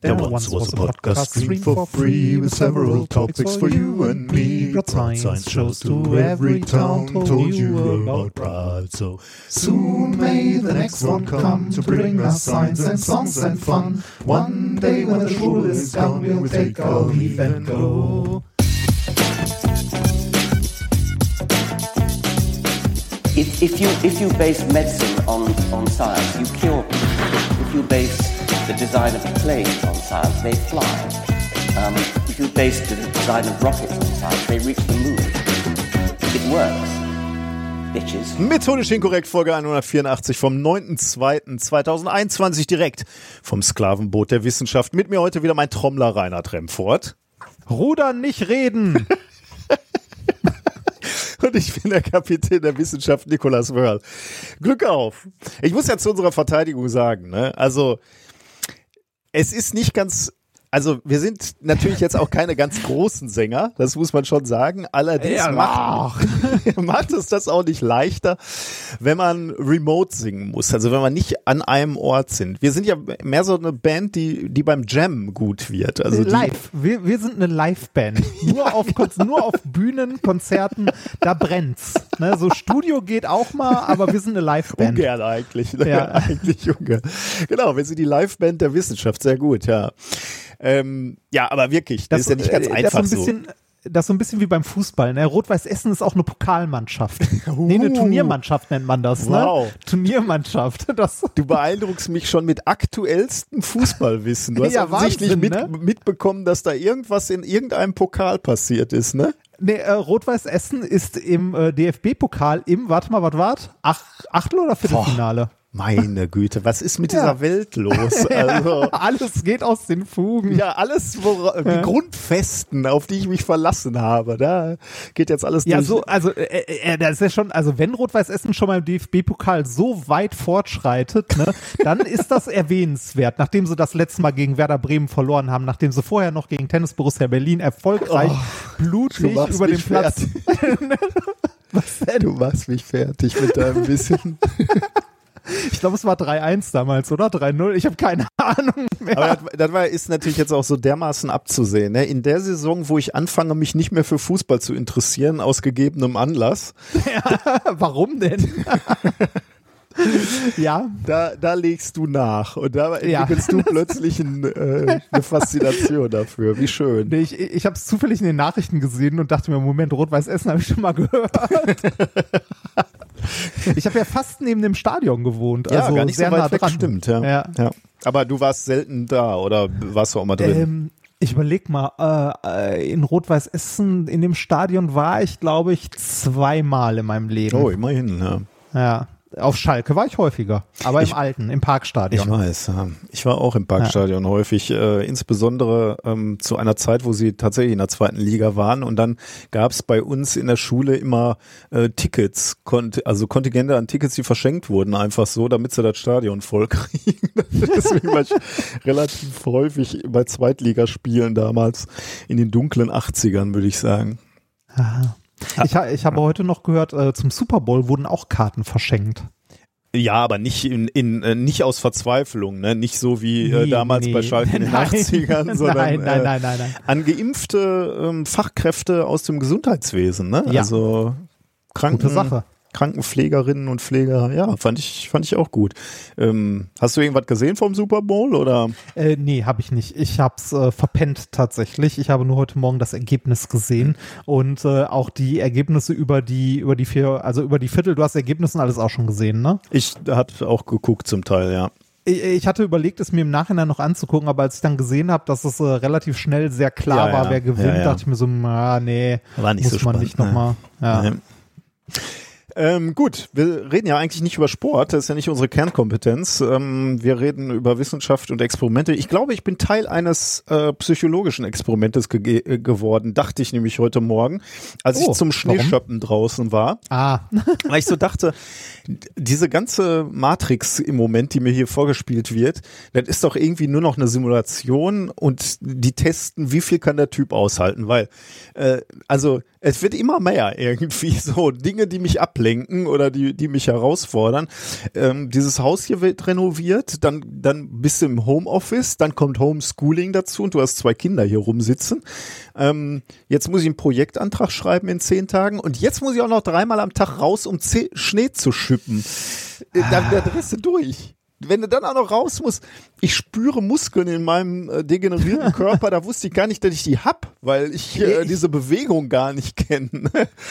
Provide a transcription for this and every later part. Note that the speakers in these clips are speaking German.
There once was a podcast stream for free with several topics for you and me. Brought science shows to every town, told you about pride. So soon may the next one come to bring us science and songs and fun. One day when the shul is gone, we'll take our leave and go. If, if you if you base medicine on, on science, you cure people. If you base the design of planes on science, they fly. Um, if you base the design of rockets on science, they reach the moon. It works. Bitches. Methodisch inkorrekt, Folge 184 vom 9.2.2021 direkt vom Sklavenboot der Wissenschaft. Mit mir heute wieder mein Trommler Reinhard Remfort. Rudern, nicht reden. Und ich bin der Kapitän der Wissenschaft, Nikolas Wörl. Glück auf. Ich muss ja zu unserer Verteidigung sagen, ne? Also, es ist nicht ganz also wir sind natürlich jetzt auch keine ganz großen Sänger, das muss man schon sagen. Allerdings Ja, macht, macht es das auch nicht leichter, wenn man remote singen muss. Also wenn man nicht an einem Ort sind. Wir sind ja mehr so eine Band, die, die beim Jam gut wird. Also Live. Wir, wir sind eine Live-Band. Nur auf, Kon- nur auf Bühnen, Konzerten, da brennt's. Ne, so Studio geht auch mal, aber wir sind eine Live-Band. Ungern eigentlich. Ne? Ja. eigentlich ungern. Genau, wir sind die Liveband der Wissenschaft. Sehr gut, ja. Ähm, ja, aber wirklich, das, ist ja nicht ganz äh, einfach das so. Ein bisschen, Das ist so ein bisschen wie beim Fußball. Ne? Rot-Weiß Essen ist auch eine Pokalmannschaft. nee, eine Uh. Turniermannschaft nennt man das. Ne? Wow. Turniermannschaft. Das, Du beeindruckst mich schon mit aktuellstem Fußballwissen. Du hast Ja, offensichtlich Wahnsinn, mit, ne? mitbekommen, dass da irgendwas in irgendeinem Pokal passiert ist, ne? nee, äh, Rot-Weiß Essen ist im äh, DFB-Pokal im, warte mal, was war's? Ach, Achtel- oder Viertelfinale? Meine Güte, was ist mit Ja. dieser Welt los? Also, Alles geht aus den Fugen. ja, alles, wora, die Grundfesten, auf die ich mich verlassen habe, da geht jetzt alles Ja, durch. so, also, äh, äh, das ist ja schon, also wenn Rot-Weiß Essen schon mal im DFB-Pokal so weit fortschreitet, ne, dann ist das erwähnenswert, nachdem sie das letzte Mal gegen Werder Bremen verloren haben, nachdem sie vorher noch gegen Tennis Borussia Berlin erfolgreich blutig Oh, machst über den Platz. Du machst mich fertig mit deinem Wissen. Ich glaube, es war 3-1 damals, oder? 3-0. Ich habe keine Ahnung mehr. Aber das, war, ist natürlich jetzt auch so dermaßen abzusehen. Ne? In der Saison, wo ich anfange, mich nicht mehr für Fußball zu interessieren, aus gegebenem Anlass, Warum denn? ja, da, da legst du nach und da Ja. entwickelst du plötzlich ein, äh, eine Faszination dafür. Wie schön. nee, ich, ich habe es zufällig in den Nachrichten gesehen und dachte mir, Moment, Rot-Weiß Essen habe ich schon mal gehört. Ich habe ja fast neben dem Stadion gewohnt, Ja, also gar nicht sehr so weit nah weg, dran. stimmt. Ja. Ja. Ja. Aber du warst selten da oder warst du auch mal drin? Ähm, ich überleg mal, äh, in Rot-Weiß Essen, in dem Stadion war ich, glaube ich, zweimal in meinem Leben. oh, immerhin. Ja. Ja. Auf Schalke war ich häufiger, aber Ich- im Alten, im Ich Parkstadion. weiß, ja. ich war auch im Parkstadion häufig, äh, insbesondere ähm, zu einer Zeit, wo sie tatsächlich in der zweiten Liga waren und dann gab es bei uns in der Schule immer äh, Tickets, kont also Kontingente an Tickets, die verschenkt wurden, einfach so, damit sie das Stadion voll kriegen. Deswegen war ich relativ häufig bei Zweitligaspielen damals in den dunklen 80ern, würde ich sagen. Ich, ich habe heute noch gehört, äh, zum Super Bowl wurden auch Karten verschenkt. Ja, aber nicht in, in äh, nicht aus Verzweiflung, ne? Nicht so wie äh, Nee, damals nee. bei Schalke in den Nein. 80ern, sondern Nein, nein, äh, nein, nein, nein. an geimpfte ähm, Fachkräfte aus dem Gesundheitswesen, ne? Ja. Also Kranken, Gute Sache. Krankenpflegerinnen und Pfleger, ja, fand ich, fand ich auch gut. Ähm, hast du irgendwas gesehen vom Super Bowl oder? Äh, nee, habe ich nicht. Ich habe es äh, verpennt tatsächlich. Ich habe nur heute Morgen das Ergebnis gesehen und äh, auch die Ergebnisse über die über die vier, also über die Viertel. Du hast Ergebnisse und alles auch schon gesehen, ne? Ich hatte auch geguckt zum Teil, ja. Ich, hatte überlegt, es mir im Nachhinein noch anzugucken, aber als ich dann gesehen habe, dass es äh, relativ schnell sehr klar Ja, war, ja. wer gewinnt, Ja, dachte ich mir so, ah, nee, War nicht muss so man spannend, nicht nochmal. Ja. Nee. Ähm, gut, wir reden ja eigentlich nicht über Sport, das ist ja nicht unsere Kernkompetenz. Ähm, wir reden über Wissenschaft und Experimente. Ich glaube, ich bin Teil eines äh, psychologischen Experimentes ge äh, geworden, dachte ich nämlich heute Morgen, als Oh, ich zum Schneeschöppen draußen war. Ah, Weil ich so dachte, diese ganze Matrix im Moment, die mir hier vorgespielt wird, das ist doch irgendwie nur noch eine Simulation und die testen, wie viel kann der Typ aushalten, weil äh, also es wird immer mehr irgendwie so Dinge, die mich ablenken ablenken oder die, die mich herausfordern. Ähm, dieses Haus hier wird renoviert, dann, dann bist du im Homeoffice, dann kommt Homeschooling dazu und du hast zwei Kinder hier rumsitzen. Ähm, jetzt muss ich einen Projektantrag schreiben in zehn Tagen und jetzt muss ich auch noch dreimal am Tag raus, um Schnee zu schippen. Äh, Dann, dann drehst du durch wenn du dann auch noch raus musst, ich spüre Muskeln in meinem äh, degenerierten Körper, da wusste ich gar nicht, dass ich die hab, weil ich äh, diese Bewegung gar nicht kenne.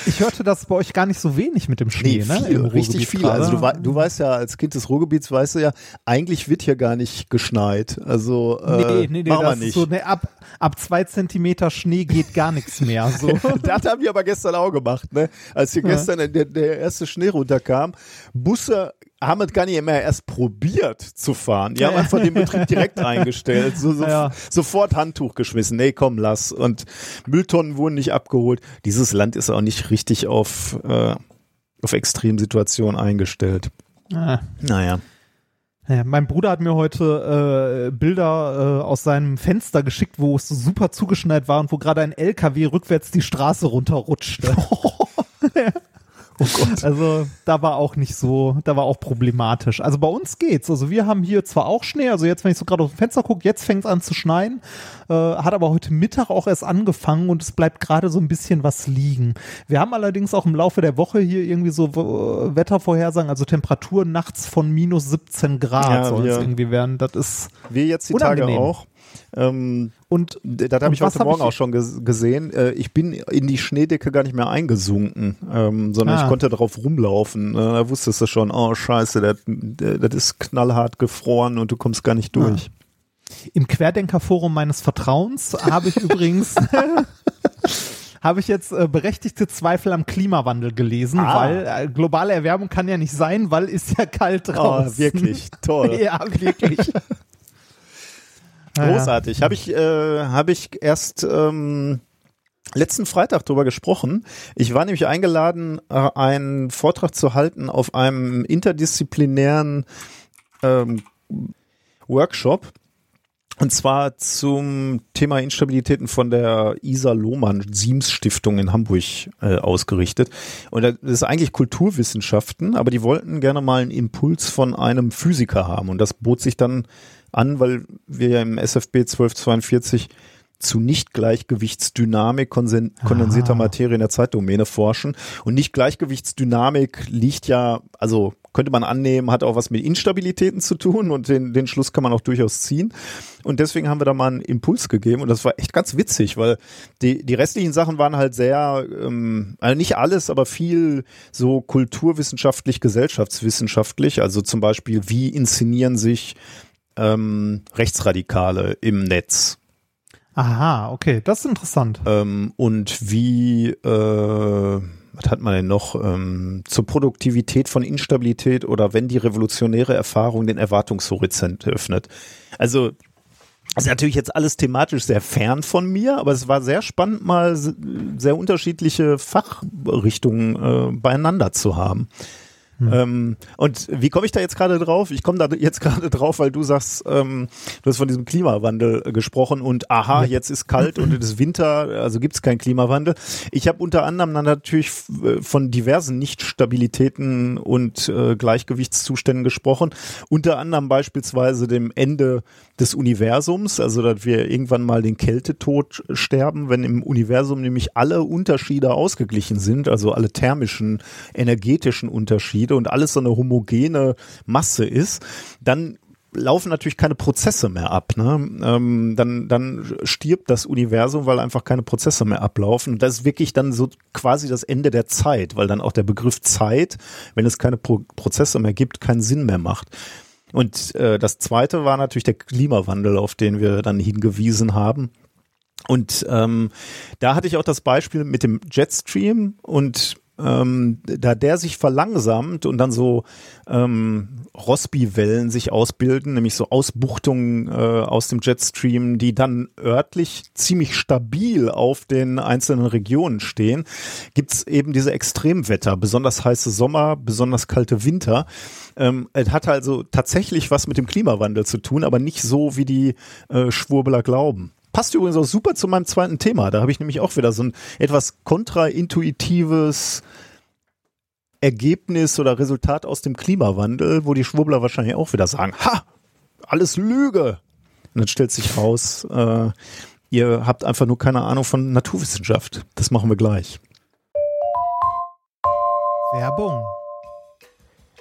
Ich hörte das bei euch gar nicht so wenig mit dem Schnee, nee, ne? viel, Im richtig viel. gerade. Also du, du weißt ja, als Kind des Ruhrgebiets weißt du ja, eigentlich wird hier gar nicht geschneit. Also äh, Nee, nee, nee, machen wir das nicht. ist so, ne, ab, ab zwei Zentimeter Schnee geht gar nichts mehr. So. das haben wir aber gestern auch gemacht, ne? Als hier Ja. gestern der, der erste Schnee runterkam, Busse haben es gar nicht mehr erst probiert zu fahren. Die haben einfach den Betrieb direkt eingestellt. So, so, Ja. Sofort Handtuch geschmissen. Nee, komm, lass. Und Mülltonnen wurden nicht abgeholt. Dieses Land ist auch nicht richtig auf, äh, auf Extremsituationen eingestellt. Ah. Naja. Ja, mein Bruder hat mir heute äh, Bilder äh, aus seinem Fenster geschickt, wo es so super zugeschneit war und wo gerade ein LKW rückwärts die Straße runterrutschte. Oh Gott. Also da war auch nicht so, da war auch problematisch. Also bei uns geht's. Also wir haben hier zwar auch Schnee, also jetzt, wenn ich so gerade aus dem Fenster gucke, jetzt fängt es an zu schneien, äh, hat aber heute Mittag auch erst angefangen und es bleibt gerade so ein bisschen was liegen. Wir haben allerdings auch im Laufe der Woche hier irgendwie so äh, Wettervorhersagen, also Temperatur nachts von minus 17 Grad Ja, soll es irgendwie werden. Das ist Wir jetzt die Unangenehm. Tage auch. Ähm, und das habe ich heute Morgen ich- auch schon ges gesehen. Äh, ich bin in die Schneedecke gar nicht mehr eingesunken, ähm, sondern Ah. ich konnte drauf rumlaufen. Äh, da wusstest du schon, oh scheiße, das, das ist knallhart gefroren und du kommst gar nicht durch. Im Querdenkerforum meines Vertrauens habe ich übrigens habe ich jetzt äh, berechtigte Zweifel am Klimawandel gelesen, Ah. weil äh, globale Erwärmung kann ja nicht sein, weil ist ja kalt Oh, draußen. wirklich, toll. ja, wirklich. Ja. Großartig. Habe ich, äh, hab ich erst ähm, letzten Freitag drüber gesprochen. Ich war nämlich eingeladen, äh, einen Vortrag zu halten auf einem interdisziplinären ähm, Workshop. Und zwar zum Thema Instabilitäten von der Isa Lohmann Siems Stiftung in Hamburg äh, ausgerichtet. Und das ist eigentlich Kulturwissenschaften, aber die wollten gerne mal einen Impuls von einem Physiker haben. Und das bot sich dann an, weil wir ja im SFB 1242 zu Nicht-Gleichgewichtsdynamik konsen- kondensierter Materie in der Zeitdomäne forschen. Und Nicht-Gleichgewichtsdynamik liegt ja, also könnte man annehmen, hat auch was mit Instabilitäten zu tun und den, den Schluss kann man auch durchaus ziehen. Und deswegen haben wir da mal einen Impuls gegeben und das war echt ganz witzig, weil die, die restlichen Sachen waren halt sehr, ähm, also nicht alles, aber viel so kulturwissenschaftlich, gesellschaftswissenschaftlich. Also zum Beispiel, wie inszenieren sich ähm, Rechtsradikale im Netz? Aha, okay, das ist interessant. Ähm, und wie, äh, was hat man denn noch, ähm, zur Produktivität von Instabilität oder wenn die revolutionäre Erfahrung den Erwartungshorizont öffnet. Also, das ist natürlich jetzt alles thematisch sehr fern von mir, aber es war sehr spannend, mal sehr unterschiedliche Fachrichtungen äh, beieinander zu haben. Ähm, und wie komme ich da jetzt gerade drauf? Ich komme da jetzt gerade drauf, weil du sagst, ähm, du hast von diesem Klimawandel äh, gesprochen und aha, jetzt ist kalt und es ist Winter, also gibt es keinen Klimawandel. Ich habe unter anderem dann natürlich äh, von diversen Nichtstabilitäten und äh, Gleichgewichtszuständen gesprochen. Unter anderem beispielsweise dem Ende des Universums, also dass wir irgendwann mal den Kältetod sterben, wenn im Universum nämlich alle Unterschiede ausgeglichen sind, also alle thermischen, energetischen Unterschiede und alles so eine homogene Masse ist, dann laufen natürlich keine Prozesse mehr ab. Ne? Ähm, dann, dann stirbt das Universum, weil einfach keine Prozesse mehr ablaufen. Das ist wirklich dann so quasi das Ende der Zeit, weil dann auch der Begriff Zeit, wenn es keine Pro Prozesse mehr gibt, keinen Sinn mehr macht. Und äh, das zweite war natürlich der Klimawandel, auf den wir dann hingewiesen haben. Und ähm, da hatte ich auch das Beispiel mit dem Jetstream und ähm, da der sich verlangsamt und dann so ähm, Rossby-Wellen sich ausbilden, nämlich so Ausbuchtungen äh, aus dem Jetstream, die dann örtlich ziemlich stabil auf den einzelnen Regionen stehen, gibt's eben diese Extremwetter, besonders heiße Sommer, besonders kalte Winter. Ähm, es hat also tatsächlich was mit dem Klimawandel zu tun, aber nicht so, wie die äh, Schwurbeler glauben. Passt übrigens auch super zu meinem zweiten Thema. Da habe ich nämlich auch wieder so ein etwas kontraintuitives Ergebnis oder Resultat aus dem Klimawandel, wo die Schwurbler wahrscheinlich auch wieder sagen, ha, alles Lüge. Und dann stellt sich raus, äh, ihr habt einfach nur keine Ahnung von Naturwissenschaft. Das machen wir gleich. Werbung.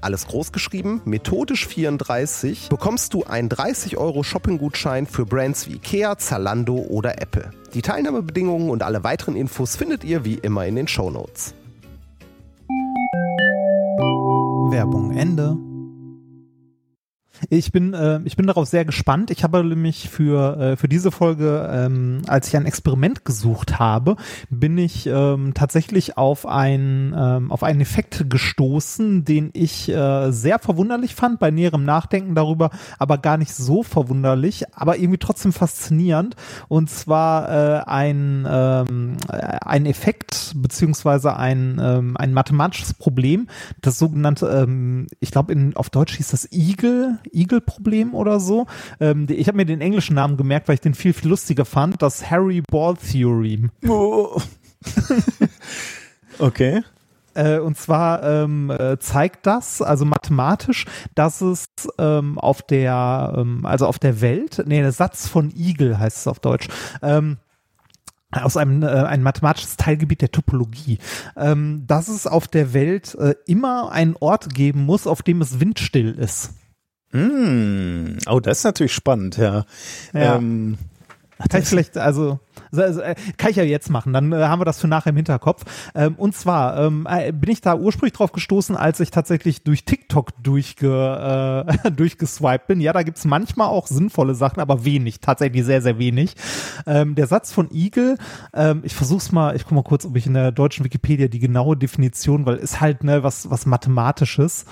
alles groß geschrieben, methodisch 34, bekommst du einen 30 Euro Shopping-Gutschein für Brands wie Ikea, Zalando oder Apple. Die Teilnahmebedingungen und alle weiteren Infos findet ihr wie immer in den Show Notes. Werbung Ende. Ich bin, äh, ich bin darauf sehr gespannt. Ich habe nämlich für, äh, für diese Folge, ähm, als ich ein Experiment gesucht habe, bin ich ähm, tatsächlich auf, ein, ähm, auf einen Effekt gestoßen, den ich äh, sehr verwunderlich fand, bei näherem Nachdenken darüber, aber gar nicht so verwunderlich, aber irgendwie trotzdem faszinierend. Und zwar äh, ein, ähm, ein Effekt beziehungsweise ein, ähm, ein mathematisches Problem, das sogenannte, ähm, ich glaube auf Deutsch hieß das Igel, Eagle-Problem oder so. Ähm, ich habe mir den englischen Namen gemerkt, weil ich den viel, viel lustiger fand. Das Harry Ball Theorem. Oh. okay. Äh, und zwar ähm, äh, zeigt das, also mathematisch, dass es ähm, auf der, ähm, also auf der Welt, nee, der Satz von Igel heißt es auf Deutsch, ähm, aus einem äh, ein mathematisches Teilgebiet der Topologie, ähm, dass es auf der Welt äh, immer einen Ort geben muss, auf dem es windstill ist. Mm. Oh, das ist natürlich spannend, ja. ja. Ähm, kann ich vielleicht, also, also, äh, kann ich ja jetzt machen, dann äh, haben wir das für nachher im Hinterkopf. Ähm, und zwar ähm, äh, bin ich da ursprünglich drauf gestoßen, als ich tatsächlich durch TikTok durchge, äh, durchgeswiped bin. Ja, da gibt's manchmal auch sinnvolle Sachen, aber wenig, tatsächlich sehr, sehr wenig. Ähm, der Satz von Eagle, ähm, ich versuch's mal, ich guck mal kurz, ob ich in der deutschen Wikipedia die genaue Definition, weil ist halt ne, was, was Mathematisches.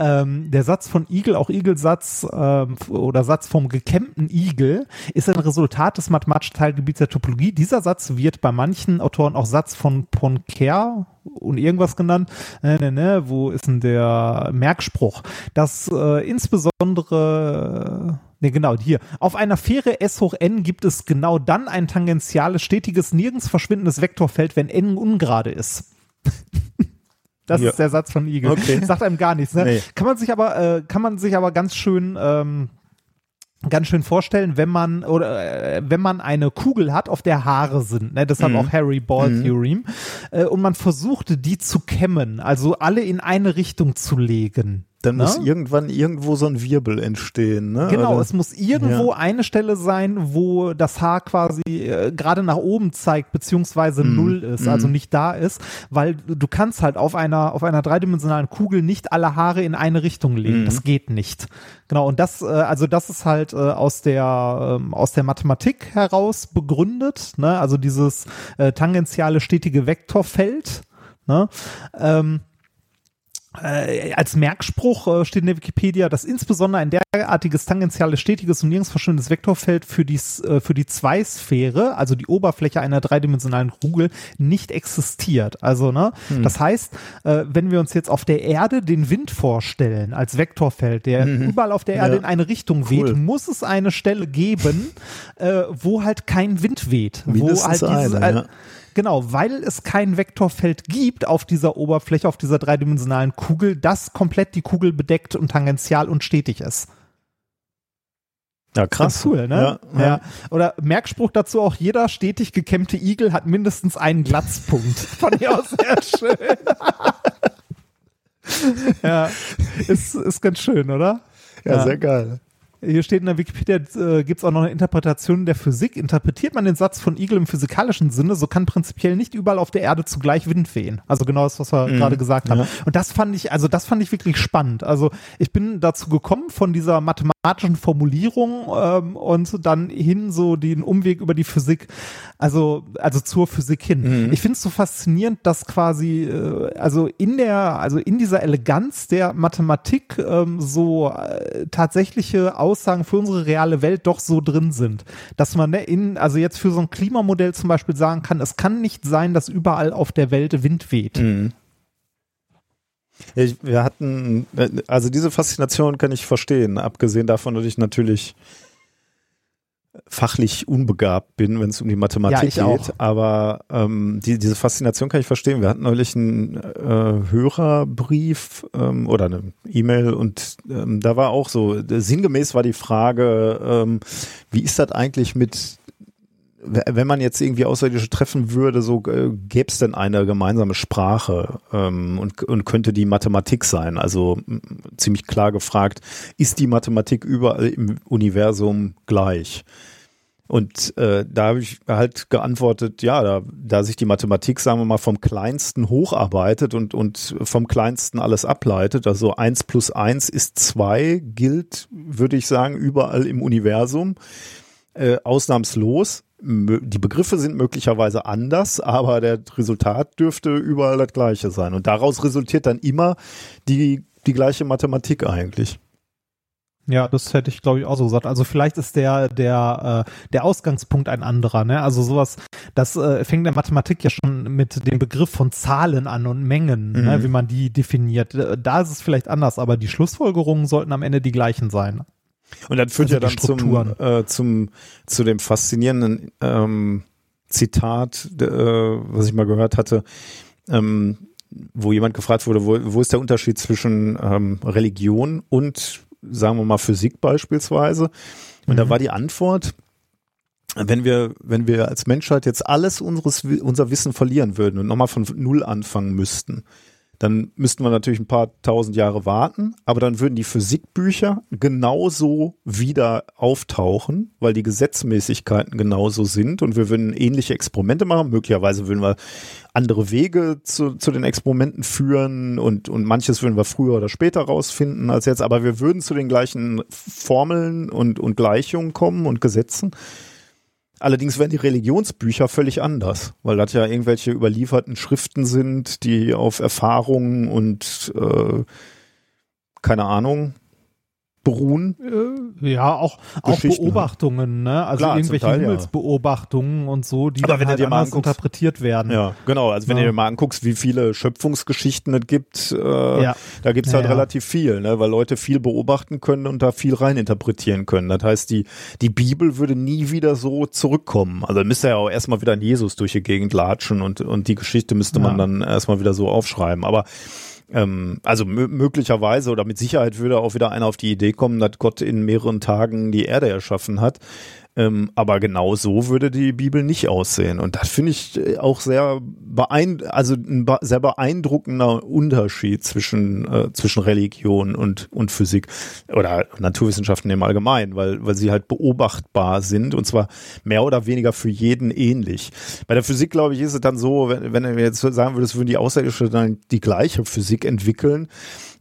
Ähm, der Satz von Igel, auch Igelsatz ähm, oder Satz vom gekämmten Igel, ist ein Resultat des mathematischen Teilgebiets der Topologie. Dieser Satz wird bei manchen Autoren auch Satz von Poincare und irgendwas genannt. Ne, ne, ne, wo ist denn der Merkspruch? Dass äh, insbesondere Ne, genau, hier. Auf einer Fähre S hoch n gibt es genau dann ein tangentiales, stetiges, nirgends verschwindendes Vektorfeld, wenn n ungerade ist. Das ja. ist der Satz von Igel. Okay. Sagt einem gar nichts. Ne? Nee. Kann man sich aber, äh, kann man sich aber ganz schön ähm, ganz schön vorstellen, wenn man oder äh, wenn man eine Kugel hat, auf der Haare sind, ne, deshalb mhm. auch Harry Ball mhm. Theorem, äh, und man versuchte die zu kämmen, also alle in eine Richtung zu legen. Dann Na? muss ne? irgendwann irgendwo so ein Wirbel entstehen. Ne? Genau, Oder? es muss irgendwo ja. eine Stelle sein, wo das Haar quasi äh, gerade nach oben zeigt, beziehungsweise mm. null ist, mm. also mhm. nicht da ist, weil du kannst halt auf einer, auf einer dreidimensionalen Kugel nicht alle Haare in eine Richtung legen. Mm. Das geht nicht. Genau, und das, äh, also das ist halt äh, aus der, ähm, aus der Mathematik heraus begründet, ne? also dieses äh, tangentiale stetige Vektorfeld. Ne? Ähm, äh, als Merkspruch äh, steht in der Wikipedia, dass insbesondere ein derartiges tangentiales, stetiges und nirgends verschwindendes Vektorfeld für die, äh, für die Zweisphäre, also die Oberfläche einer dreidimensionalen Kugel, nicht existiert. Also, ne, hm. das heißt, äh, wenn wir uns jetzt auf der Erde den Wind vorstellen als Vektorfeld, der mhm. überall auf der Erde ja. in eine Richtung weht, cool. muss es eine Stelle geben, äh, wo halt kein Wind weht. Mindestens wo halt dieses, eine, ja Genau, weil es kein Vektorfeld gibt auf dieser Oberfläche, auf dieser dreidimensionalen Kugel, das komplett die Kugel bedeckt und tangential und stetig ist. Ja, krass. Cool, ne? Ja, ja. Oder Merkspruch dazu auch, jeder stetig gekämmte Igel hat mindestens einen Glatzpunkt. Fand ich auch sehr schön. ja, ist, ist ganz schön, oder? Ja, ja, sehr geil. Hier steht in der Wikipedia, äh, gibt es auch noch eine Interpretation der Physik. Interpretiert man den Satz von Eagle im physikalischen Sinne, so kann prinzipiell nicht überall auf der Erde zugleich Wind wehen. Also genau das, was wir mhm. gerade gesagt haben. Ja. Und das fand ich, also das fand ich wirklich spannend. Also ich bin dazu gekommen von dieser mathematischen Formulierung ähm, und dann hin so den Umweg über die Physik, also, also zur Physik hin. Mhm. Ich finde es so faszinierend, dass quasi, äh, also in der, also in dieser Eleganz der Mathematik ähm, so äh, tatsächliche Aussagen für unsere reale Welt doch so drin sind. Dass man ne, in, also jetzt für so ein Klimamodell zum Beispiel sagen kann, es kann nicht sein, dass überall auf der Welt Wind weht. Mhm. Wir hatten, also diese Faszination kann ich verstehen, abgesehen davon, dass ich natürlich fachlich unbegabt bin, wenn es um die Mathematik ja, geht. Aber ähm, die, diese Faszination kann ich verstehen. Wir hatten neulich einen äh, Hörerbrief ähm, oder eine E-Mail und ähm, da war auch so, sinngemäß war die Frage, ähm, wie ist das eigentlich mit wenn man jetzt irgendwie Außerirdische treffen würde, so äh, gäbe es denn eine gemeinsame Sprache ähm, und, und könnte die Mathematik sein? Also ziemlich klar gefragt, ist die Mathematik überall im Universum gleich? Und äh, da habe ich halt geantwortet, ja, da, da sich die Mathematik, sagen wir mal, vom Kleinsten hocharbeitet und, und vom Kleinsten alles ableitet, also eins plus eins ist zwei, gilt, würde ich sagen, überall im Universum, äh, ausnahmslos. Die Begriffe sind möglicherweise anders, aber der Resultat dürfte überall das gleiche sein. Und daraus resultiert dann immer die, die gleiche Mathematik eigentlich. Ja, das hätte ich, glaube ich, auch so gesagt. Also vielleicht ist der, der, äh, der Ausgangspunkt ein anderer, ne? Also sowas, das äh, fängt der Mathematik ja schon mit dem Begriff von Zahlen an und Mengen, ne? mhm. ne? wie man die definiert. Äh, da ist es vielleicht anders, aber die Schlussfolgerungen sollten am Ende die gleichen sein. Und dann führt also ja dann zum, äh, zum, zu dem faszinierenden ähm, Zitat, äh, was ich mal gehört hatte, ähm, wo jemand gefragt wurde, wo, wo ist der Unterschied zwischen ähm, Religion und sagen wir mal Physik beispielsweise. Und mhm. da war die Antwort, wenn wir, wenn wir als Menschheit jetzt alles unseres, unser Wissen verlieren würden und nochmal von Null anfangen müssten, dann müssten wir natürlich ein paar tausend Jahre warten, aber dann würden die Physikbücher genauso wieder auftauchen, weil die Gesetzmäßigkeiten genauso sind und wir würden ähnliche Experimente machen. Möglicherweise würden wir andere Wege zu, zu den Experimenten führen und, und manches würden wir früher oder später rausfinden als jetzt, aber wir würden zu den gleichen Formeln und, und Gleichungen kommen und Gesetzen. Allerdings werden die Religionsbücher völlig anders, weil das ja irgendwelche überlieferten Schriften sind, die auf Erfahrungen und äh, keine Ahnung, beruhen. Äh, ja, auch, auch ne? Beobachtungen, ne? Also Klar, irgendwelche Teil, Himmelsbeobachtungen ja. und so, die Aber dann wenn halt anders interpretiert werden. Ja, genau. Also wenn ja. du dir mal anguckst, wie viele Schöpfungsgeschichten es gibt, äh, ja. da gibt's halt relativ viel, ne? Weil Leute viel beobachten können und da viel reininterpretieren können. Das heißt, die, die Bibel würde nie wieder so zurückkommen. Also müsste ja auch erstmal wieder ein Jesus durch die Gegend latschen und, und die Geschichte müsste man dann erstmal wieder so aufschreiben. Aber ähm, also möglicherweise oder mit Sicherheit würde auch wieder einer auf die Idee kommen, dass Gott in mehreren Tagen die Erde erschaffen hat. Ähm, aber genau so würde die Bibel nicht aussehen. Und das finde ich äh, auch sehr beein also ein sehr beeindruckender Unterschied zwischen, äh, zwischen Religion und, und Physik oder Naturwissenschaften im Allgemeinen, weil, weil sie halt beobachtbar sind und zwar mehr oder weniger für jeden ähnlich. Bei der Physik, glaube ich, ist es dann so, wenn, wenn du jetzt sagen würdest, würden die Außerirdische dann die gleiche Physik entwickeln,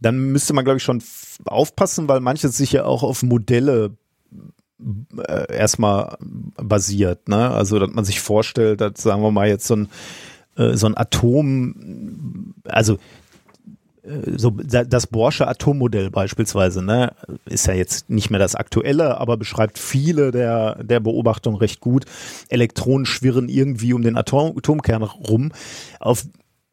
dann müsste man, glaube ich, schon aufpassen, weil manches sich ja auch auf Modelle äh, erstmal basiert. Ne? Also, dass man sich vorstellt, dass, sagen wir mal, jetzt so ein, äh, so ein Atom, also so das Borsche Atommodell beispielsweise, ne, ist ja jetzt nicht mehr das aktuelle, aber beschreibt viele der, der Beobachtungen recht gut. Elektronen schwirren irgendwie um den Atom, Atomkern rum. Auf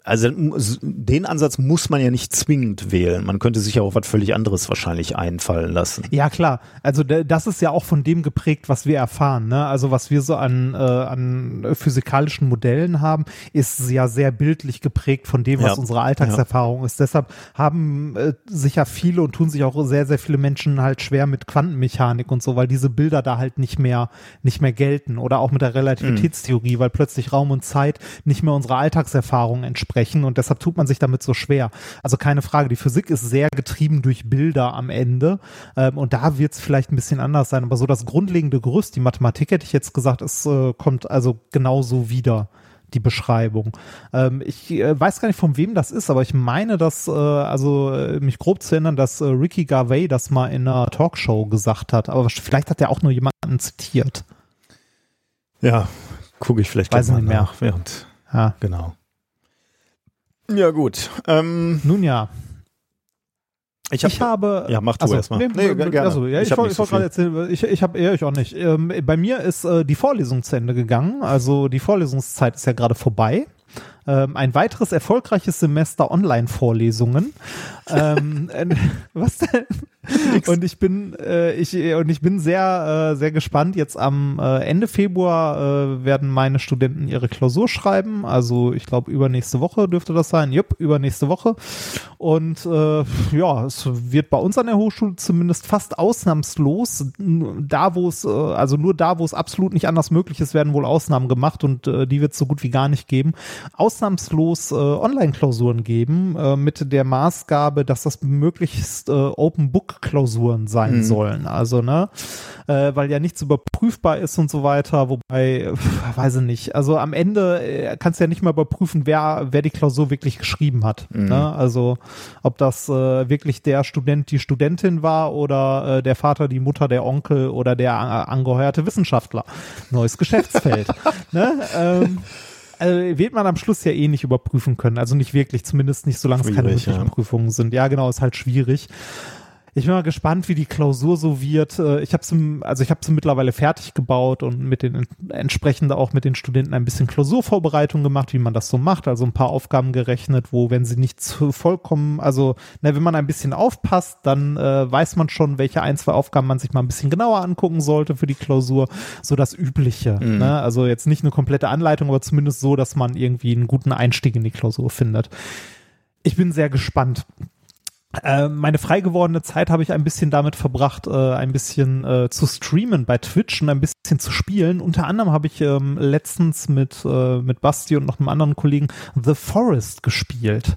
also den Ansatz muss man ja nicht zwingend wählen. Man könnte sich ja auch was völlig anderes wahrscheinlich einfallen lassen. Ja klar, also das ist ja auch von dem geprägt, was wir erfahren. Ne? Also was wir so an, äh, an physikalischen Modellen haben, ist ja sehr bildlich geprägt von dem, was ja. unsere Alltagserfahrung ja. ist. Deshalb haben äh, sich ja viele und tun sich auch sehr, sehr viele Menschen halt schwer mit Quantenmechanik und so, weil diese Bilder da halt nicht mehr, nicht mehr gelten. Oder auch mit der Relativitätstheorie, mhm. weil plötzlich Raum und Zeit nicht mehr unserer Alltagserfahrung entsprechen sprechen und deshalb tut man sich damit so schwer. Also keine Frage, die Physik ist sehr getrieben durch Bilder am Ende ähm, und da wird es vielleicht ein bisschen anders sein, aber so das grundlegende Gerüst, die Mathematik hätte ich jetzt gesagt, es äh, kommt also genauso wieder die Beschreibung. Ähm, ich äh, weiß gar nicht, von wem das ist, aber ich meine, dass, äh, also äh, mich grob zu erinnern, dass Ricky Garvey das mal in einer Talkshow gesagt hat, aber vielleicht hat er auch nur jemanden zitiert. Ja, gucke ich vielleicht weiß mal nicht mehr. nach, während. Ja. Genau. Ja, gut. Ähm, Nun ja. Ich, hab, ich, habe. Ja, mach du also, erstmal. Nee, nee, gerne. Also, ja, ich, ich wollte so gerade erzählen, ich, ich habe eher ich auch nicht. Ähm, bei mir ist äh, die Vorlesung zu Ende gegangen. Also die Vorlesungszeit ist ja gerade vorbei. Ähm, ein weiteres erfolgreiches Semester Online-Vorlesungen. ähm, äh, was denn? und ich bin äh, ich und ich bin sehr äh, sehr gespannt. Jetzt am äh, Ende Februar äh, werden meine Studenten ihre Klausur schreiben. Also ich glaube übernächste Woche dürfte das sein. Jupp, übernächste Woche. Und äh, ja, es wird bei uns an der Hochschule zumindest fast ausnahmslos da, wo es äh, also nur da, wo es absolut nicht anders möglich ist, werden wohl Ausnahmen gemacht und äh, die wird es so gut wie gar nicht geben. Ausnahmslos äh, Online-Klausuren geben äh, mit der Maßgabe, dass das möglichst äh, Open Book Klausuren sein mhm. sollen. Also, ne, äh, weil ja nichts überprüfbar ist und so weiter, wobei, pf, weiß ich nicht. Also am Ende äh, kannst du ja nicht mal überprüfen, wer, wer die Klausur wirklich geschrieben hat. Mhm. Ne? Also ob das äh, wirklich der Student, die Studentin war oder äh, der Vater, die Mutter, der Onkel oder der äh, angeheuerte Wissenschaftler. Neues Geschäftsfeld. ne? ähm, also wird man am Schluss ja eh nicht überprüfen können. Also nicht wirklich, zumindest nicht, solange es keine wirklichen ja. Prüfungen sind. Ja, genau, ist halt schwierig. Ich bin mal gespannt, wie die Klausur so wird. Äh, ich habe sie, also ich habe sie mittlerweile fertig gebaut und mit den entsprechend auch mit den Studenten ein bisschen Klausurvorbereitung gemacht, wie man das so macht. Also ein paar Aufgaben gerechnet, wo wenn sie nicht zu vollkommen, also na, wenn man ein bisschen aufpasst, dann äh, weiß man schon, welche ein zwei Aufgaben man sich mal ein bisschen genauer angucken sollte für die Klausur. So das Übliche. Mhm. Ne? Also jetzt nicht eine komplette Anleitung, aber zumindest so, dass man irgendwie einen guten Einstieg in die Klausur findet. Ich bin sehr gespannt. Äh, meine frei gewordene Zeit habe ich ein bisschen damit verbracht, äh, ein bisschen äh, zu streamen bei Twitch und ein bisschen zu spielen. Unter anderem habe ich ähm, letztens mit, äh, mit Basti und noch einem anderen Kollegen The Forest gespielt.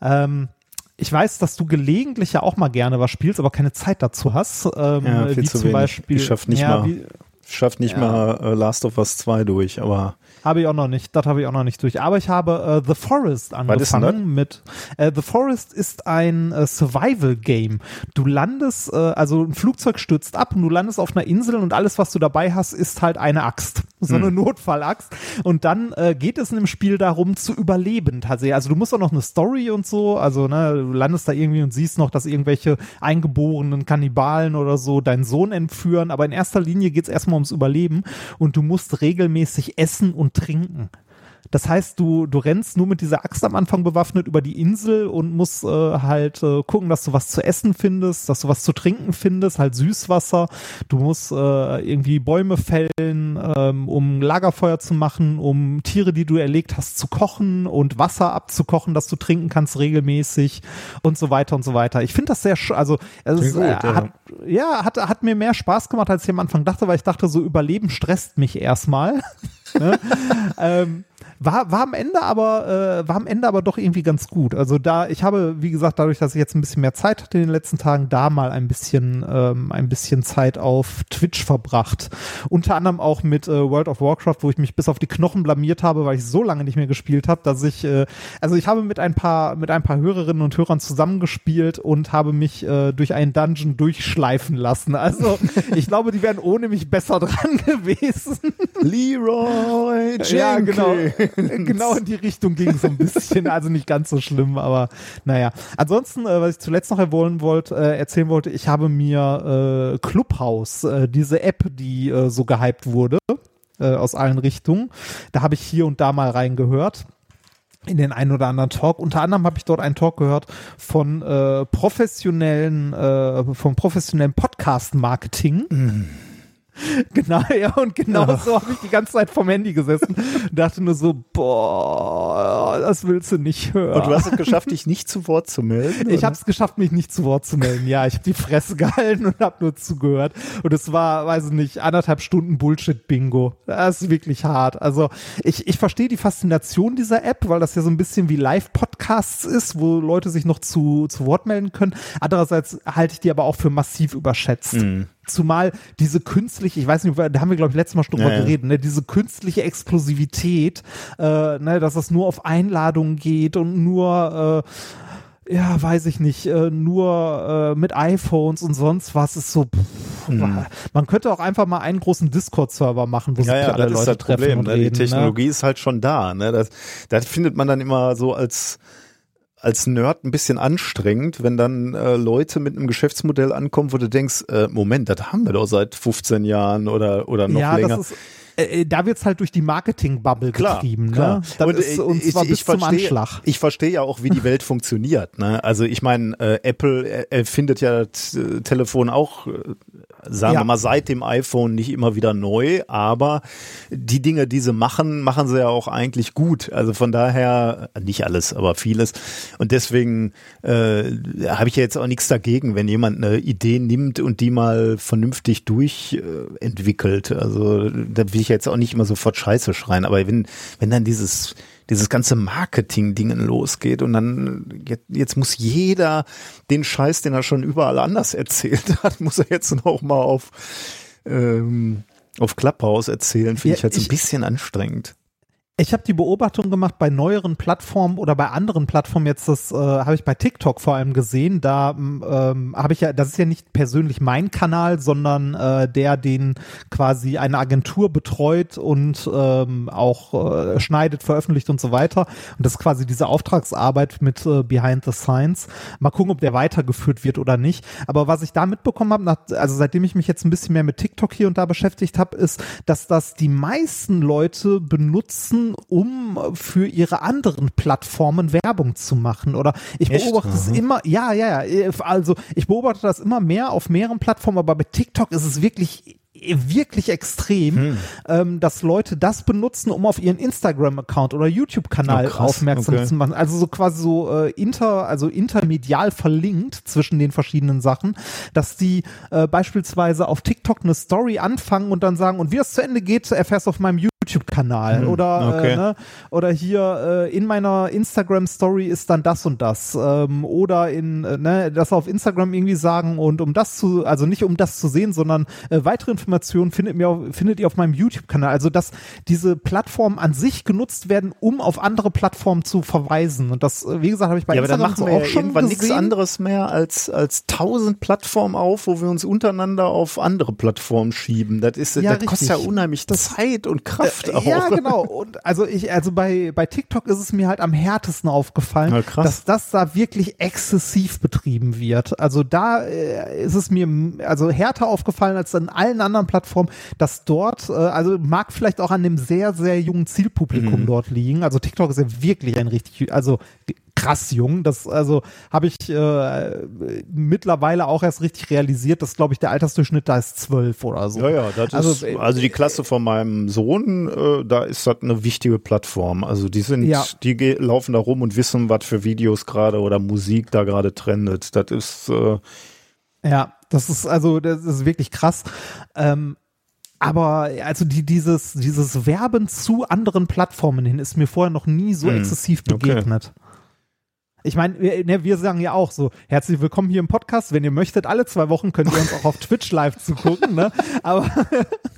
Ähm, ich weiß, dass du gelegentlich ja auch mal gerne was spielst, aber keine Zeit dazu hast. Ähm, ja, viel wie zu zum wenig. Beispiel. Ich schaff nicht ja, mal, wie, schaff nicht ja. mal Last of Us 2 durch, aber habe ich auch noch nicht. Das habe ich auch noch nicht durch. Aber ich habe äh, The Forest angefangen mit. Äh, The Forest ist ein äh, Survival-Game. Du landest, äh, also ein Flugzeug stürzt ab und du landest auf einer Insel und alles, was du dabei hast, ist halt eine Axt. So eine hm. Notfallaxt. Und dann äh, geht es in dem Spiel darum, zu überleben tatsächlich. Also du musst auch noch eine Story und so. Also, ne, du landest da irgendwie und siehst noch, dass irgendwelche eingeborenen Kannibalen oder so deinen Sohn entführen. Aber in erster Linie geht es erstmal ums Überleben und du musst regelmäßig essen und trinken. Das heißt, du, du rennst nur mit dieser Axt am Anfang bewaffnet über die Insel und musst äh, halt äh, gucken, dass du was zu essen findest, dass du was zu trinken findest, halt Süßwasser. Du musst äh, irgendwie Bäume fällen, ähm, um Lagerfeuer zu machen, um Tiere, die du erlegt hast, zu kochen und Wasser abzukochen, dass du trinken kannst regelmäßig und so weiter und so weiter. Ich finde das sehr, also es ist, gut, äh, ja. hat, ja, hat, hat mir mehr Spaß gemacht, als ich am Anfang dachte, weil ich dachte, so Überleben stresst mich erstmal. ne? ähm, war, war am Ende aber, äh, war am Ende aber doch irgendwie ganz gut. Also da, ich habe, wie gesagt, dadurch, dass ich jetzt ein bisschen mehr Zeit hatte in den letzten Tagen, da mal ein bisschen, ähm, ein bisschen Zeit auf Twitch verbracht. Unter anderem auch mit äh, World of Warcraft, wo ich mich bis auf die Knochen blamiert habe, weil ich so lange nicht mehr gespielt habe, dass ich, äh, also ich habe mit ein paar, mit ein paar Hörerinnen und Hörern zusammengespielt und habe mich äh, durch einen Dungeon durchschleifen lassen. Also ich glaube, die wären ohne mich besser dran gewesen. Leroy Jenkins. Ja, genau. Genau in die Richtung ging es ein bisschen. Also nicht ganz so schlimm, aber naja. Ansonsten, äh, was ich zuletzt noch erwähnen wollte, äh, erzählen wollte, ich habe mir äh, Clubhouse, äh, diese App, die äh, so gehypt wurde, äh, aus allen Richtungen, da habe ich hier und da mal reingehört in den einen oder anderen Talk. Unter anderem habe ich dort einen Talk gehört von äh, professionellen, äh, vom professionellen Podcast-Marketing. Genau, ja, und genau Ja. so habe ich die ganze Zeit vom Handy gesessen und dachte nur so, boah, das willst du nicht hören. Und du hast es geschafft, dich nicht zu Wort zu melden? Ich habe es geschafft, mich nicht zu Wort zu melden. Ja, ich habe die Fresse gehalten und habe nur zugehört. Und es war, weiß ich nicht, anderthalb Stunden Bullshit-Bingo. Das ist wirklich hart. Also ich, ich verstehe die Faszination dieser App, weil das ja so ein bisschen wie Live-Podcasts ist, wo Leute sich noch zu, zu Wort melden können. Andererseits halte ich die aber auch für massiv überschätzt. Mhm. Zumal diese künstliche, ich weiß nicht, da haben wir, glaube ich, letztes Mal schon drüber Ja, geredet, ne, diese künstliche Explosivität, äh, ne, dass es nur auf Einladungen geht und nur, äh, ja, weiß ich nicht, äh, nur äh, mit iPhones und sonst was ist so. Pff, Man könnte auch einfach mal einen großen Discord-Server machen, wo Mhm. Ja, sich ja, alle das Leute das treffen Problem. und Ne? reden. Die Technologie ist halt schon da. Ne? Das, das findet man dann immer so als als Nerd ein bisschen anstrengend, wenn dann äh, Leute mit einem Geschäftsmodell ankommen, wo du denkst, äh, Moment, das haben wir doch seit 15 Jahren oder oder noch ja, länger. das ist, äh, äh, da wird's halt durch die Marketing-Bubble getrieben. klar. Ne? Das ist, und ich- zwar ich bis zum verstehe- Anschlag. Ich verstehe ja auch, wie die Welt funktioniert. Ne? Also ich meine, äh, Apple äh, erfindet ja das äh, Telefon auch, äh, sagen Ja. wir mal, seit dem iPhone nicht immer wieder neu, aber die Dinge, die sie machen, machen sie ja auch eigentlich gut. Also von daher, nicht alles, aber vieles. Und deswegen äh, habe ich ja jetzt auch nichts dagegen, wenn jemand eine Idee nimmt und die mal vernünftig durchentwickelt. Äh, also da will ich jetzt auch nicht immer sofort Scheiße schreien, aber wenn, wenn dann dieses dieses ganze Marketing-Dingen losgeht und dann jetzt, jetzt muss jeder den Scheiß, den er schon überall anders erzählt hat, muss er jetzt noch mal auf ähm, auf Clubhouse erzählen, finde Ja, ich halt so ein bisschen anstrengend. Ich habe die Beobachtung gemacht bei neueren Plattformen oder bei anderen Plattformen jetzt, das äh, habe ich bei TikTok vor allem gesehen. Da ähm, habe ich ja, das ist ja nicht persönlich mein Kanal, sondern äh, der, den quasi eine Agentur betreut und ähm, auch äh, schneidet, veröffentlicht und so weiter. Und das ist quasi diese Auftragsarbeit mit äh, Behind the Science. Mal gucken, ob der weitergeführt wird oder nicht. Aber was ich da mitbekommen habe, nach- also seitdem ich mich jetzt ein bisschen mehr mit TikTok hier und da beschäftigt habe, ist, dass das die meisten Leute benutzen, um für ihre anderen Plattformen Werbung zu machen. Oder ich Echt? beobachte es immer, ja, ja, ja, also ich beobachte das immer mehr auf mehreren Plattformen, aber bei TikTok ist es wirklich wirklich extrem, Hm. ähm, dass Leute das benutzen, um auf ihren Instagram-Account oder YouTube-Kanal Oh, aufmerksam Okay. zu machen. Also so quasi so äh, inter, also intermedial verlinkt zwischen den verschiedenen Sachen, dass die äh, beispielsweise auf TikTok eine Story anfangen und dann sagen, und wie das zu Ende geht, erfährst du auf meinem YouTube-Kanal Hm, oder okay. äh, ne, oder hier äh, in meiner Instagram-Story ist dann das und das ähm, oder in äh, ne, das auf Instagram irgendwie sagen und um das zu, also nicht um das zu sehen, sondern äh, weitere Informationen findet, mir auf, findet ihr auf meinem YouTube-Kanal. Also dass diese Plattformen an sich genutzt werden, um auf andere Plattformen zu verweisen. Und das, äh, wie gesagt, habe ich bei ja, aber dann Instagram machen wir auch ja schon irgendwann nichts anderes mehr als als tausend Plattformen auf, wo wir uns untereinander auf andere Plattformen schieben. Das ist, Ja, das kostet ja richtig. unheimlich Zeit und Kraft auch. Äh, Ja, genau. Und also ich, also bei, bei TikTok ist es mir halt am härtesten aufgefallen, Na, dass das da wirklich exzessiv betrieben wird. Also da äh, ist es mir also härter aufgefallen als an allen anderen Plattformen, dass dort, äh, also mag vielleicht auch an dem sehr, sehr jungen Zielpublikum Mhm. dort liegen. Also TikTok ist ja wirklich ein richtig, also krass jung. Das also habe ich äh, mittlerweile auch erst richtig realisiert, dass glaube ich der Altersdurchschnitt da ist zwölf oder so. Ja, ja, das Also, ist, äh, also die Klasse von meinem Sohn, äh, da ist das eine wichtige Plattform. Also die sind, Ja. die laufen da rum und wissen, was für Videos gerade oder Musik da gerade trendet. Das ist, äh, Ja, das ist also, das ist wirklich krass. Ähm, aber also die, dieses, dieses Werben zu anderen Plattformen hin ist mir vorher noch nie so Hm, exzessiv okay. Ich meine, wir, ne, wir sagen ja auch so, herzlich willkommen hier im Podcast. Wenn ihr möchtet, alle zwei Wochen könnt ihr uns auch auf Twitch live zugucken, ne? Aber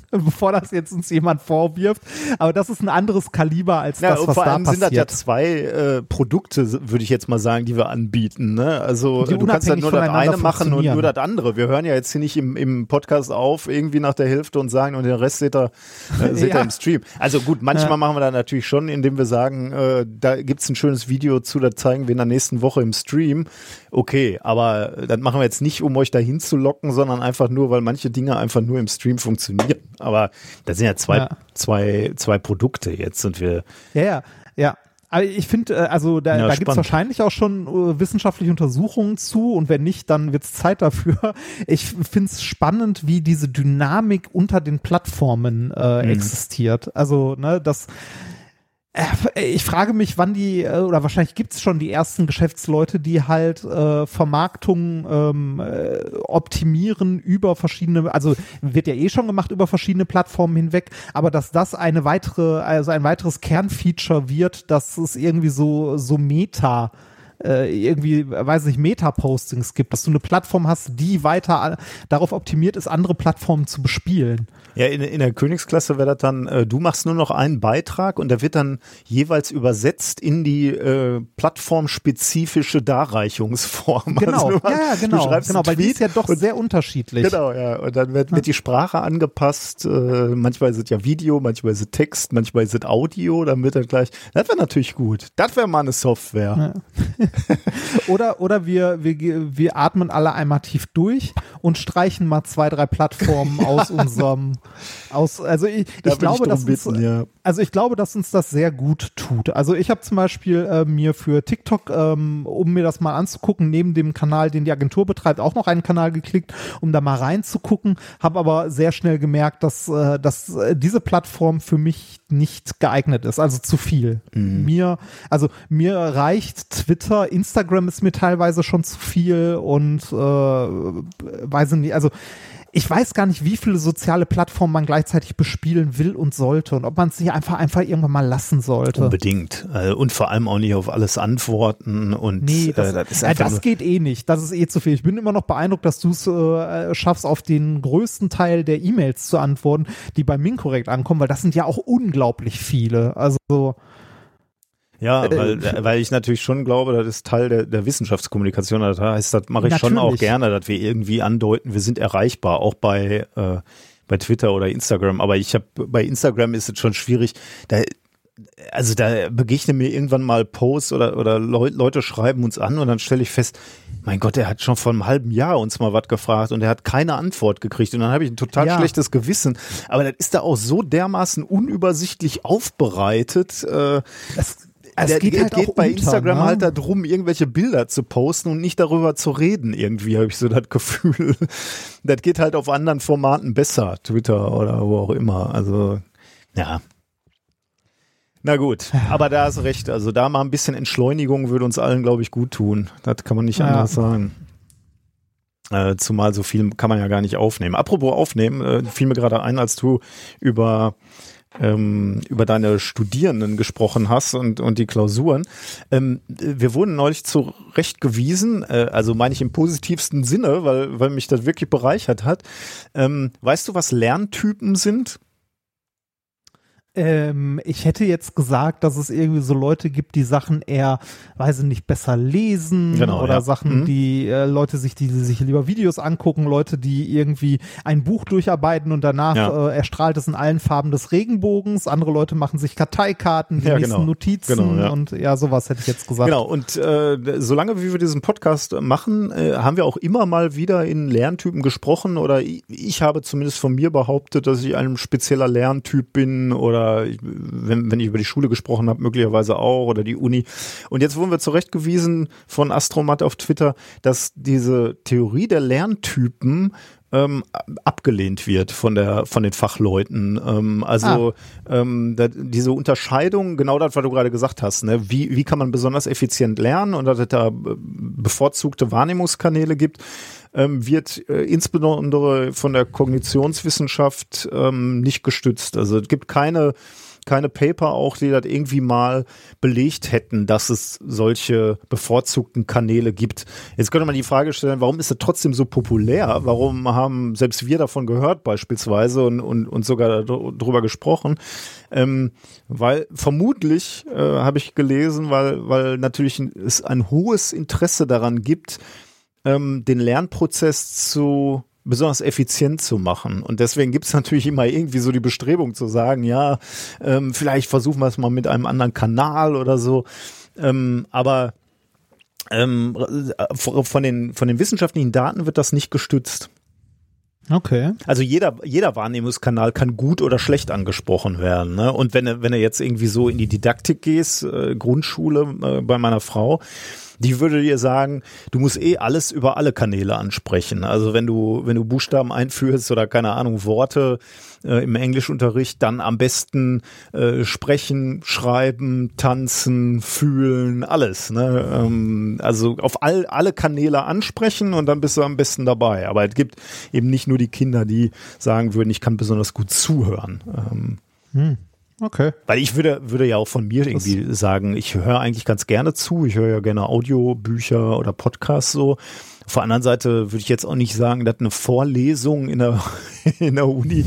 bevor das jetzt uns jemand vorwirft. Aber das ist ein anderes Kaliber als Ja, das, was vor da allem sind das passiert. ja zwei äh, Produkte, würde ich jetzt mal sagen, die wir anbieten. Ne? Also Die du kannst unabhängig nur das eine machen und nur das andere. Wir hören ja jetzt hier nicht im, im Podcast auf, irgendwie nach der Hälfte und sagen, und den Rest seht ihr, äh, seht ihr Ja. im Stream. Also gut, manchmal Ja. machen wir das natürlich schon, indem wir sagen, äh, da gibt's ein schönes Video zu, das zeigen wir in der nächsten Woche im Stream. Okay, aber das machen wir jetzt nicht, um euch dahin zu locken, sondern einfach nur, weil manche Dinge einfach nur im Stream funktionieren. Aber das sind ja zwei, Ja. zwei, zwei Produkte jetzt und wir Ja, ja, ja. Aber ich finde, äh, also da, Ja, da gibt es wahrscheinlich auch schon äh, wissenschaftliche Untersuchungen zu und wenn nicht, dann wird es Zeit dafür. Ich finde es spannend, wie diese Dynamik unter den Plattformen äh, Mhm. existiert. Also, ne, das ich frage mich, wann die, äh, oder wahrscheinlich gibt es schon die ersten Geschäftsleute, die halt äh, Vermarktung ähm, äh, optimieren über verschiedene, also wird ja eh schon gemacht über verschiedene Plattformen hinweg, aber dass das eine weitere, also ein weiteres Kernfeature wird, dass es irgendwie so, so Meta äh, irgendwie, weiß nicht, Meta-Postings gibt, dass du eine Plattform hast, die weiter darauf optimiert ist, andere Plattformen zu bespielen. Ja, in, in der Königsklasse wäre das dann, äh, du machst nur noch einen Beitrag und der wird dann jeweils übersetzt in die äh, plattformspezifische Darreichungsform. Genau, Also ja, ja, du genau, schreibst genau, weil die ist ja doch und, sehr unterschiedlich. Genau, ja. Und dann wird, wird die Sprache angepasst. Äh, manchmal ist es ja Video, manchmal ist es Text, manchmal ist es Audio. Dann wird er gleich. Das wäre natürlich gut. Das wäre mal eine Software. Oder, oder wir, wir, wir atmen alle einmal tief durch und streichen mal zwei, drei Plattformen aus unserem, aus, also ich, Da ich glaube, drum dass uns, bitten, ja. also ich glaube, dass uns das sehr gut tut. Also ich habe zum Beispiel äh, mir für TikTok, ähm, um mir das mal anzugucken, neben dem Kanal, den die Agentur betreibt, auch noch einen Kanal geklickt, um da mal reinzugucken, habe aber sehr schnell gemerkt, dass, äh, dass äh, diese Plattform für mich nicht geeignet ist, also zu viel. Mir, also mir reicht Twitter, Instagram ist mir teilweise schon zu viel und äh, weiß ich nicht, also ich weiß gar nicht, wie viele soziale Plattformen man gleichzeitig bespielen will und sollte und ob man es nicht einfach, einfach irgendwann mal lassen sollte. Unbedingt. Äh, und vor allem auch nicht auf alles antworten. Und Nee, das, äh, das ist einfach das geht eh nicht. Das ist eh zu viel. Ich bin immer noch beeindruckt, dass du es äh, schaffst, auf den größten Teil der E-Mails zu antworten, die bei Minkorrekt ankommen, weil das sind ja auch unglaublich viele. Also Ja, weil, weil ich natürlich schon glaube, das ist Teil der, der Wissenschaftskommunikation. Das heißt, das mache ich schon auch Natürlich. gerne, dass wir irgendwie andeuten, wir sind erreichbar, auch bei, äh, bei Twitter oder Instagram. Aber ich habe bei Instagram ist es schon schwierig. Da, also da begegnen mir irgendwann mal Posts oder, oder Leu Leute schreiben uns an und dann stelle ich fest, mein Gott, der hat schon vor einem halben Jahr uns mal was gefragt und er hat keine Antwort gekriegt und dann habe ich ein total Ja. schlechtes Gewissen. Aber das ist da auch so dermaßen unübersichtlich aufbereitet. Äh, es, es es geht, geht, halt geht bei unter, Instagram ne? halt darum, irgendwelche Bilder zu posten und nicht darüber zu reden. Irgendwie habe ich so das Gefühl. Das geht halt auf anderen Formaten besser, Twitter oder wo auch immer. Also ja. Na gut, aber da hast du recht. Also da mal ein bisschen Entschleunigung würde uns allen, glaube ich, gut tun. Das kann man nicht Ja. anders sagen. Äh, zumal so viel kann man ja gar nicht aufnehmen. Apropos aufnehmen, äh, fiel mir gerade ein, als du über ähm, über deine Studierenden gesprochen hast und, und die Klausuren. Ähm, wir wurden neulich zurechtgewiesen, äh, also meine ich im positivsten Sinne, weil, weil mich das wirklich bereichert hat. Ähm, weißt du, was Lerntypen sind? Ähm, ich hätte jetzt gesagt, dass es irgendwie so Leute gibt, die Sachen eher, weiß ich nicht, besser lesen Genau, oder ja. Sachen, Mhm. die äh, Leute sich, die sich lieber Videos angucken, Leute, die irgendwie ein Buch durcharbeiten und danach Ja. äh, erstrahlt es in allen Farben des Regenbogens. Andere Leute machen sich Karteikarten, die Ja, nächsten genau. Notizen Genau, und ja, sowas hätte ich jetzt gesagt. Genau, und äh, solange wie wir diesen Podcast machen, äh, haben wir auch immer mal wieder in Lerntypen gesprochen oder ich, ich habe zumindest von mir behauptet, dass ich ein spezieller Lerntyp bin oder ich, wenn, wenn ich über die Schule gesprochen habe, möglicherweise auch oder die Uni. Und jetzt wurden wir zurechtgewiesen von Astromat auf Twitter, dass diese Theorie der Lerntypen ähm, abgelehnt wird von der von den Fachleuten. Ähm, also ähm, da, diese Unterscheidung, genau das, was du gerade gesagt hast, ne? wie, wie kann man besonders effizient lernen und dass es da äh, bevorzugte Wahrnehmungskanäle gibt, ähm, wird äh, insbesondere von der Kognitionswissenschaft ähm, nicht gestützt. Also es gibt keine keine Paper auch, die das irgendwie mal belegt hätten, dass es solche bevorzugten Kanäle gibt. Jetzt könnte man die Frage stellen, warum ist es trotzdem so populär? Warum haben selbst wir davon gehört beispielsweise und, und, und sogar darüber gesprochen? Ähm, weil vermutlich, äh, habe ich gelesen, weil, weil natürlich es ein hohes Interesse daran gibt, ähm, den Lernprozess zu besonders effizient zu machen. Und deswegen gibt es natürlich immer irgendwie so die Bestrebung zu sagen, ja, ähm, vielleicht versuchen wir es mal mit einem anderen Kanal oder so. Ähm, aber ähm, von, den, von den wissenschaftlichen Daten wird das nicht gestützt. Okay. Also jeder, jeder Wahrnehmungskanal kann gut oder schlecht angesprochen werden. Ne? Und wenn, wenn du jetzt irgendwie so in die Didaktik gehst, äh, Grundschule äh, bei meiner Frau, die würde dir sagen, du musst eh alles über alle Kanäle ansprechen. Also wenn du, wenn du Buchstaben einführst oder keine Ahnung, Worte äh, im Englischunterricht, dann am besten äh, sprechen, schreiben, tanzen, fühlen, alles. Ne? Ähm, also auf all, alle Kanäle ansprechen und dann bist du am besten dabei. Aber es gibt eben nicht nur die Kinder, die sagen würden, ich kann besonders gut zuhören. Ähm, hm. Okay. Weil ich würde, würde ja auch von mir irgendwie das sagen, ich höre eigentlich ganz gerne zu. Ich höre ja gerne Audiobücher oder Podcasts so. Auf der anderen Seite würde ich jetzt auch nicht sagen, dass eine Vorlesung in der, in der Uni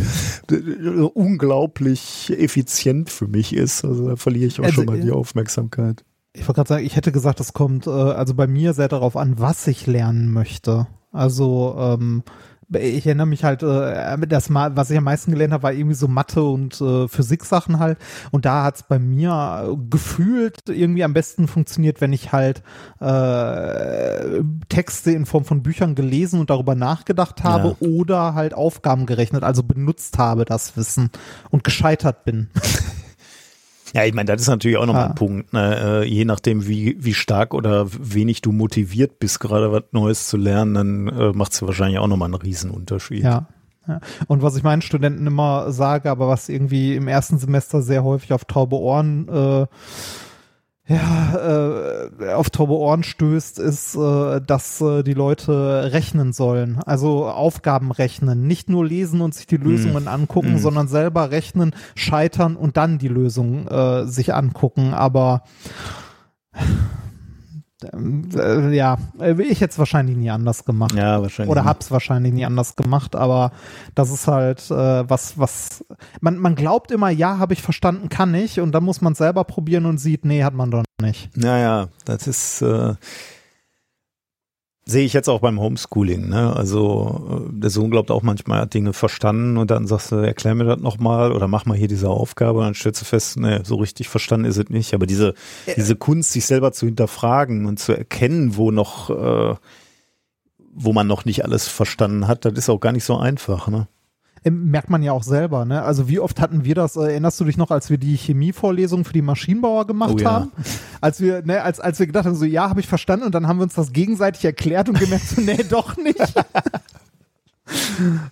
unglaublich effizient für mich ist. Also da verliere ich auch also, schon mal die Aufmerksamkeit. Ich wollte gerade sagen, ich hätte gesagt, das kommt äh, also bei mir sehr darauf an, was ich lernen möchte. Also ähm, ich erinnere mich halt, äh, das mal, was ich am meisten gelernt habe, war irgendwie so Mathe und äh, Physik-Sachen halt. Und da hat's bei mir gefühlt irgendwie am besten funktioniert, wenn ich halt äh, Texte in Form von Büchern gelesen und darüber nachgedacht habe ja. oder halt Aufgaben gerechnet, also benutzt habe das Wissen und gescheitert bin. Ja, ich meine, das ist natürlich auch nochmal ah. ein Punkt. Ne? Äh, je nachdem, wie, wie stark oder wenig du motiviert bist, gerade was Neues zu lernen, dann äh, macht es wahrscheinlich auch nochmal einen Riesenunterschied. Ja. ja. Und was ich meinen Studenten immer sage, aber was irgendwie im ersten Semester sehr häufig auf taube Ohren äh, ja, äh, auf taube Ohren stößt, ist, äh, dass äh, die Leute rechnen sollen. Also Aufgaben rechnen. Nicht nur lesen und sich die Lösungen mm. angucken, mm. sondern selber rechnen, scheitern und dann die Lösung äh, sich angucken. Aber ja, äh, ich hätte es wahrscheinlich nie anders gemacht. Ja, wahrscheinlich. Oder hab's wahrscheinlich nie anders gemacht, aber das ist halt äh, was, was man, man glaubt immer, ja, habe ich verstanden, kann ich, und dann muss man selber probieren und sieht, nee, hat man doch nicht. Naja, das ist äh, sehe ich jetzt auch beim Homeschooling. Ne? Also äh, der Sohn glaubt auch manchmal, er hat Dinge verstanden und dann sagst du, erklär mir das nochmal oder mach mal hier diese Aufgabe und dann stellst du fest, ne, so richtig verstanden ist es nicht. Aber diese, ja. diese Kunst, sich selber zu hinterfragen und zu erkennen, wo noch, äh, wo man noch nicht alles verstanden hat, das ist auch gar nicht so einfach. Ne? Merkt man ja auch selber, ne? Also wie oft hatten wir das, äh, erinnerst du dich noch, als wir die Chemievorlesung für die Maschinenbauer gemacht oh, ja. haben? Als wir, ne, als, als wir gedacht haben, so ja, habe ich verstanden und dann haben wir uns das gegenseitig erklärt und gemerkt, so, nee, doch nicht.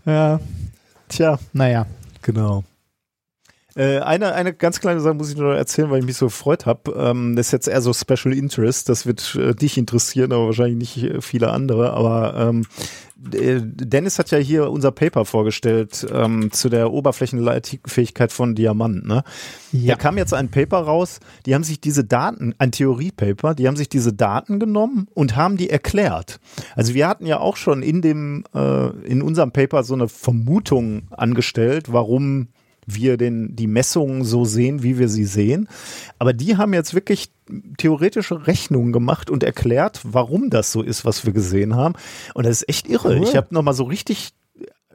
ja. Tja, naja. Genau. Äh, eine, eine ganz kleine Sache muss ich nur erzählen, weil ich mich so gefreut habe. Ähm, das ist jetzt eher so Special Interest. Das wird äh, dich interessieren, aber wahrscheinlich nicht äh, viele andere. Aber ähm, äh, Dennis hat ja hier unser Paper vorgestellt ähm, zu der Oberflächenleitfähigkeit von Diamant. Ne? Ja. Da kam jetzt ein Paper raus, die haben sich diese Daten, ein Theoriepaper, die haben sich diese Daten genommen und haben die erklärt. Also wir hatten ja auch schon in dem, äh, in unserem Paper so eine Vermutung angestellt, warum wir den, die Messungen so sehen, wie wir sie sehen. Aber die haben jetzt wirklich theoretische Rechnungen gemacht und erklärt, warum das so ist, was wir gesehen haben. Und das ist echt irre. Cool. Ich habe nochmal so richtig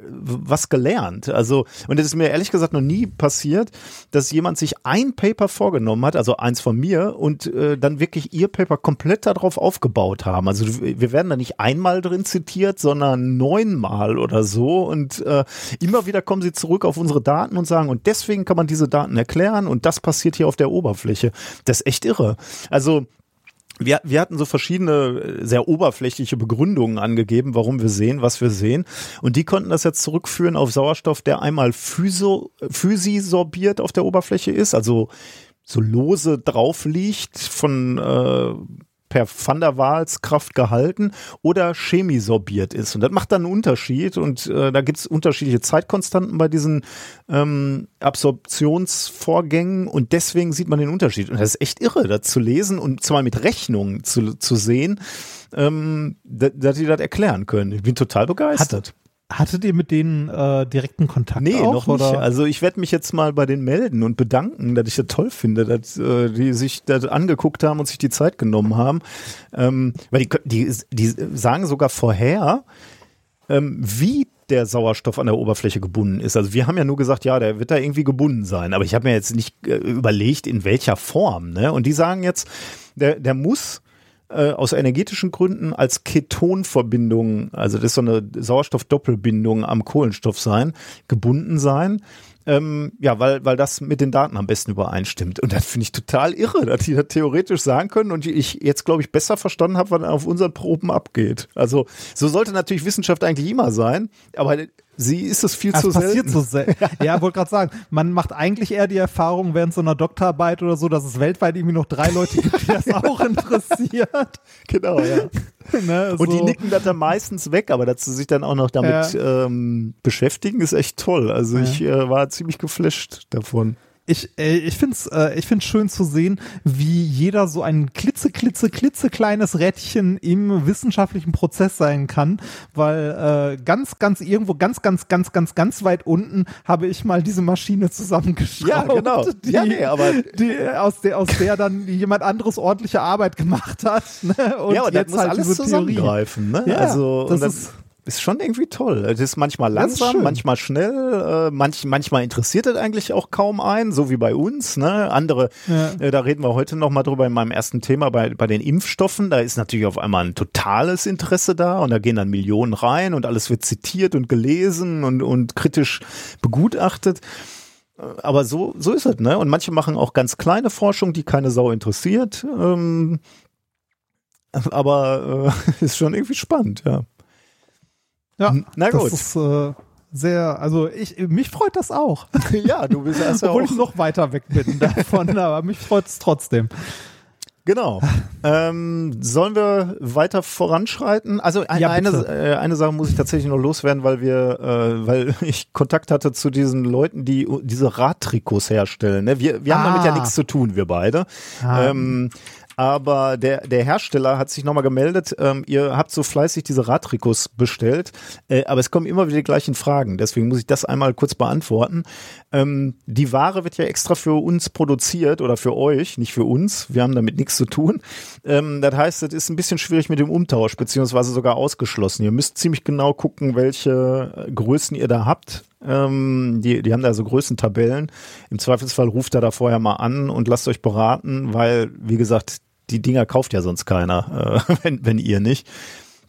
was gelernt. Also, und es ist mir ehrlich gesagt noch nie passiert, dass jemand sich ein Paper vorgenommen hat, also eins von mir, und äh, dann wirklich ihr Paper komplett darauf aufgebaut haben. Also wir werden da nicht einmal drin zitiert, sondern neunmal oder so. Und äh, immer wieder kommen sie zurück auf unsere Daten und sagen, und deswegen kann man diese Daten erklären und das passiert hier auf der Oberfläche. Das ist echt irre. Also wir, wir hatten so verschiedene äh, sehr oberflächliche Begründungen angegeben, warum wir sehen, was wir sehen. Und die konnten das jetzt zurückführen auf Sauerstoff, der einmal physo, physisorbiert auf der Oberfläche ist, also so lose drauf liegt von äh, per Van der Waals Kraft gehalten oder chemisorbiert ist. Und das macht dann einen Unterschied und äh, da gibt es unterschiedliche Zeitkonstanten bei diesen ähm, Absorptionsvorgängen und deswegen sieht man den Unterschied. Und das ist echt irre, das zu lesen und zwar mit Rechnungen zu, zu sehen, ähm, dass, die das erklären können. Ich bin total begeistert. Hat, Hattet ihr mit denen äh, direkten Kontakt? Nee, auch, noch nicht. Oder? Also ich werde mich jetzt mal bei denen melden und bedanken, dass ich das toll finde, dass äh, die sich das angeguckt haben und sich die Zeit genommen haben. Ähm, weil die, die, die sagen sogar vorher, ähm, wie der Sauerstoff an der Oberfläche gebunden ist. Also wir haben ja nur gesagt, ja, der wird da irgendwie gebunden sein. Aber ich habe mir jetzt nicht äh, überlegt, in welcher Form. Ne? Und die sagen jetzt, der, der muss äh, aus energetischen Gründen als Ketonverbindung, also das ist so eine Sauerstoffdoppelbindung am Kohlenstoff sein, gebunden sein. Ähm, ja, weil, weil das mit den Daten am besten übereinstimmt. Und das finde ich total irre, dass die das theoretisch sagen können und ich jetzt, glaube ich, besser verstanden habe, was auf unseren Proben abgeht. Also so sollte natürlich Wissenschaft eigentlich immer sein, aber sie ist es viel das zu passiert selten. so selten. ja, wollte gerade sagen, man macht eigentlich eher die Erfahrung während so einer Doktorarbeit oder so, dass es weltweit irgendwie noch drei Leute gibt, die das auch interessiert. Genau, ja. Ne, Und die so. nicken das dann meistens weg, aber dass sie sich dann auch noch damit ähm, beschäftigen, ist echt toll. Also ich äh, war ziemlich geflasht davon. Ich, äh, ich finde es äh, ich find's schön zu sehen, wie jeder so ein klitze, klitze, klitze kleines Rädchen im wissenschaftlichen Prozess sein kann, weil äh, ganz, ganz irgendwo, ganz, ganz, ganz, ganz, ganz weit unten habe ich mal diese Maschine zusammengeschraubt. Ja, genau. Die, Ja, nee, aber- die, aus, der, aus der dann jemand anderes ordentliche Arbeit gemacht hat. Ne? Und ja, und jetzt muss halt alles diese Theorie. zusammengreifen. Ne? Ja, also das und das ist- ist schon irgendwie toll. Es ist manchmal ist langsam, schön. manchmal schnell, äh, manch, manchmal interessiert es eigentlich auch kaum einen, so wie bei uns. Ne? Andere, Ja. äh, da reden wir heute noch mal drüber in meinem ersten Thema bei, bei den Impfstoffen. Da ist natürlich auf einmal ein totales Interesse da und da gehen dann Millionen rein und alles wird zitiert und gelesen und, und kritisch begutachtet. Äh, Aber so, so ist es, ne? Und manche machen auch ganz kleine Forschung, die keine Sau interessiert. Ähm, aber äh, ist schon irgendwie spannend, ja. Ja, Na gut. das ist äh, sehr, also ich, mich freut das auch. ja, du bist erst ja Obwohl auch. ich noch weiter weg bin davon, aber mich freut es trotzdem. Genau. ähm, sollen wir weiter voranschreiten? Also ein, Ja, eine, äh, eine Sache muss ich tatsächlich noch loswerden, weil wir, äh, weil ich Kontakt hatte zu diesen Leuten, die diese Radtrikots herstellen. Ne? Wir, wir haben damit ja Ah. nichts zu tun, wir beide. Ah. Ähm, aber der, der Hersteller hat sich nochmal gemeldet, ähm, ihr habt so fleißig diese Radtrikots bestellt, äh, aber es kommen immer wieder die gleichen Fragen. Deswegen muss ich das einmal kurz beantworten. Ähm, die Ware wird ja extra für uns produziert oder für euch, nicht für uns. Wir haben damit nichts zu tun. Ähm, das heißt, es ist ein bisschen schwierig mit dem Umtausch, beziehungsweise sogar ausgeschlossen. Ihr müsst ziemlich genau gucken, welche äh, Größen ihr da habt. Ähm, die, die haben da so Größentabellen. Im Zweifelsfall ruft er da vorher mal an und lasst euch beraten, weil, wie gesagt, die Dinger kauft ja sonst keiner, äh, wenn, wenn ihr nicht.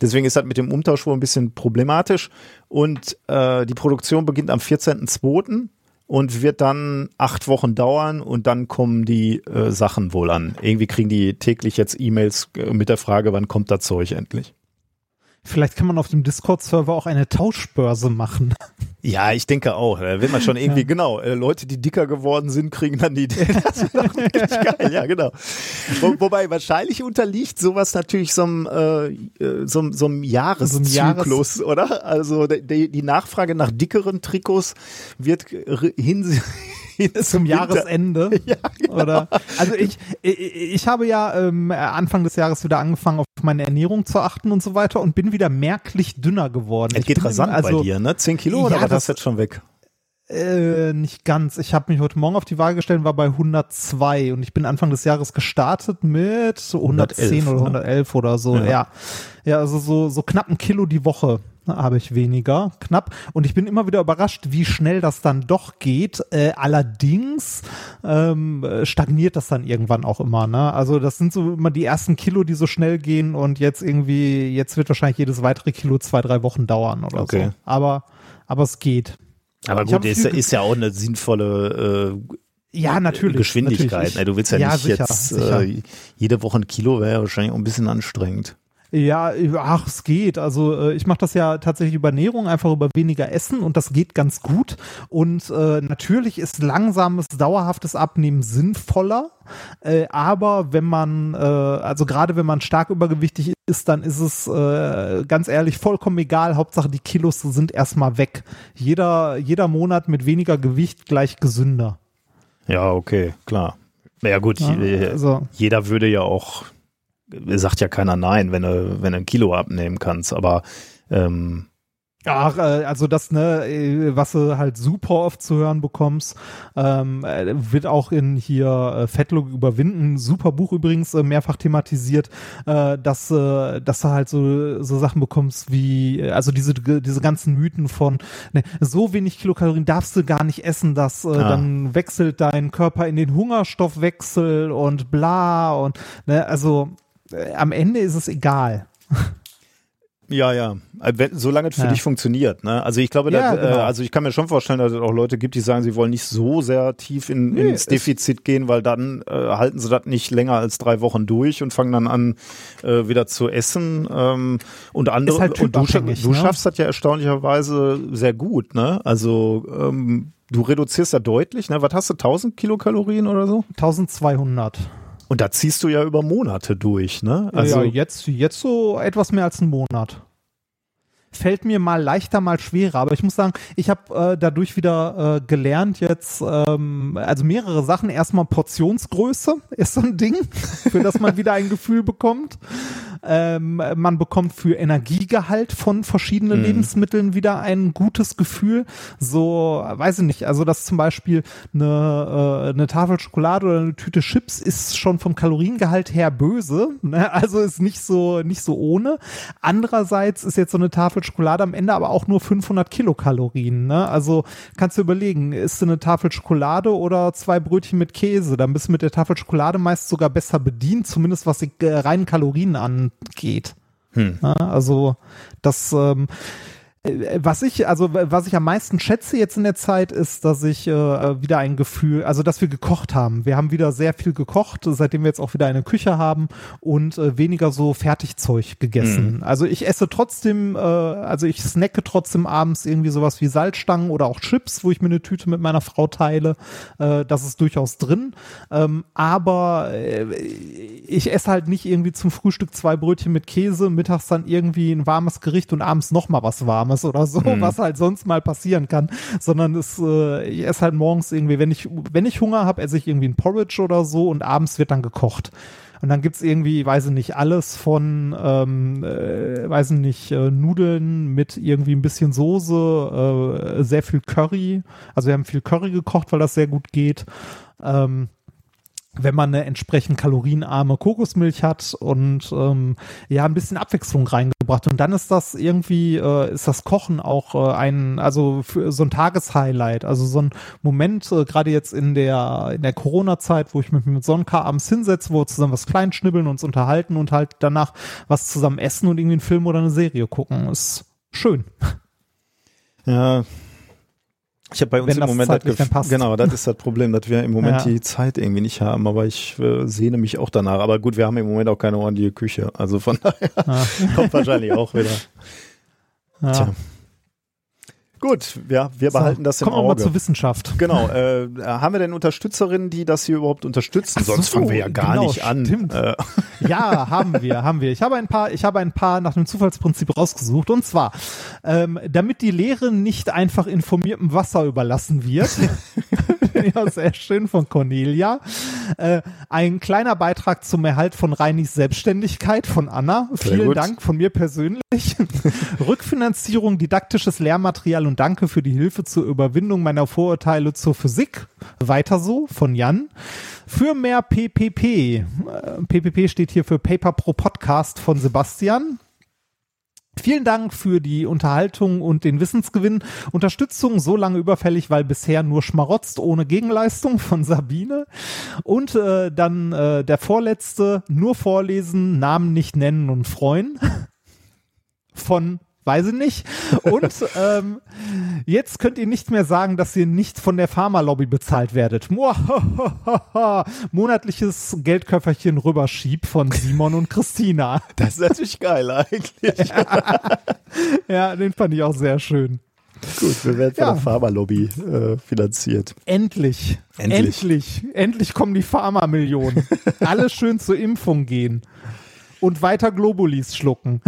Deswegen ist das mit dem Umtausch wohl ein bisschen problematisch. Und äh, die Produktion beginnt am 14.02. und wird dann acht Wochen dauern und dann kommen die äh, Sachen wohl an. Irgendwie kriegen die täglich jetzt E-Mails äh, mit der Frage, wann kommt das Zeug endlich. Vielleicht kann man auf dem Discord-Server auch eine Tauschbörse machen. Ja, ich denke auch. Da wird man schon irgendwie, genau, äh, Leute, die dicker geworden sind, kriegen dann die Idee. Das richtig geil, ja, genau. Wo, wobei wahrscheinlich unterliegt sowas natürlich so einem, äh, äh, so, einem- so einem Jahreszyklus, oder? Also die, die Nachfrage nach dickeren Trikots wird hin, hin Zum Jahresende. Ja, genau. Oder also ich, ich, ich habe ja ähm, Anfang des Jahres wieder angefangen, auf meine Ernährung zu achten und so weiter und bin wieder merklich dünner geworden. Es geht rasant also, bei dir, ne? Zehn Kilo oder Ja, was das- hast du jetzt schon weg? Äh, nicht ganz. Ich habe mich heute Morgen auf die Waage gestellt und war bei 102 und ich bin Anfang des Jahres gestartet mit so 110 111, oder ne? 111 oder so. Ja. Ja, ja, also so, so knapp ein Kilo die Woche ne, habe ich weniger, knapp. Und ich bin immer wieder überrascht, wie schnell das dann doch geht. Äh, allerdings ähm, äh, stagniert das dann irgendwann auch immer. Ne? Also das sind so immer die ersten Kilo, die so schnell gehen und jetzt irgendwie, jetzt wird wahrscheinlich jedes weitere Kilo zwei, drei Wochen dauern oder Okay. so. Aber, aber es geht. Aber Ich gut, ist, ist ja auch eine sinnvolle äh, Ja, natürlich. Geschwindigkeit. natürlich. Ne? Du willst ja, Ja, nicht sicher, jetzt sicher. Äh, jede Woche ein Kilo wäre wahrscheinlich auch ein bisschen anstrengend. Ja, ach, es geht. Also äh, ich mache das ja tatsächlich über Ernährung, einfach über weniger Essen und das geht ganz gut. Und äh, natürlich ist langsames, dauerhaftes Abnehmen sinnvoller. Äh, aber wenn man, äh, also gerade wenn man stark übergewichtig ist, dann ist es äh, ganz ehrlich vollkommen egal. Hauptsache die Kilos sind erstmal weg. Jeder, jeder Monat mit weniger Gewicht gleich gesünder. Ja, okay, klar. Ja gut, ja, also. jeder würde ja auch sagt ja keiner nein, wenn du, wenn du ein Kilo abnehmen kannst, aber ähm, Ach, äh, also das, ne, äh, was du halt super oft zu hören bekommst, ähm, äh, wird auch in hier Fettlog überwinden, super Buch übrigens, mehrfach thematisiert, äh, dass, äh, dass du halt so, so Sachen bekommst wie, also diese, diese ganzen Mythen von, ne, so wenig Kilokalorien darfst du gar nicht essen, dass äh, ah. dann wechselt dein Körper in den Hungerstoffwechsel und bla und, ne, also am Ende ist es egal. Ja, ja. Äh, wenn, solange es für ja. dich funktioniert. Ne? Also ich glaube, ja, dass, äh, genau. äh, also ich kann mir schon vorstellen, dass es auch Leute gibt, die sagen, sie wollen nicht so sehr tief in, nee, ins Defizit gehen, weil dann äh, halten sie das nicht länger als drei Wochen durch und fangen dann an, äh, wieder zu essen. Ähm, und andere halt und du, du ne? schaffst das ja erstaunlicherweise sehr gut. Ne? Also ähm, du reduzierst ja deutlich. Ne? Was hast du? 1000 Kilokalorien oder so? 1200. Und da ziehst du ja über Monate durch, ne? Also ja, jetzt, jetzt so etwas mehr als einen Monat fällt mir mal leichter, mal schwerer. Aber ich muss sagen, ich habe äh, dadurch wieder äh, gelernt jetzt, ähm, also mehrere Sachen. Erstmal Portionsgröße ist so ein Ding, für das man wieder ein Gefühl bekommt. Ähm, man bekommt für Energiegehalt von verschiedenen mhm. Lebensmitteln wieder ein gutes Gefühl. So, weiß ich nicht, also dass zum Beispiel eine, äh, eine Tafel Schokolade oder eine Tüte Chips ist schon vom Kaloriengehalt her böse. Ne? Also ist nicht so, nicht so ohne. Andererseits ist jetzt so eine Tafel Schokolade am Ende aber auch nur 500 Kilokalorien. Ne? Also kannst du überlegen, isst du eine Tafel Schokolade oder zwei Brötchen mit Käse? Dann bist du mit der Tafel Schokolade meist sogar besser bedient, zumindest was die äh, reinen Kalorien angeht. Hm. Ja, also das ähm, äh, was ich, also was ich am meisten schätze jetzt in der Zeit, ist, dass ich äh, wieder ein Gefühl, also dass wir gekocht haben. Wir haben wieder sehr viel gekocht, seitdem wir jetzt auch wieder eine Küche haben und äh, weniger so Fertigzeug gegessen. Mhm. Also ich esse trotzdem, äh, also ich snacke trotzdem abends irgendwie sowas wie Salzstangen oder auch Chips, wo ich mir eine Tüte mit meiner Frau teile. Äh, das ist durchaus drin. Ähm, aber äh, ich esse halt nicht irgendwie zum Frühstück zwei Brötchen mit Käse, mittags dann irgendwie ein warmes Gericht und abends nochmal was warmes Warmes oder so, mhm. was halt sonst mal passieren kann, sondern es, äh, ich esse halt morgens irgendwie, wenn ich, wenn ich Hunger habe, esse ich irgendwie ein Porridge oder so und abends wird dann gekocht. Und dann gibt's irgendwie, weiß ich nicht, alles von, ähm, äh, weiß ich nicht, äh, Nudeln mit irgendwie ein bisschen Soße, äh, sehr viel Curry. Also wir haben viel Curry gekocht, weil das sehr gut geht. Ähm, wenn man eine entsprechend kalorienarme Kokosmilch hat und ähm, ja ein bisschen Abwechslung reingebracht. Und dann ist das irgendwie äh, ist das Kochen auch äh, ein also für so ein Tageshighlight. Also so ein Moment äh, gerade jetzt in der in der Corona Zeit wo ich mich mit Sonka abends hinsetze wo wir zusammen was klein schnibbeln uns unterhalten und halt danach was zusammen essen und irgendwie einen Film oder eine Serie gucken. Ist schön. Ja ich habe bei uns im Moment das Gefühl, genau, das ist das Problem, dass wir im Moment ja. die Zeit irgendwie nicht haben, aber ich äh, sehne mich auch danach. Aber gut, wir haben im Moment auch keine ordentliche Küche, also von daher ja. kommt wahrscheinlich auch wieder. Ja. Tja. Gut, ja, wir behalten so, das im kommen Auge. Kommen wir mal zur Wissenschaft. Genau. Äh, haben wir denn Unterstützerinnen, die das hier überhaupt unterstützen? Ach Sonst so, fangen wir ja gar genau, nicht an. Stimmt. Äh. Ja, haben wir, haben wir. Ich habe ein paar, ich habe ein paar nach dem Zufallsprinzip rausgesucht. Und zwar, ähm, damit die Lehre nicht einfach informiertem Wasser überlassen wird. ja, sehr schön von Cornelia. Äh, ein kleiner Beitrag zum Erhalt von Reinis Selbstständigkeit von Anna. Vielen Dank von mir persönlich. Rückfinanzierung, didaktisches Lehrmaterial und danke für die Hilfe zur Überwindung meiner Vorurteile zur Physik. Weiter so von Jan. Für mehr PPP. PPP äh, steht hier für Paper Pro Podcast von Sebastian. Vielen Dank für die Unterhaltung und den Wissensgewinn. Unterstützung so lange überfällig, weil bisher nur schmarotzt ohne Gegenleistung von Sabine. Und äh, dann äh, der vorletzte, nur vorlesen, Namen nicht nennen und freuen von weiß ich nicht. Und ähm, jetzt könnt ihr nicht mehr sagen, dass ihr nicht von der Pharmalobby bezahlt werdet. Monatliches Geldköfferchen rüberschieb von Simon und Christina. Das ist natürlich geil eigentlich. ja, den fand ich auch sehr schön. Gut, wir werden von ja. der Pharmalobby äh, finanziert. Endlich. Endlich. Endlich. Endlich kommen die Pharma-Millionen. Alle schön zur Impfung gehen. Und weiter Globulis schlucken.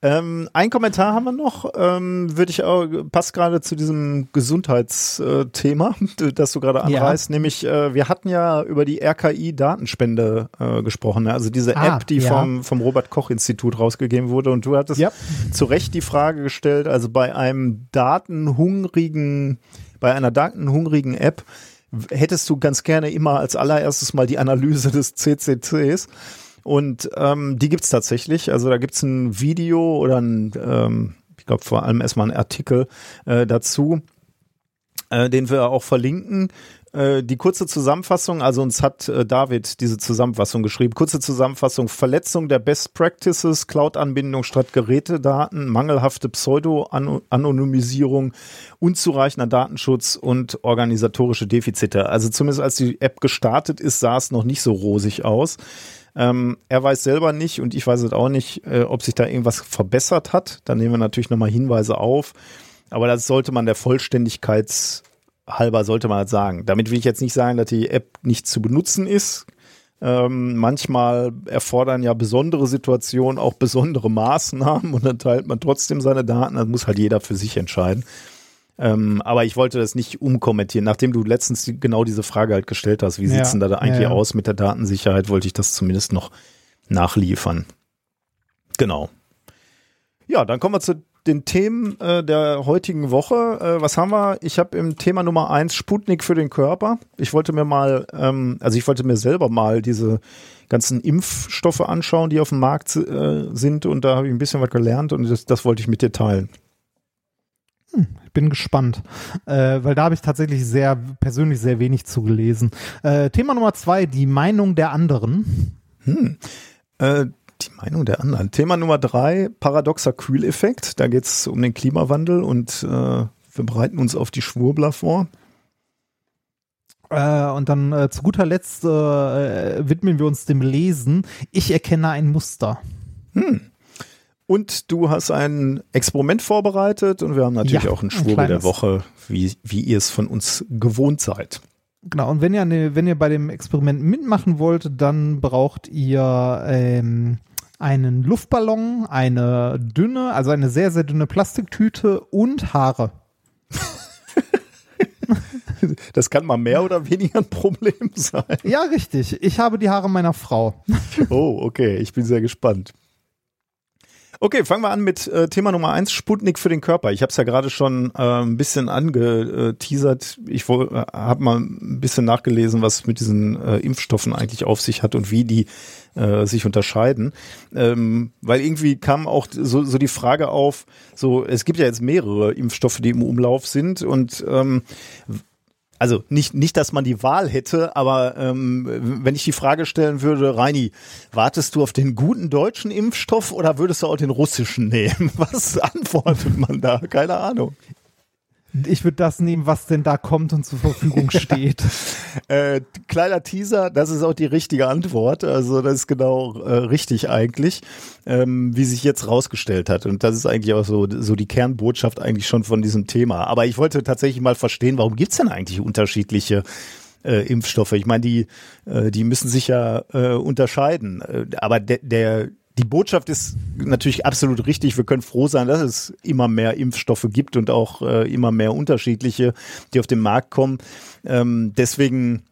Ähm, ein Kommentar haben wir noch, ähm, würde ich auch, passt gerade zu diesem Gesundheitsthema, das du gerade anreißt, ja. nämlich äh, wir hatten ja über die RKI-Datenspende äh, gesprochen, ne? also diese ah, App, die ja. vom, vom Robert-Koch-Institut rausgegeben wurde und du hattest ja. zu Recht die Frage gestellt, also bei einem datenhungrigen, bei einer datenhungrigen App hättest du ganz gerne immer als allererstes mal die Analyse des CCCs und ähm, die gibt's tatsächlich. Also da gibt's ein Video oder ein, ähm, ich glaube vor allem erstmal ein Artikel äh, dazu, äh, den wir auch verlinken. Äh, die kurze Zusammenfassung, also uns hat äh, David diese Zusammenfassung geschrieben. Kurze Zusammenfassung, Verletzung der Best Practices, Cloud-Anbindung statt Gerätedaten, mangelhafte Pseudo-Anonymisierung, unzureichender Datenschutz und organisatorische Defizite. Also zumindest als die App gestartet ist, sah es noch nicht so rosig aus. Ähm, er weiß selber nicht und ich weiß es auch nicht, äh, ob sich da irgendwas verbessert hat. Da nehmen wir natürlich nochmal Hinweise auf. Aber das sollte man der Vollständigkeit halber sollte man halt sagen. Damit will ich jetzt nicht sagen, dass die App nicht zu benutzen ist. Ähm, manchmal erfordern ja besondere Situationen auch besondere Maßnahmen und dann teilt man trotzdem seine Daten. Das muss halt jeder für sich entscheiden. Ähm, aber ich wollte das nicht umkommentieren. Nachdem du letztens genau diese Frage halt gestellt hast, wie ja, sieht's denn da, eigentlich ja, aus mit der Datensicherheit, wollte ich das zumindest noch nachliefern. Genau. Ja, dann kommen wir zu den Themen äh, der heutigen Woche. Äh, was haben wir? Ich habe im Thema Nummer eins Sputnik für den Körper. Ich wollte mir mal, ähm, also ich wollte mir selber mal diese ganzen Impfstoffe anschauen, die auf dem Markt äh, sind und da habe ich ein bisschen was gelernt und das, das wollte ich mit dir teilen. Hm, bin gespannt, äh, weil da habe ich tatsächlich sehr persönlich sehr wenig zugelesen. Äh, Thema Nummer zwei, die Meinung der anderen. Hm. Äh, die Meinung der anderen. Thema Nummer drei, paradoxer Kühleffekt. Da geht es um den Klimawandel und äh, wir bereiten uns auf die Schwurbler vor. Äh, und dann äh, zu guter Letzt äh, widmen wir uns dem Lesen. Ich erkenne ein Muster. Hm. Und du hast ein Experiment vorbereitet und wir haben natürlich ja, auch einen Schwurbel ein der Woche, wie, wie ihr es von uns gewohnt seid. Genau, und wenn ihr, wenn ihr bei dem Experiment mitmachen wollt, dann braucht ihr ähm, einen Luftballon, eine dünne, also eine sehr, sehr dünne Plastiktüte und Haare. Das kann mal mehr oder weniger ein Problem sein. Ja, richtig. Ich habe die Haare meiner Frau. Oh, okay. Ich bin sehr gespannt. Okay, fangen wir an mit äh, Thema Nummer eins, Sputnik für den Körper. Ich habe es ja gerade schon äh, ein bisschen angeteasert. Ich äh, habe mal ein bisschen nachgelesen, was mit diesen äh, Impfstoffen eigentlich auf sich hat und wie die äh, sich unterscheiden. Ähm, weil irgendwie kam auch so, so die Frage auf, so es gibt ja jetzt mehrere Impfstoffe, die im Umlauf sind und ähm, also nicht, nicht, dass man die Wahl hätte, aber ähm, wenn ich die Frage stellen würde, Reini, wartest du auf den guten deutschen Impfstoff oder würdest du auch den russischen nehmen? Was antwortet man da? Keine Ahnung. Ich würde das nehmen, was denn da kommt und zur Verfügung steht. äh, kleiner Teaser, das ist auch die richtige Antwort. Also das ist genau äh, richtig eigentlich, ähm, wie sich jetzt rausgestellt hat. Und das ist eigentlich auch so, so die Kernbotschaft eigentlich schon von diesem Thema. Aber ich wollte tatsächlich mal verstehen, warum gibt's denn eigentlich unterschiedliche äh, Impfstoffe? Ich meine, die, äh, die müssen sich ja äh, unterscheiden. Äh, aber der, der die Botschaft ist natürlich absolut richtig. Wir können froh sein, dass es immer mehr Impfstoffe gibt und auch äh, immer mehr unterschiedliche, die auf den Markt kommen. Ähm, deswegen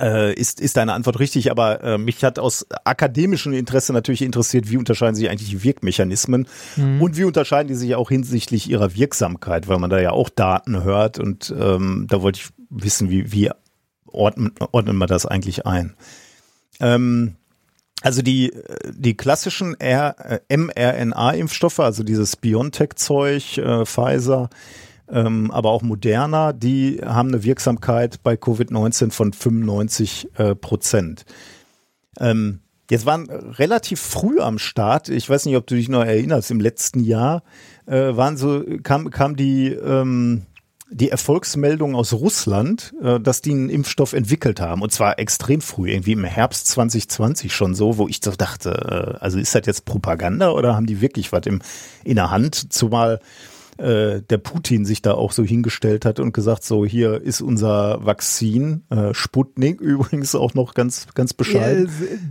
äh, ist, ist deine Antwort richtig, aber äh, mich hat aus akademischem Interesse natürlich interessiert, wie unterscheiden sich eigentlich die Wirkmechanismen mhm. und wie unterscheiden die sich auch hinsichtlich ihrer Wirksamkeit, weil man da ja auch Daten hört und ähm, da wollte ich wissen, wie, wie ordnen, ordnen wir das eigentlich ein. Ähm, also die, die klassischen äh, mRNA-Impfstoffe, also dieses BioNTech-Zeug, äh, Pfizer, ähm, aber auch Moderna, die haben eine Wirksamkeit bei Covid-19 von 95 äh, Prozent. Ähm, Jetzt waren relativ früh am Start, ich weiß nicht, ob du dich noch erinnerst, im letzten Jahr äh, waren so, kam, kam die, ähm, die Erfolgsmeldung aus Russland, äh, dass die einen Impfstoff entwickelt haben. Und zwar extrem früh, irgendwie im Herbst 2020 schon so, wo ich so dachte, äh, also ist das jetzt Propaganda oder haben die wirklich was in der Hand? Zumal äh, der Putin sich da auch so hingestellt hat und gesagt, so hier ist unser Vakzin, äh, Sputnik übrigens auch noch ganz, ganz bescheiden.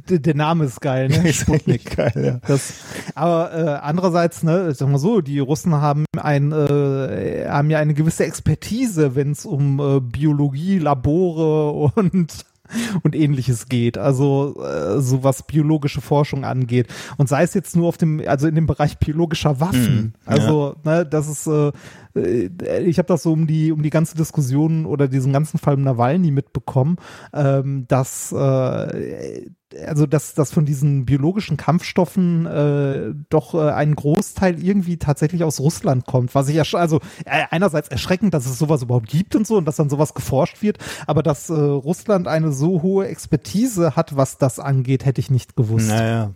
Ja, der Name ist geil, ne? Sputnik. geil, ja. Das, aber äh, andererseits, ne, sag mal so, die Russen haben ein, äh, haben ja eine gewisse Expertise, wenn es um äh, Biologie, Labore und und ähnliches geht, also äh, so was biologische Forschung angeht. Und sei es jetzt nur auf dem, also in dem Bereich biologischer Waffen, mm, also ja. ne, das ist, äh, äh ich habe das so um die um die ganze Diskussion oder diesen ganzen Fall Nawalny mitbekommen, ähm, dass äh, also dass, dass von diesen biologischen Kampfstoffen äh, doch äh, ein Großteil irgendwie tatsächlich aus Russland kommt, was ich ja also äh, einerseits erschreckend, dass es sowas überhaupt gibt und so und dass dann sowas geforscht wird, aber dass äh, Russland eine so hohe Expertise hat, was das angeht, hätte ich nicht gewusst. Naja.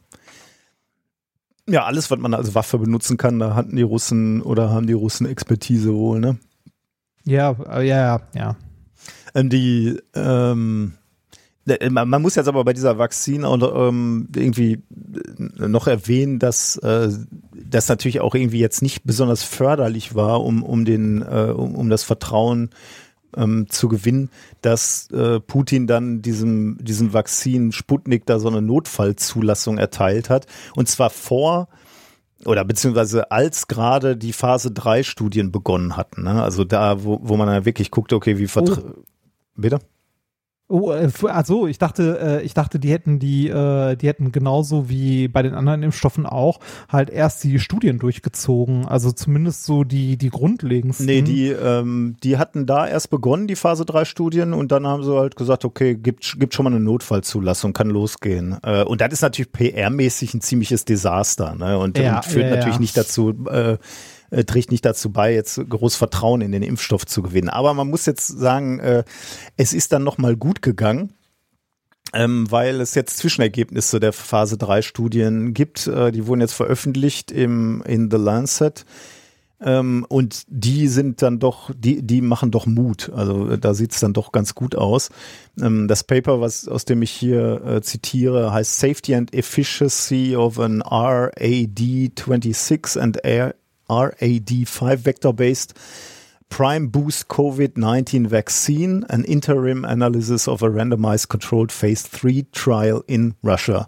Ja, alles, was man als Waffe benutzen kann, da hatten die Russen oder haben die Russen Expertise wohl, ne? Ja, äh, ja, ja, ja. Ähm, die, ähm, äh, man muss jetzt aber bei dieser Vakzin ähm, irgendwie noch erwähnen, dass äh, das natürlich auch irgendwie jetzt nicht besonders förderlich war, um, um, den, äh, um, um das Vertrauen ähm, zu gewinnen, dass äh, Putin dann diesem, diesem Vakzin Sputnik da so eine Notfallzulassung erteilt hat. Und zwar vor oder beziehungsweise als gerade die Phase 3 Studien begonnen hatten. Ne? Also da, wo, wo man ja wirklich guckt, okay, wie vertra oh. Bitte? Oh, äh, also ich dachte, äh, ich dachte, die hätten die, äh, die hätten genauso wie bei den anderen Impfstoffen auch halt erst die Studien durchgezogen, also zumindest so die die grundlegendsten. Nee, die ähm, die hatten da erst begonnen die Phase 3 Studien und dann haben sie halt gesagt, okay, gibt gibt schon mal eine Notfallzulassung, kann losgehen. Und das ist natürlich PR-mäßig ein ziemliches Desaster, ne? Und, ja, und führt ja, natürlich ja. nicht dazu äh, äh, trägt nicht dazu bei, jetzt groß Vertrauen in den Impfstoff zu gewinnen. Aber man muss jetzt sagen, äh, es ist dann nochmal gut gegangen. Ähm, weil es jetzt Zwischenergebnisse der Phase 3 Studien gibt. Äh, die wurden jetzt veröffentlicht im, in The Lancet. Ähm, und die sind dann doch, die, die machen doch Mut. Also da sieht's dann doch ganz gut aus. Ähm, das Paper, was, aus dem ich hier äh, zitiere, heißt Safety and Efficiency of an RAD26 and Air RAD5 vector-based prime boost COVID-19 vaccine, an interim analysis of a randomized controlled phase 3 trial in Russia.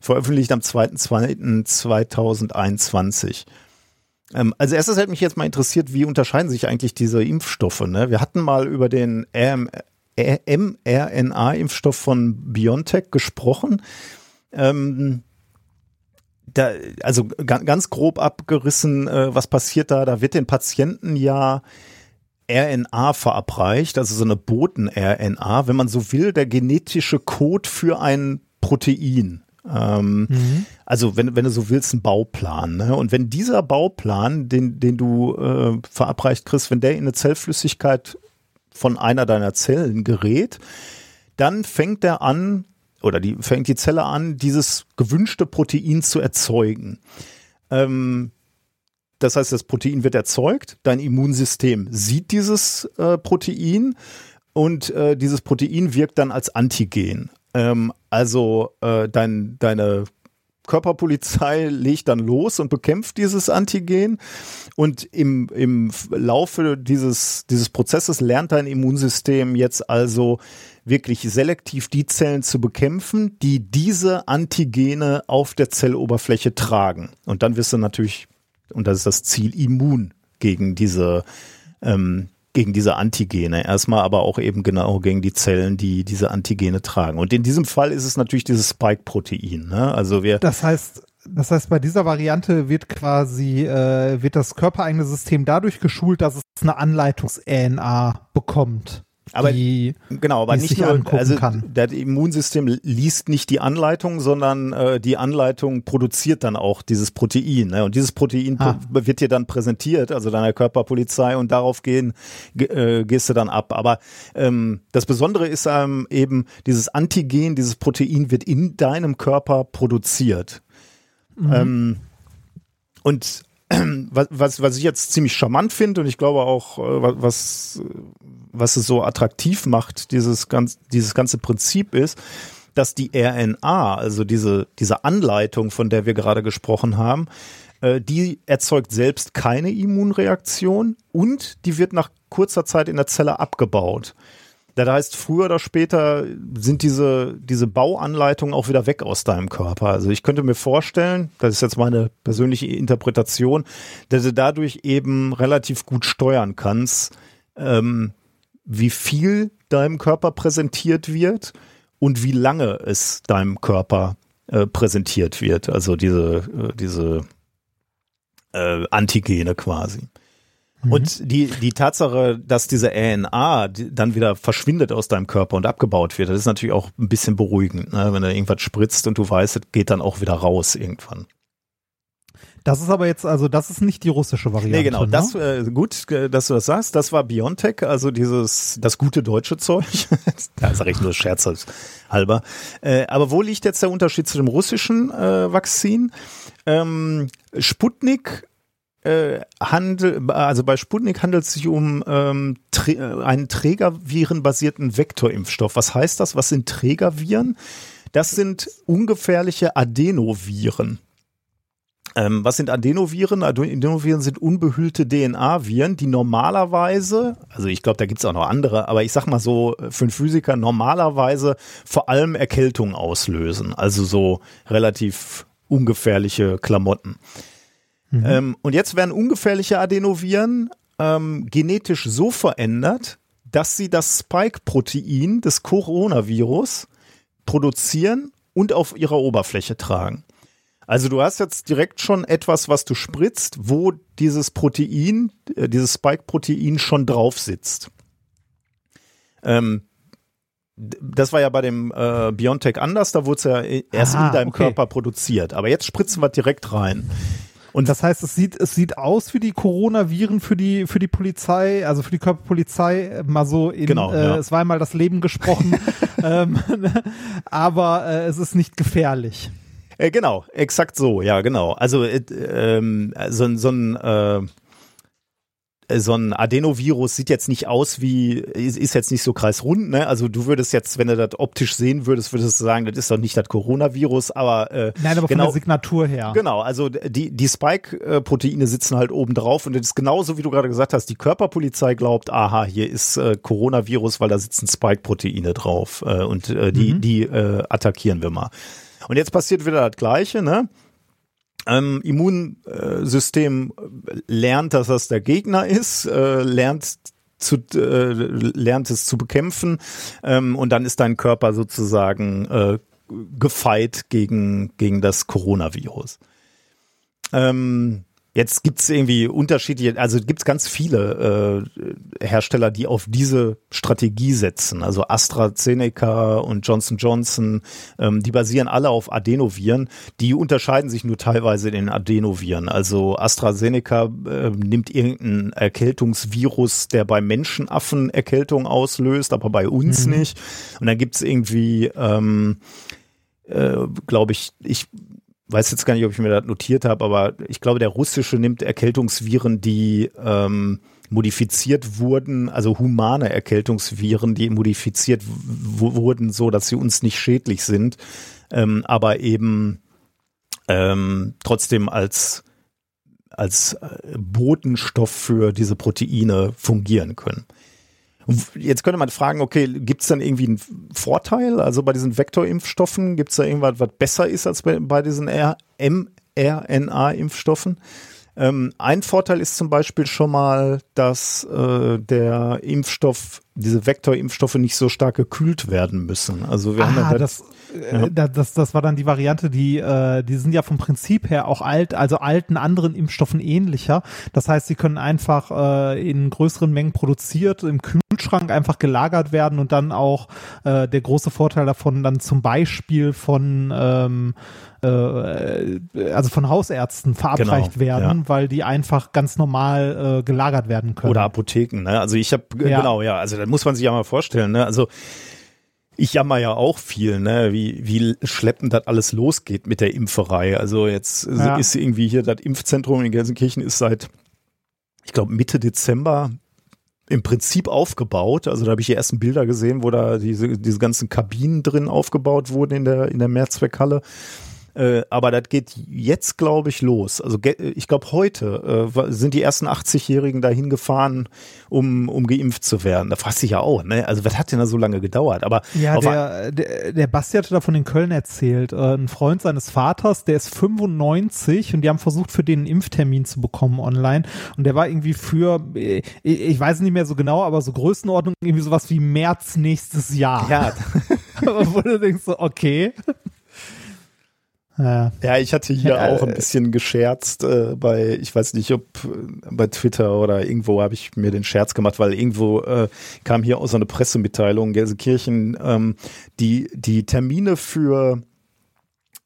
Veröffentlicht am 2.2.2021. Ähm, als erstes hätte mich jetzt mal interessiert, wie unterscheiden sich eigentlich diese Impfstoffe? Ne? Wir hatten mal über den mRNA-Impfstoff von BioNTech gesprochen. Ähm, da, also ganz grob abgerissen, äh, was passiert da? Da wird den Patienten ja RNA verabreicht, also so eine Boten-RNA, wenn man so will, der genetische Code für ein Protein. Ähm, mhm. Also wenn, wenn du so willst, ein Bauplan. Ne? Und wenn dieser Bauplan, den, den du äh, verabreicht kriegst, wenn der in eine Zellflüssigkeit von einer deiner Zellen gerät, dann fängt er an, oder die fängt die Zelle an, dieses gewünschte Protein zu erzeugen. Ähm, das heißt, das Protein wird erzeugt, dein Immunsystem sieht dieses äh, Protein und äh, dieses Protein wirkt dann als Antigen. Ähm, also äh, dein, deine Körperpolizei legt dann los und bekämpft dieses Antigen und im, im Laufe dieses, dieses Prozesses lernt dein Immunsystem jetzt also wirklich selektiv die Zellen zu bekämpfen, die diese Antigene auf der Zelloberfläche tragen. Und dann wirst du natürlich, und das ist das Ziel, immun gegen diese, ähm, gegen diese Antigene. Erstmal aber auch eben genau gegen die Zellen, die diese Antigene tragen. Und in diesem Fall ist es natürlich dieses Spike-Protein. Ne? Also wir. Das heißt, das heißt, bei dieser Variante wird quasi, äh, wird das körpereigene System dadurch geschult, dass es eine Anleitungs-RNA bekommt aber, die genau, aber die nicht nur, also kann. das Immunsystem liest nicht die Anleitung, sondern äh, die Anleitung produziert dann auch dieses Protein. Ne? Und dieses Protein Ah. wird dir dann präsentiert, also deiner Körperpolizei, und darauf gehen, ge, äh, gehst du dann ab. Aber ähm, das Besondere ist ähm, eben, dieses Antigen, dieses Protein wird in deinem Körper produziert. Ähm, und was, was, was ich jetzt ziemlich charmant finde und ich glaube auch, äh, wa- was, was es so attraktiv macht, dieses, ganz, dieses ganze Prinzip ist, dass die RNA, also diese, diese Anleitung, von der wir gerade gesprochen haben, äh, die erzeugt selbst keine Immunreaktion und die wird nach kurzer Zeit in der Zelle abgebaut. Das heißt, früher oder später sind diese, diese Bauanleitungen auch wieder weg aus deinem Körper. Also ich könnte mir vorstellen, das ist jetzt meine persönliche Interpretation, dass du dadurch eben relativ gut steuern kannst, ähm, wie viel deinem Körper präsentiert wird und wie lange es deinem Körper äh, präsentiert wird. Also diese, äh, diese äh, Antigene quasi. Und die, die Tatsache, dass diese RNA dann wieder verschwindet aus deinem Körper und abgebaut wird, das ist natürlich auch ein bisschen beruhigend, ne? wenn du irgendwas spritzt und du weißt, es geht dann auch wieder raus irgendwann. Das ist aber jetzt, also das ist nicht die russische Variante. Nee, genau, ne? das äh, gut, äh, dass du das sagst. Das war Biontech, also dieses das gute deutsche Zeug. da sage ich nur scherzhalber. Äh, aber wo liegt jetzt der Unterschied zu dem russischen äh, Vakzin? Ähm, Sputnik äh, handel, also bei Sputnik handelt es sich um ähm, Trä äh, einen trägervirenbasierten Vektorimpfstoff. Was heißt das? Was sind Trägerviren? Das sind ungefährliche Adenoviren. Ähm, was sind Adenoviren? Adenoviren sind unbehüllte DNA-Viren, die normalerweise, also ich glaube, da gibt es auch noch andere, aber ich sag mal so, äh, für einen Physiker normalerweise vor allem Erkältung auslösen. Also so relativ ungefährliche Klamotten. Ähm, und jetzt werden ungefährliche Adenoviren ähm, genetisch so verändert, dass sie das Spike-Protein des Coronavirus produzieren und auf ihrer Oberfläche tragen. Also du hast jetzt direkt schon etwas, was du spritzt, wo dieses Protein, äh, dieses Spike-Protein schon drauf sitzt. Ähm, das war ja bei dem äh, Biontech anders, da wurde es ja e- erst Ah, in deinem okay. Körper produziert. Aber jetzt spritzen wir direkt rein. Und das heißt, es sieht, es sieht aus wie die Coronaviren für die, für die Polizei, also für die Körperpolizei, äh, mal so in, Genau, äh, ja. es war einmal das Leben gesprochen, ähm, aber äh, es ist nicht gefährlich. Äh, genau, exakt so, ja, genau. Also äh, ähm, so, ein- so ein äh, so ein Adenovirus sieht jetzt nicht aus wie, ist, jetzt nicht so kreisrund, ne? Also du würdest jetzt, wenn du das optisch sehen würdest, würdest du sagen, das ist doch nicht das Coronavirus, aber äh, Nein, aber von genau, der Signatur her. Genau, also die, die Spike-Proteine sitzen halt oben drauf und das ist genauso, wie du gerade gesagt hast, die Körperpolizei glaubt, aha, hier ist äh, Coronavirus, weil da sitzen Spike-Proteine drauf äh, und äh, die, die äh, attackieren wir mal. Und jetzt passiert wieder das Gleiche, ne? Ähm, Immunsystem lernt, dass das der Gegner ist, äh, lernt zu, äh, lernt es zu bekämpfen ähm, und dann ist dein Körper sozusagen äh, gefeit gegen, gegen das Coronavirus. Ähm, jetzt gibt's irgendwie unterschiedliche, also gibt's ganz viele äh, Hersteller, die auf diese Strategie setzen. Also AstraZeneca und Johnson Johnson, ähm, die basieren alle auf Adenoviren. Die unterscheiden sich nur teilweise in den Adenoviren. Also AstraZeneca äh, nimmt irgendeinen Erkältungsvirus, der bei Menschenaffen Erkältung auslöst, aber bei uns nicht. Und dann gibt's irgendwie ähm, äh, glaube ich, ich weiß jetzt gar nicht, ob ich mir das notiert habe, aber ich glaube, der russische nimmt Erkältungsviren, die ähm, modifiziert wurden, also humane Erkältungsviren, die modifiziert wurden, so dass sie uns nicht schädlich sind, ähm, aber eben ähm, trotzdem als als äh, Botenstoff für diese Proteine fungieren können. Jetzt könnte man fragen, okay, gibt es dann irgendwie einen Vorteil? Also bei diesen Vektorimpfstoffen, gibt es da irgendwas, was besser ist als bei, bei diesen mRNA-Impfstoffen? Ähm, ein Vorteil ist zum Beispiel schon mal, dass äh, der Impfstoff diese Vektorimpfstoffe nicht so stark gekühlt werden müssen. Also wir ah, haben ja das, äh, da- das, das war dann die Variante, die, äh, die sind ja vom Prinzip her auch alt, also alten anderen Impfstoffen ähnlicher. Das heißt, sie können einfach äh, in größeren Mengen produziert, im Kühlschrank einfach gelagert werden und dann auch äh, der große Vorteil davon dann zum Beispiel von ähm, äh, also von Hausärzten verabreicht Genau, werden, weil die einfach ganz normal äh, gelagert werden können. Oder Apotheken, ne? Also ich habe Ja. genau, ja, also da muss man sich ja mal vorstellen, ne? Also ich jammer ja auch viel, ne, wie, wie schleppend das alles losgeht mit der Impferei. Also jetzt Ja. ist irgendwie hier das Impfzentrum in Gelsenkirchen ist seit, ich glaube, Mitte Dezember im Prinzip aufgebaut. Also da habe ich die ersten Bilder gesehen, wo da diese, diese ganzen Kabinen drin aufgebaut wurden in der, in der Mehrzweckhalle. Äh, aber das geht jetzt, glaube ich, los. Also ge- ich glaube, heute äh, sind die ersten 80-Jährigen dahin gefahren, um, um geimpft zu werden. Da fragst du dich ja auch, ne? Also was hat denn da so lange gedauert? Aber Ja, der, der, der Basti hatte davon in Köln erzählt. Äh, ein Freund seines Vaters, der ist 95 und die haben versucht, für den einen Impftermin zu bekommen online. Und der war irgendwie für, äh, ich, ich weiß nicht mehr so genau, aber so Größenordnung irgendwie sowas wie März nächstes Jahr. ja, Wo du denkst so, okay. Ja. Ja, ich hatte hier Ja, auch ein äh, bisschen gescherzt äh, bei, ich weiß nicht, ob äh, bei Twitter oder irgendwo habe ich mir den Scherz gemacht, weil irgendwo äh, kam hier auch so eine Pressemitteilung, Gelsenkirchen, ähm, die, die Termine für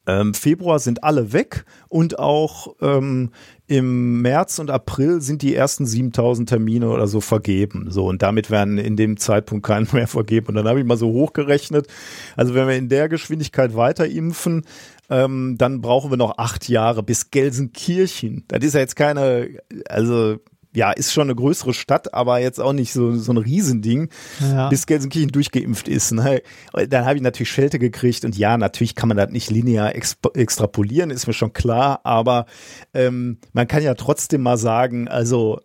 ähm, Februar sind alle weg und auch ähm, im März und April sind die ersten 7000 Termine oder so vergeben. So und damit werden in dem Zeitpunkt keine mehr vergeben. Und dann habe ich mal so hochgerechnet. Also wenn wir in der Geschwindigkeit weiter impfen, ähm, dann brauchen wir noch acht Jahre bis Gelsenkirchen. Das ist ja jetzt keine, also ja, ist schon eine größere Stadt, aber jetzt auch nicht so, so ein Riesending, Ja. bis Gelsenkirchen durchgeimpft ist. Ne? Dann habe ich natürlich Schelte gekriegt und ja, natürlich kann man das nicht linear extrapolieren, ist mir schon klar, aber ähm, man kann ja trotzdem mal sagen, also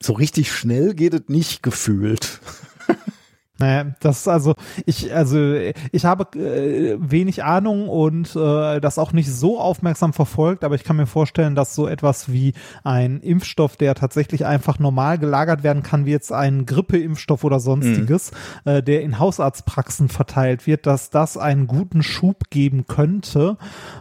so richtig schnell geht es nicht gefühlt. Naja, das ist also, ich, also ich habe äh, wenig Ahnung und äh, das auch nicht so aufmerksam verfolgt, aber ich kann mir vorstellen, dass so etwas wie ein Impfstoff, der tatsächlich einfach normal gelagert werden kann, wie jetzt ein Grippeimpfstoff oder sonstiges, äh, der in Hausarztpraxen verteilt wird, dass das einen guten Schub geben könnte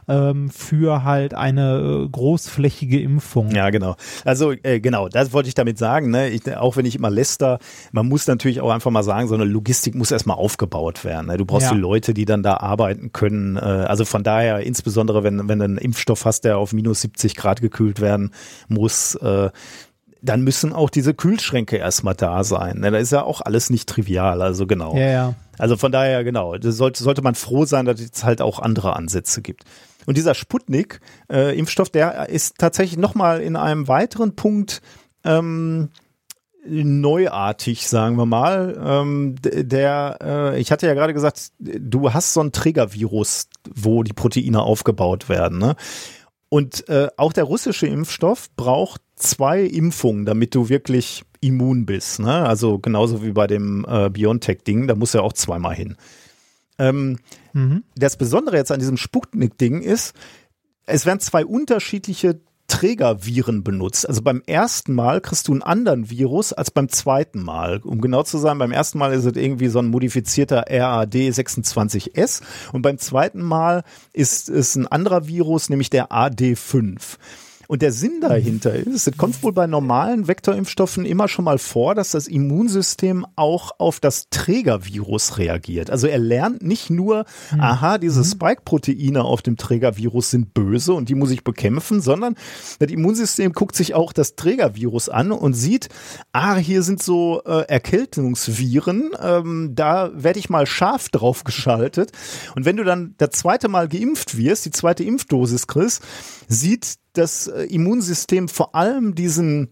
ähm, für halt eine äh, großflächige Impfung. Ja, genau. Also äh, genau, das wollte ich damit sagen. Ne? Ich, auch wenn ich immer läster, man muss natürlich auch einfach mal sagen, so eine Logistik muss erstmal aufgebaut werden. Ne? Du brauchst Ja. die Leute, die dann da arbeiten können. Äh, also von daher, insbesondere wenn, wenn du einen Impfstoff hast, der auf minus 70 Grad gekühlt werden muss, äh, dann müssen auch diese Kühlschränke erstmal da sein. Ne? Da ist ja auch alles nicht trivial. Also genau. Ja, ja. Also von daher, genau, sollte, sollte man froh sein, dass es halt auch andere Ansätze gibt. Und dieser Sputnik-Impfstoff, der ist tatsächlich nochmal in einem weiteren Punkt ähm, neuartig, sagen wir mal. Ähm, der, äh, ich hatte ja gerade gesagt, du hast so ein Trägervirus, wo die Proteine aufgebaut werden. Ne? Und äh, auch der russische Impfstoff braucht zwei Impfungen, damit du wirklich immun bist. Ne? Also genauso wie bei dem äh, BioNTech-Ding, da muss er auch zweimal hin. Ähm, Mhm. das Besondere jetzt an diesem Sputnik-Ding ist, es werden zwei unterschiedliche Trägerviren benutzt. Also beim ersten Mal kriegst du einen anderen Virus als beim zweiten Mal. Um genau zu sein, beim ersten Mal ist es irgendwie so ein modifizierter RAD26S und beim zweiten Mal ist es ein anderer Virus, nämlich der AD5. Und der Sinn dahinter ist, es kommt wohl bei normalen Vektorimpfstoffen immer schon mal vor, dass das Immunsystem auch auf das Trägervirus reagiert. Also er lernt nicht nur, aha, diese Spike-Proteine auf dem Trägervirus sind böse und die muss ich bekämpfen, sondern das Immunsystem guckt sich auch das Trägervirus an und sieht, ah, hier sind so äh, Erkältungsviren, ähm, da werde ich mal scharf drauf geschaltet. Und wenn du dann das zweite Mal geimpft wirst, die zweite Impfdosis kriegst, sieht das äh, Immunsystem vor allem diesen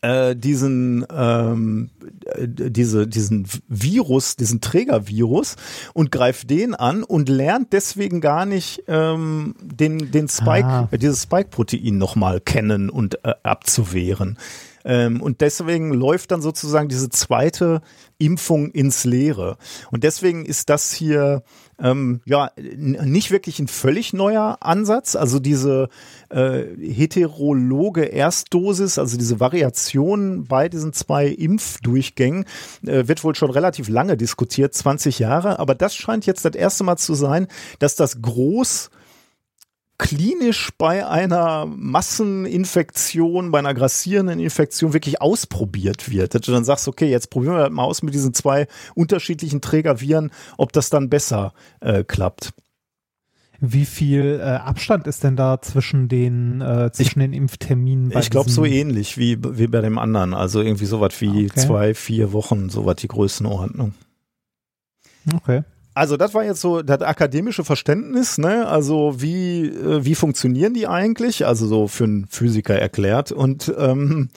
äh, diesen ähm, äh, diese diesen Virus, diesen Trägervirus und greift den an und lernt deswegen gar nicht ähm, den den Spike Ah. dieses Spike-Protein nochmal kennen und äh, abzuwehren. Ähm, und deswegen läuft dann sozusagen diese zweite Impfung ins Leere. Und deswegen ist das hier ähm, ja nicht wirklich ein völlig neuer Ansatz. Also diese äh, heterologe Erstdosis, also diese Variation bei diesen zwei Impfdurchgängen, äh, wird wohl schon relativ lange diskutiert, 20 Jahre. Aber das scheint jetzt das erste Mal zu sein, dass das groß klinisch bei einer Masseninfektion, bei einer grassierenden Infektion wirklich ausprobiert wird. Dass du dann sagst, okay, jetzt probieren wir mal aus mit diesen zwei unterschiedlichen Trägerviren, ob das dann besser äh, klappt. Wie viel äh, Abstand ist denn da zwischen den äh, zwischen ich, den Impfterminen? ich glaube so ähnlich wie, wie bei dem anderen. Also irgendwie sowas wie okay. zwei, vier Wochen, sowas die Größenordnung. Okay. Also das war jetzt so das akademische Verständnis, ne? Also wie äh, wie funktionieren die eigentlich? Also so für einen Physiker erklärt. Und ähm,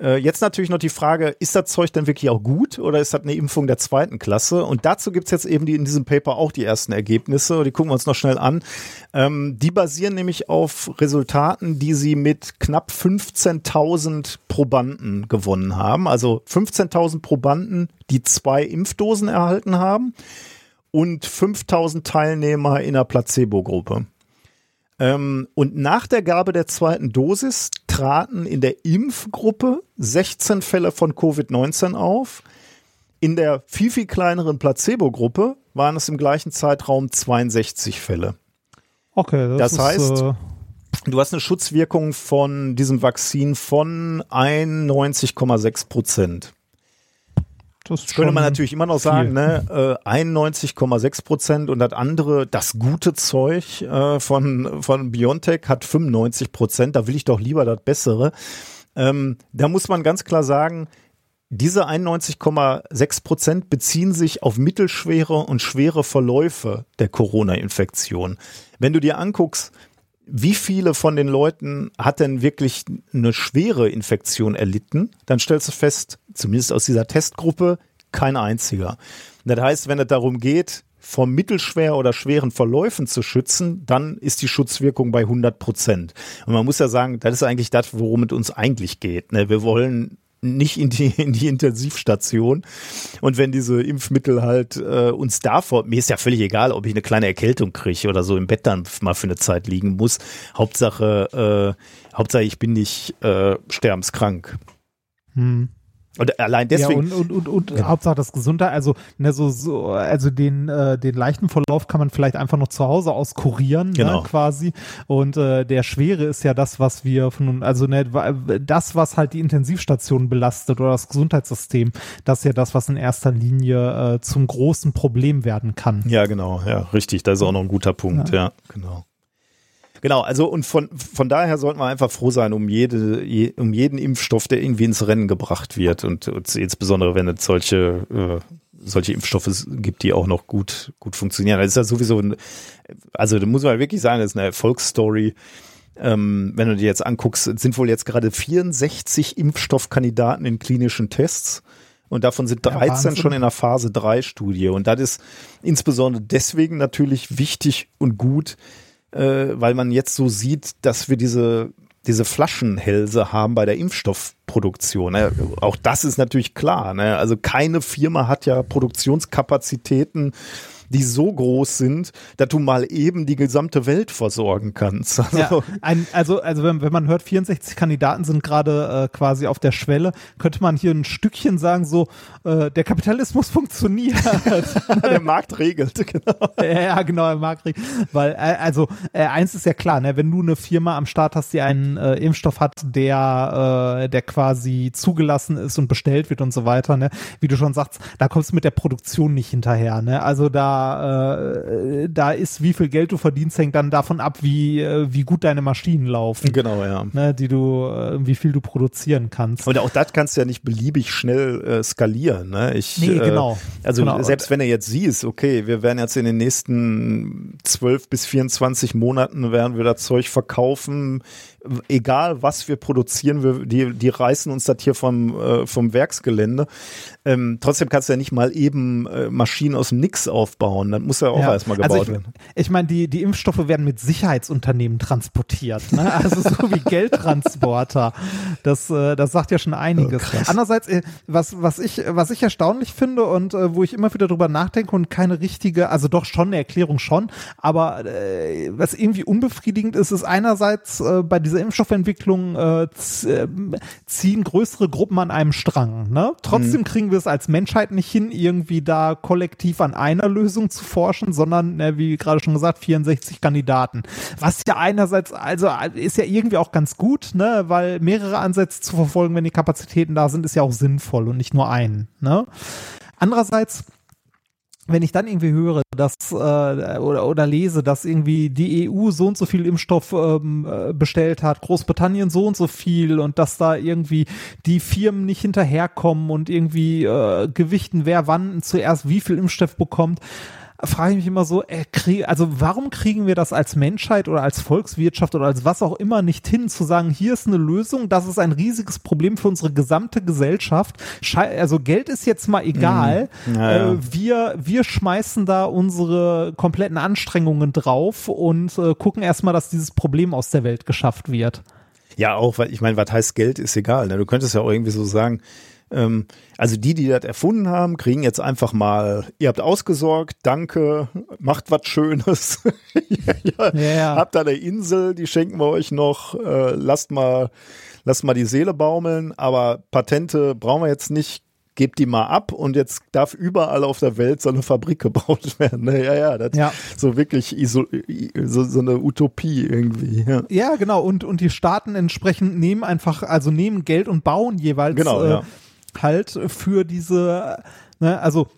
äh, jetzt natürlich noch die Frage: Ist das Zeug denn wirklich auch gut oder ist das eine Impfung der zweiten Klasse? Und dazu gibt's jetzt eben die, in diesem Paper auch die ersten Ergebnisse. Die gucken wir uns noch schnell an. Ähm, die basieren nämlich auf Resultaten, die sie mit knapp 15.000 Probanden gewonnen haben. Also 15.000 Probanden, die zwei Impfdosen erhalten haben und 5000 Teilnehmer in der Placebo-Gruppe. Ähm, und nach der Gabe der zweiten Dosis traten in der Impfgruppe 16 Fälle von Covid-19 auf. In der viel, viel kleineren Placebo-Gruppe waren es im gleichen Zeitraum 62 Fälle. Okay, das, das heißt, äh du hast eine Schutzwirkung von diesem Vakzin von 91,6 Prozent. Das, könnte man natürlich immer noch sagen, ne? Äh, 91,6 Prozent und das andere, das gute Zeug äh, von, von Biontech hat 95 Prozent. Da will ich doch lieber das Bessere. Ähm, da muss man ganz klar sagen, diese 91,6 Prozent beziehen sich auf mittelschwere und schwere Verläufe der Corona-Infektion. Wenn du dir anguckst, wie viele von den Leuten hat denn wirklich eine schwere Infektion erlitten, dann stellst du fest, zumindest aus dieser Testgruppe, kein einziger. Das heißt, wenn es darum geht, vor mittelschwer oder schweren Verläufen zu schützen, dann ist die Schutzwirkung bei 100 Prozent. Und man muss ja sagen, das ist eigentlich das, worum es uns eigentlich geht. Ne? Wir wollen nicht in die, in die Intensivstation. Und wenn diese Impfmittel halt äh, uns davor, mir ist ja völlig egal, ob ich eine kleine Erkältung kriege oder so im Bett dann mal für eine Zeit liegen muss. Hauptsache, äh, Hauptsache ich bin nicht äh, sterbenskrank. Hm. Und allein deswegen. Ja, und, und, und, und ja. Hauptsache das Gesundheit, also, ne, so, so, also den, äh, den leichten Verlauf kann man vielleicht einfach noch zu Hause aus kurieren, ne, genau. ne, quasi. Und äh, der schwere ist ja das, was wir von, also ne, das, was halt die Intensivstation belastet oder das Gesundheitssystem, das ist ja das, was in erster Linie äh, zum großen Problem werden kann. Ja, genau, ja, richtig. Das ist auch noch ein guter Punkt, ja, ja genau. Genau, also und von, von daher sollten wir einfach froh sein um jede, je, um jeden Impfstoff, der irgendwie ins Rennen gebracht wird und, und insbesondere wenn es solche, äh, solche Impfstoffe gibt, die auch noch gut, gut funktionieren. Das ist ja sowieso, ein, also da muss man wirklich sagen, das ist eine Erfolgsstory. Ähm, wenn du dir jetzt anguckst, sind wohl jetzt gerade 64 Impfstoffkandidaten in klinischen Tests. Und davon sind 13 ja, schon in der Phase 3 Studie. Und das ist insbesondere deswegen natürlich wichtig und gut, äh, weil man jetzt so sieht, dass wir diese diese Flaschenhälse haben bei der Impfstoffproduktion. Ne? Auch das ist natürlich klar. Ne? Also keine Firma hat ja Produktionskapazitäten die so groß sind, dass du mal eben die gesamte Welt versorgen kannst. Also, ja, ein, also, also wenn, wenn man hört, 64 Kandidaten sind gerade äh, quasi auf der Schwelle, könnte man hier ein Stückchen sagen, so, äh, der Kapitalismus funktioniert. der Markt regelt, genau. Ja, genau, der Markt regelt. Weil, äh, also, äh, eins ist ja klar, ne, wenn du eine Firma am Start hast, die einen äh, Impfstoff hat, der, äh, der quasi zugelassen ist und bestellt wird und so weiter, ne, wie du schon sagst, da kommst du mit der Produktion nicht hinterher, ne, also da äh, da ist, wie viel Geld du verdienst, hängt dann davon ab, wie, äh, wie gut deine Maschinen laufen. Genau, ja. Ne, die du, äh, wie viel du produzieren kannst. Und auch das kannst du ja nicht beliebig schnell äh, skalieren. Ne? Ich, nee, genau. Äh, also genau. selbst wenn du jetzt siehst, okay, wir werden jetzt in den nächsten 12 bis 24 Monaten werden wir das Zeug verkaufen egal was wir produzieren, wir, die, die reißen uns das hier vom, äh, vom Werksgelände. Ähm, trotzdem kannst du ja nicht mal eben äh, Maschinen aus dem Nix aufbauen. Dann muss ja auch Ja. erstmal gebaut also ich, werden. Ich meine, die, die Impfstoffe werden mit Sicherheitsunternehmen transportiert. Ne? Also so wie Geldtransporter. Das, äh, das sagt ja schon einiges. Andererseits, äh, was, was, ich, was ich erstaunlich finde und äh, wo ich immer wieder drüber nachdenke und keine richtige, also doch schon eine Erklärung schon, aber äh, was irgendwie unbefriedigend ist, ist einerseits bei dieser Impfstoffentwicklung äh, äh, ziehen größere Gruppen an einem Strang. Ne? Trotzdem kriegen wir es als Menschheit nicht hin, irgendwie da kollektiv an einer Lösung zu forschen, sondern, ne, wie gerade schon gesagt, 64 Kandidaten. Was ja einerseits, also ist ja irgendwie auch ganz gut, ne, weil mehrere Ansätze zu verfolgen, wenn die Kapazitäten da sind, ist ja auch sinnvoll und nicht nur einen. Ne? Andererseits wenn ich dann irgendwie höre, dass äh, oder, oder lese, dass irgendwie die EU so und so viel Impfstoff ähm, äh, bestellt hat, Großbritannien so und so viel und dass da irgendwie die Firmen nicht hinterherkommen und irgendwie äh, gewichten, wer wann zuerst wie viel Impfstoff bekommt, frage ich mich immer so, äh, krieg, also warum kriegen wir das als Menschheit oder als Volkswirtschaft oder als was auch immer nicht hin, zu sagen, hier ist eine Lösung, das ist ein riesiges Problem für unsere gesamte Gesellschaft. Also Geld ist jetzt mal egal. Mhm. Ja, ja. Äh, wir, wir schmeißen da unsere kompletten Anstrengungen drauf und äh, gucken erstmal, dass dieses Problem aus der Welt geschafft wird. Ja, auch, weil ich meine, was heißt Geld, ist egal. Ne? Du könntest ja auch irgendwie so sagen, ähm, also die, die das erfunden haben, kriegen jetzt einfach mal, ihr habt ausgesorgt, danke, macht was Schönes. ja, ja. Ja. Habt da eine Insel, die schenken wir euch noch, äh, lasst mal, lasst mal die Seele baumeln, aber Patente brauchen wir jetzt nicht. Gebt die mal ab und jetzt darf überall auf der Welt so eine Fabrik gebaut werden. Ne? Ja, ja, das Ja. so wirklich so, so eine Utopie irgendwie. Ja. Ja, genau. Und, und die Staaten entsprechend nehmen einfach, also nehmen Geld und bauen jeweils Genau, äh, ja. Halt für diese, ne, also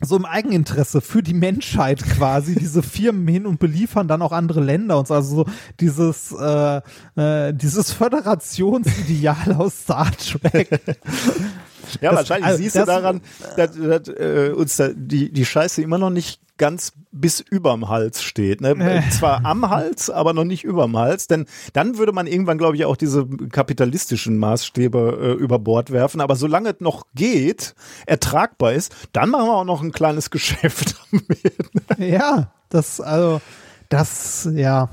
so im Eigeninteresse für die Menschheit quasi diese Firmen hin und beliefern dann auch andere Länder und so. Also so dieses, äh, äh, dieses Föderationsideal aus Star Trek. Ja, Das- wahrscheinlich also siehst du daran, dass, dass äh, uns da die, die Scheiße immer noch nicht ganz bis überm Hals steht. Ne? Zwar am Hals, aber noch nicht überm Hals, denn dann würde man irgendwann, glaube ich, auch diese kapitalistischen Maßstäbe äh, über Bord werfen. Aber solange es noch geht, ertragbar ist, dann machen wir auch noch ein kleines Geschäft damit. Ja, das, also, das, ja.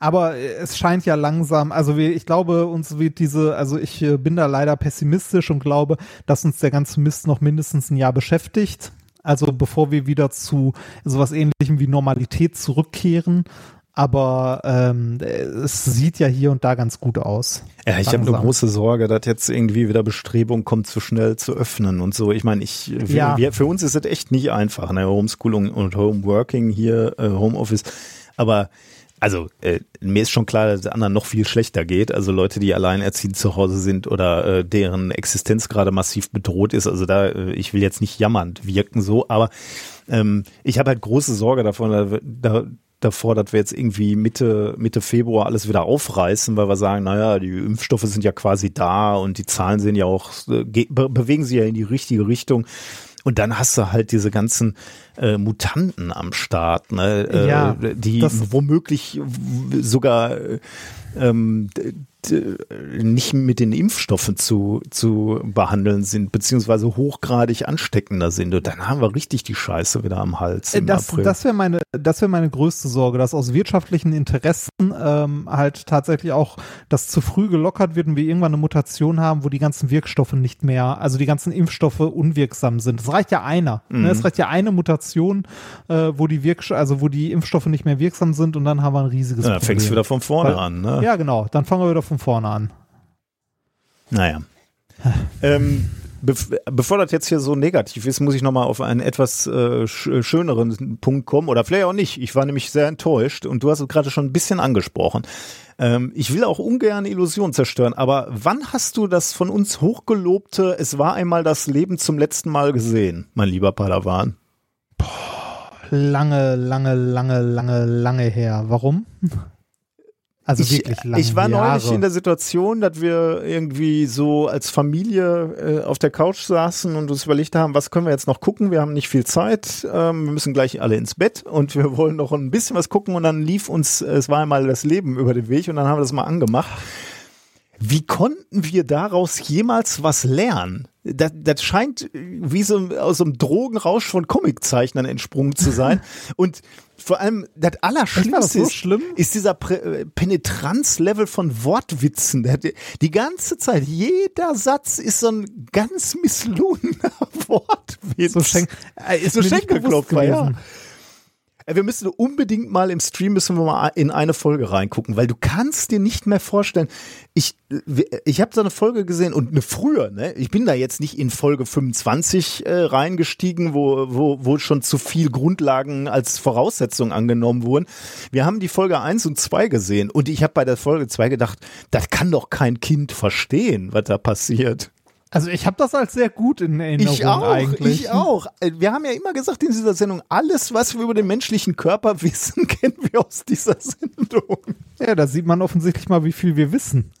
Aber es scheint ja langsam, also wir, ich glaube, uns wird diese, also ich äh, bin da leider pessimistisch und glaube, dass uns der ganze Mist noch mindestens ein Jahr beschäftigt. Also bevor wir wieder zu sowas ähnlichem wie Normalität zurückkehren. Aber ähm, es sieht ja hier und da ganz gut aus. Ja, ich habe eine große Sorge, dass jetzt irgendwie wieder Bestrebung kommt, zu schnell zu öffnen und so. Ich meine, ich wir, Ja. wir, für uns ist es echt nicht einfach, ne? Homeschooling und Homeworking hier, äh, Homeoffice. Aber also äh, mir ist schon klar, dass es anderen noch viel schlechter geht. Also Leute, die alleinerziehend zu Hause sind oder äh, deren Existenz gerade massiv bedroht ist. Also da, äh, ich will jetzt nicht jammernd wirken so, aber ähm, ich habe halt große Sorge davon, da, da, davor, dass wir jetzt irgendwie Mitte, Mitte Februar alles wieder aufreißen, weil wir sagen, naja, die Impfstoffe sind ja quasi da und die Zahlen sind ja auch, äh, ge- be bewegen sich ja in die richtige Richtung. Und dann hast du halt diese ganzen äh, Mutanten am Start, ne, äh, Ja, die womöglich sogar äh, ähm, nicht mit den Impfstoffen zu, zu behandeln sind, beziehungsweise hochgradig ansteckender sind. Und dann haben wir richtig die Scheiße wieder am Hals. Äh, Im Das, April. das wäre meine, das wäre meine größte Sorge, dass aus wirtschaftlichen Interessen ähm, halt tatsächlich auch das zu früh gelockert wird und wir irgendwann eine Mutation haben, wo die ganzen Wirkstoffe nicht mehr, also die ganzen Impfstoffe unwirksam sind. Es reicht ja einer. Mhm. Ne? Es reicht ja eine Mutation, äh, wo die also wo die Impfstoffe nicht mehr wirksam sind und dann haben wir ein riesiges ja, dann Problem. fängst du wieder von vorne Weil- an. Ne? Ja, genau. Dann fangen wir wieder von vorne an. Naja. ähm, bev bevor das jetzt hier so negativ ist, muss ich nochmal auf einen etwas äh, sch schöneren Punkt kommen. Oder vielleicht auch nicht. Ich war nämlich sehr enttäuscht und du hast es gerade schon ein bisschen angesprochen. Ähm, ich will auch ungern Illusionen zerstören, aber wann hast du das von uns hochgelobte, es war einmal das Leben zum letzten Mal gesehen, mein lieber Padawan? Lange, lange, lange, lange, lange her. Warum? Also ich, wirklich lange Ich war Jahre. neulich in der Situation, dass wir irgendwie so als Familie äh, auf der Couch saßen und uns überlegt haben, was können wir jetzt noch gucken? Wir haben nicht viel Zeit, ähm, wir müssen gleich alle ins Bett und wir wollen noch ein bisschen was gucken und dann lief uns, es war einmal das Leben über den Weg und dann haben wir das mal angemacht. Wie konnten wir daraus jemals was lernen? Das, das scheint wie so aus so einem Drogenrausch von Comiczeichnern entsprungen zu sein. Und vor allem das war das Allerschlimmste so ist, ist dieser äh, Penetranzlevel von Wortwitzen. Die ganze Zeit, jeder Satz ist so ein ganz misslungener Wortwitz. So, Schenk äh, ist So Schenkelklopfer, ja. Äh, Wir müssen unbedingt mal im Stream müssen wir mal in eine Folge reingucken, weil du kannst dir nicht mehr vorstellen. Ich ich habe so eine Folge gesehen und eine früher, ne? Ich bin da jetzt nicht in Folge 25 äh, reingestiegen, wo wo wo schon zu viel Grundlagen als Voraussetzung angenommen wurden. Wir haben die Folge 1 und 2 gesehen und ich habe bei der Folge 2 gedacht, das kann doch kein Kind verstehen, was da passiert. Also ich habe das als sehr gut in Erinnerung Ich auch, eigentlich. ich auch. Wir haben ja immer gesagt in dieser Sendung, alles, was wir über den menschlichen Körper wissen, kennen wir aus dieser Sendung. Ja, da sieht man offensichtlich mal, wie viel wir wissen.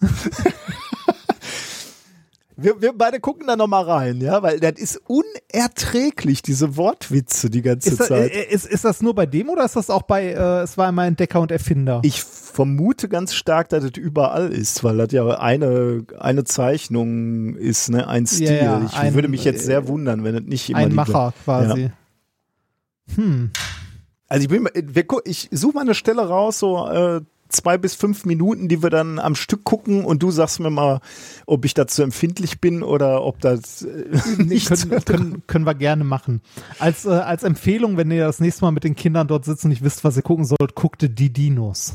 Wir, wir beide gucken da nochmal rein, ja, weil das ist unerträglich, diese Wortwitze die ganze Ist, das- Zeit. äh, ist, ist das nur bei dem oder ist das auch bei, äh, es war einmal Entdecker und Erfinder? ich vermute ganz stark, dass das überall ist, weil das ja eine, eine Zeichnung ist, ne, ein Stil. ja, ich ein, würde mich jetzt äh, sehr wundern, wenn es nicht immer Ein die- Macher quasi. Hm. Also ich bin, ich suche mal eine Stelle raus, so äh, zwei bis fünf Minuten, die wir dann am Stück gucken und du sagst mir mal, ob ich dazu empfindlich bin oder ob das äh, nicht können, können, können wir gerne machen. Als, äh, als Empfehlung, wenn ihr das nächste Mal mit den Kindern dort sitzt und nicht wisst, was ihr gucken sollt, guckte die Dinos.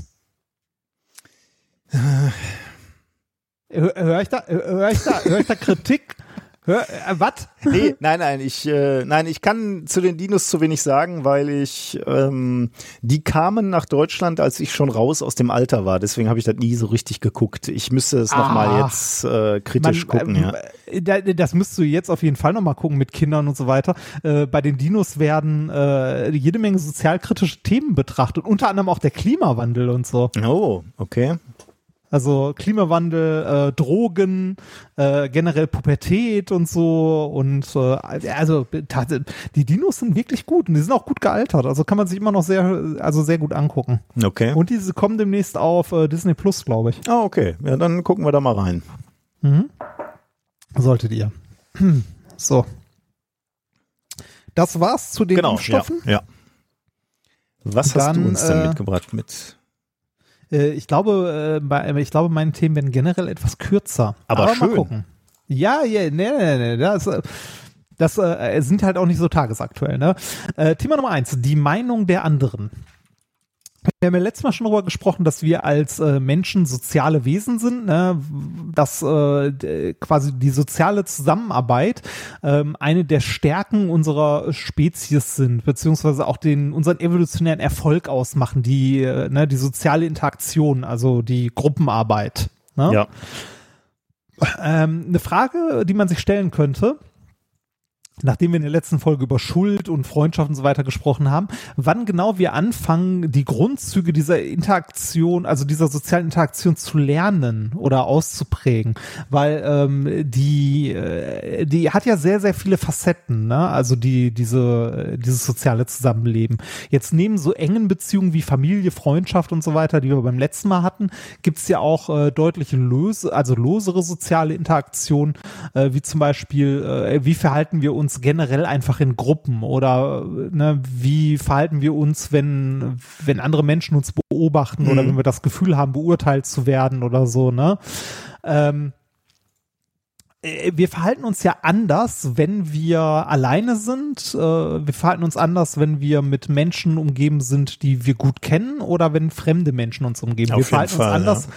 Hör, hör ich da, hör ich da, hör ich da Kritik? Hör, äh, was? Nee, nein, nein, ich, äh, nein, ich kann zu den Dinos zu wenig sagen, weil ich, ähm, die kamen nach Deutschland, als ich schon raus aus dem Alter war. Deswegen habe ich das nie so richtig geguckt. Ich müsste es nochmal Ah. jetzt äh, kritisch gucken, ja. äh, da- Das müsst du jetzt auf jeden Fall nochmal gucken mit Kindern und so weiter. Äh, bei den Dinos werden äh, jede Menge sozialkritische Themen betrachtet, unter anderem auch der Klimawandel und so. Oh, okay. Also Klimawandel, äh, Drogen, äh, generell Pubertät und so und äh, also die Dinos sind wirklich gut und die sind auch gut gealtert. Also kann man sich immer noch sehr, also sehr gut angucken. Okay. Und diese kommen demnächst auf äh, Disney Plus, glaube ich. Ah, okay. Ja, dann gucken wir da mal rein. Mhm. Solltet ihr. So. Das war's zu den genau, ja, Impfstoffen. ja. Was hast Dann, du uns denn äh, mitgebracht mit? Äh, ich glaube, äh, bei, ich glaube, meine Themen werden generell etwas kürzer. Aber mal schön. gucken. Ja, ja, nee, nee, nee, das, äh, das äh, sind halt auch nicht so tagesaktuell. Ne? Äh, Thema Nummer eins: Die Meinung der anderen. Wir haben ja letztes Mal schon darüber gesprochen, dass wir als äh, Menschen soziale Wesen sind, ne? dass äh, quasi die soziale Zusammenarbeit ähm, eine der Stärken unserer Spezies sind, beziehungsweise auch den unseren evolutionären Erfolg ausmachen, die, äh, ne, die soziale Interaktion, also die Gruppenarbeit. Ne? Ja. Ähm, eine Frage, die man sich stellen könnte, nachdem wir in der letzten Folge über Schuld und Freundschaft und so weiter gesprochen haben, wann genau wir anfangen, die Grundzüge dieser Interaktion, also dieser sozialen Interaktion zu lernen oder auszuprägen, weil ähm, die äh, die hat ja sehr sehr viele Facetten, ne? Also die diese dieses soziale Zusammenleben. Jetzt neben so engen Beziehungen wie Familie, Freundschaft und so weiter, die wir beim letzten Mal hatten, gibt's ja auch äh, deutliche löse, also losere soziale Interaktionen, äh, wie zum Beispiel, äh, wie verhalten wir uns generell einfach in Gruppen oder ne, wie verhalten wir uns, wenn, wenn andere Menschen uns beobachten oder Mhm. wenn wir das Gefühl haben, beurteilt zu werden oder so, ne? Ähm, äh, wir verhalten uns ja anders, wenn wir alleine sind. Äh, Wir verhalten uns anders, wenn wir mit Menschen umgeben sind, die wir gut kennen, oder wenn fremde Menschen uns umgeben. Auf wir verhalten Fall, uns anders.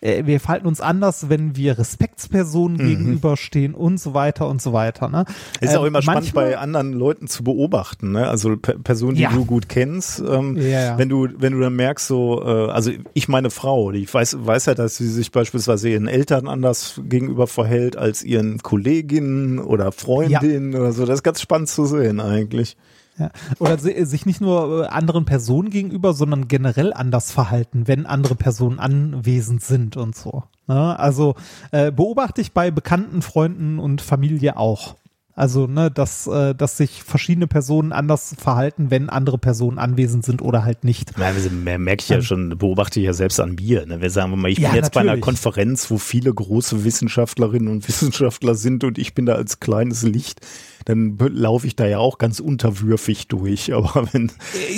Äh, Wir verhalten uns anders, wenn wir Respektspersonen gegenüberstehen und so weiter und so weiter. Ne? Ist Ähm, auch immer spannend bei anderen Leuten zu beobachten, ne? Also Pe Personen, die Ja. du gut kennst. Ähm, Ja, ja. Wenn du, wenn du dann merkst, so, äh, also ich meine Frau, die weiß, weiß ja, dass sie sich beispielsweise ihren Eltern anders gegenüber verhält als ihren Kolleginnen oder Freundinnen oder so. Das ist ganz spannend zu sehen eigentlich. Ja. Oder sich nicht nur äh, anderen Personen gegenüber, sondern generell anders verhalten, wenn andere Personen anwesend sind und so. Ne? Also äh, beobachte ich bei bekannten Freunden und Familie auch. Also, ne, dass, äh, dass sich verschiedene Personen anders verhalten, wenn andere Personen anwesend sind oder halt nicht. Ja, merke ich ja schon, beobachte ich ja selbst an mir. Ne? Wir sagen mal, ich ja, bin jetzt natürlich. bei einer Konferenz, wo viele große Wissenschaftlerinnen und Wissenschaftler sind und ich bin da als kleines Licht dann laufe ich da ja auch ganz unterwürfig durch. Aber wenn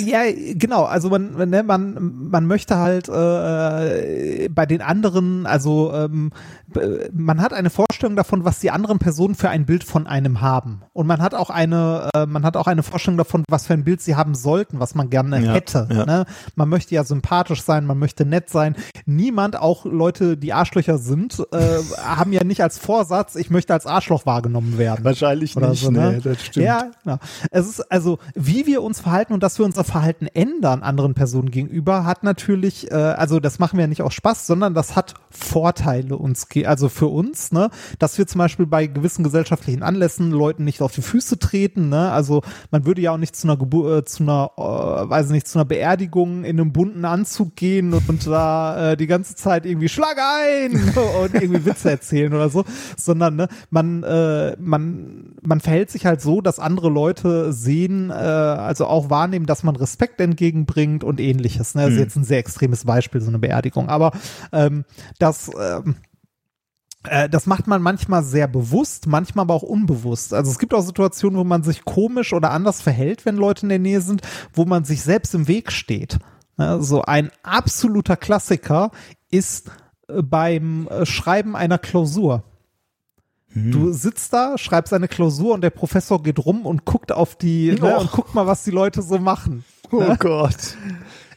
ja, genau. Also man, ne, man, man möchte halt äh, bei den anderen, also ähm, man hat eine Vorstellung davon, was die anderen Personen für ein Bild von einem haben. Und man hat auch eine, äh, man hat auch eine Vorstellung davon, was für ein Bild sie haben sollten, was man gerne ja, hätte. Ja. Ne? Man möchte ja sympathisch sein, man möchte nett sein. Niemand, auch Leute, die Arschlöcher sind, äh, haben ja nicht als Vorsatz, ich möchte als Arschloch wahrgenommen werden. Wahrscheinlich nicht. So, ne? Nee, das stimmt. Ja, genau. Es ist also, wie wir uns verhalten und dass wir unser Verhalten ändern anderen Personen gegenüber, hat natürlich, äh, also das machen wir ja nicht aus Spaß, sondern das hat Vorteile uns also für uns, ne, dass wir zum Beispiel bei gewissen gesellschaftlichen Anlässen Leuten nicht auf die Füße treten, ne, also man würde ja auch nicht zu einer Geburt, äh, zu einer, äh, weiß nicht, zu einer Beerdigung in einem bunten Anzug gehen und, und da äh, die ganze Zeit irgendwie Schlag ein und irgendwie Witze erzählen oder so, sondern ne, man, äh, man, man verhält sich halt so, dass andere Leute sehen, äh, also auch wahrnehmen, dass man Respekt entgegenbringt und ähnliches. Ne? Das ist mhm. jetzt ein sehr extremes Beispiel, so eine Beerdigung. Aber ähm, das ähm, äh, das macht man manchmal sehr bewusst, manchmal aber auch unbewusst. Also es gibt auch Situationen, wo man sich komisch oder anders verhält, wenn Leute in der Nähe sind, wo man sich selbst im Weg steht. So ein absoluter Klassiker ist äh, beim äh, Schreiben einer Klausur. Hm. Du sitzt da, schreibst eine Klausur und der Professor geht rum und guckt auf die ne, und guckt mal, was die Leute so machen. Oh ne? Gott.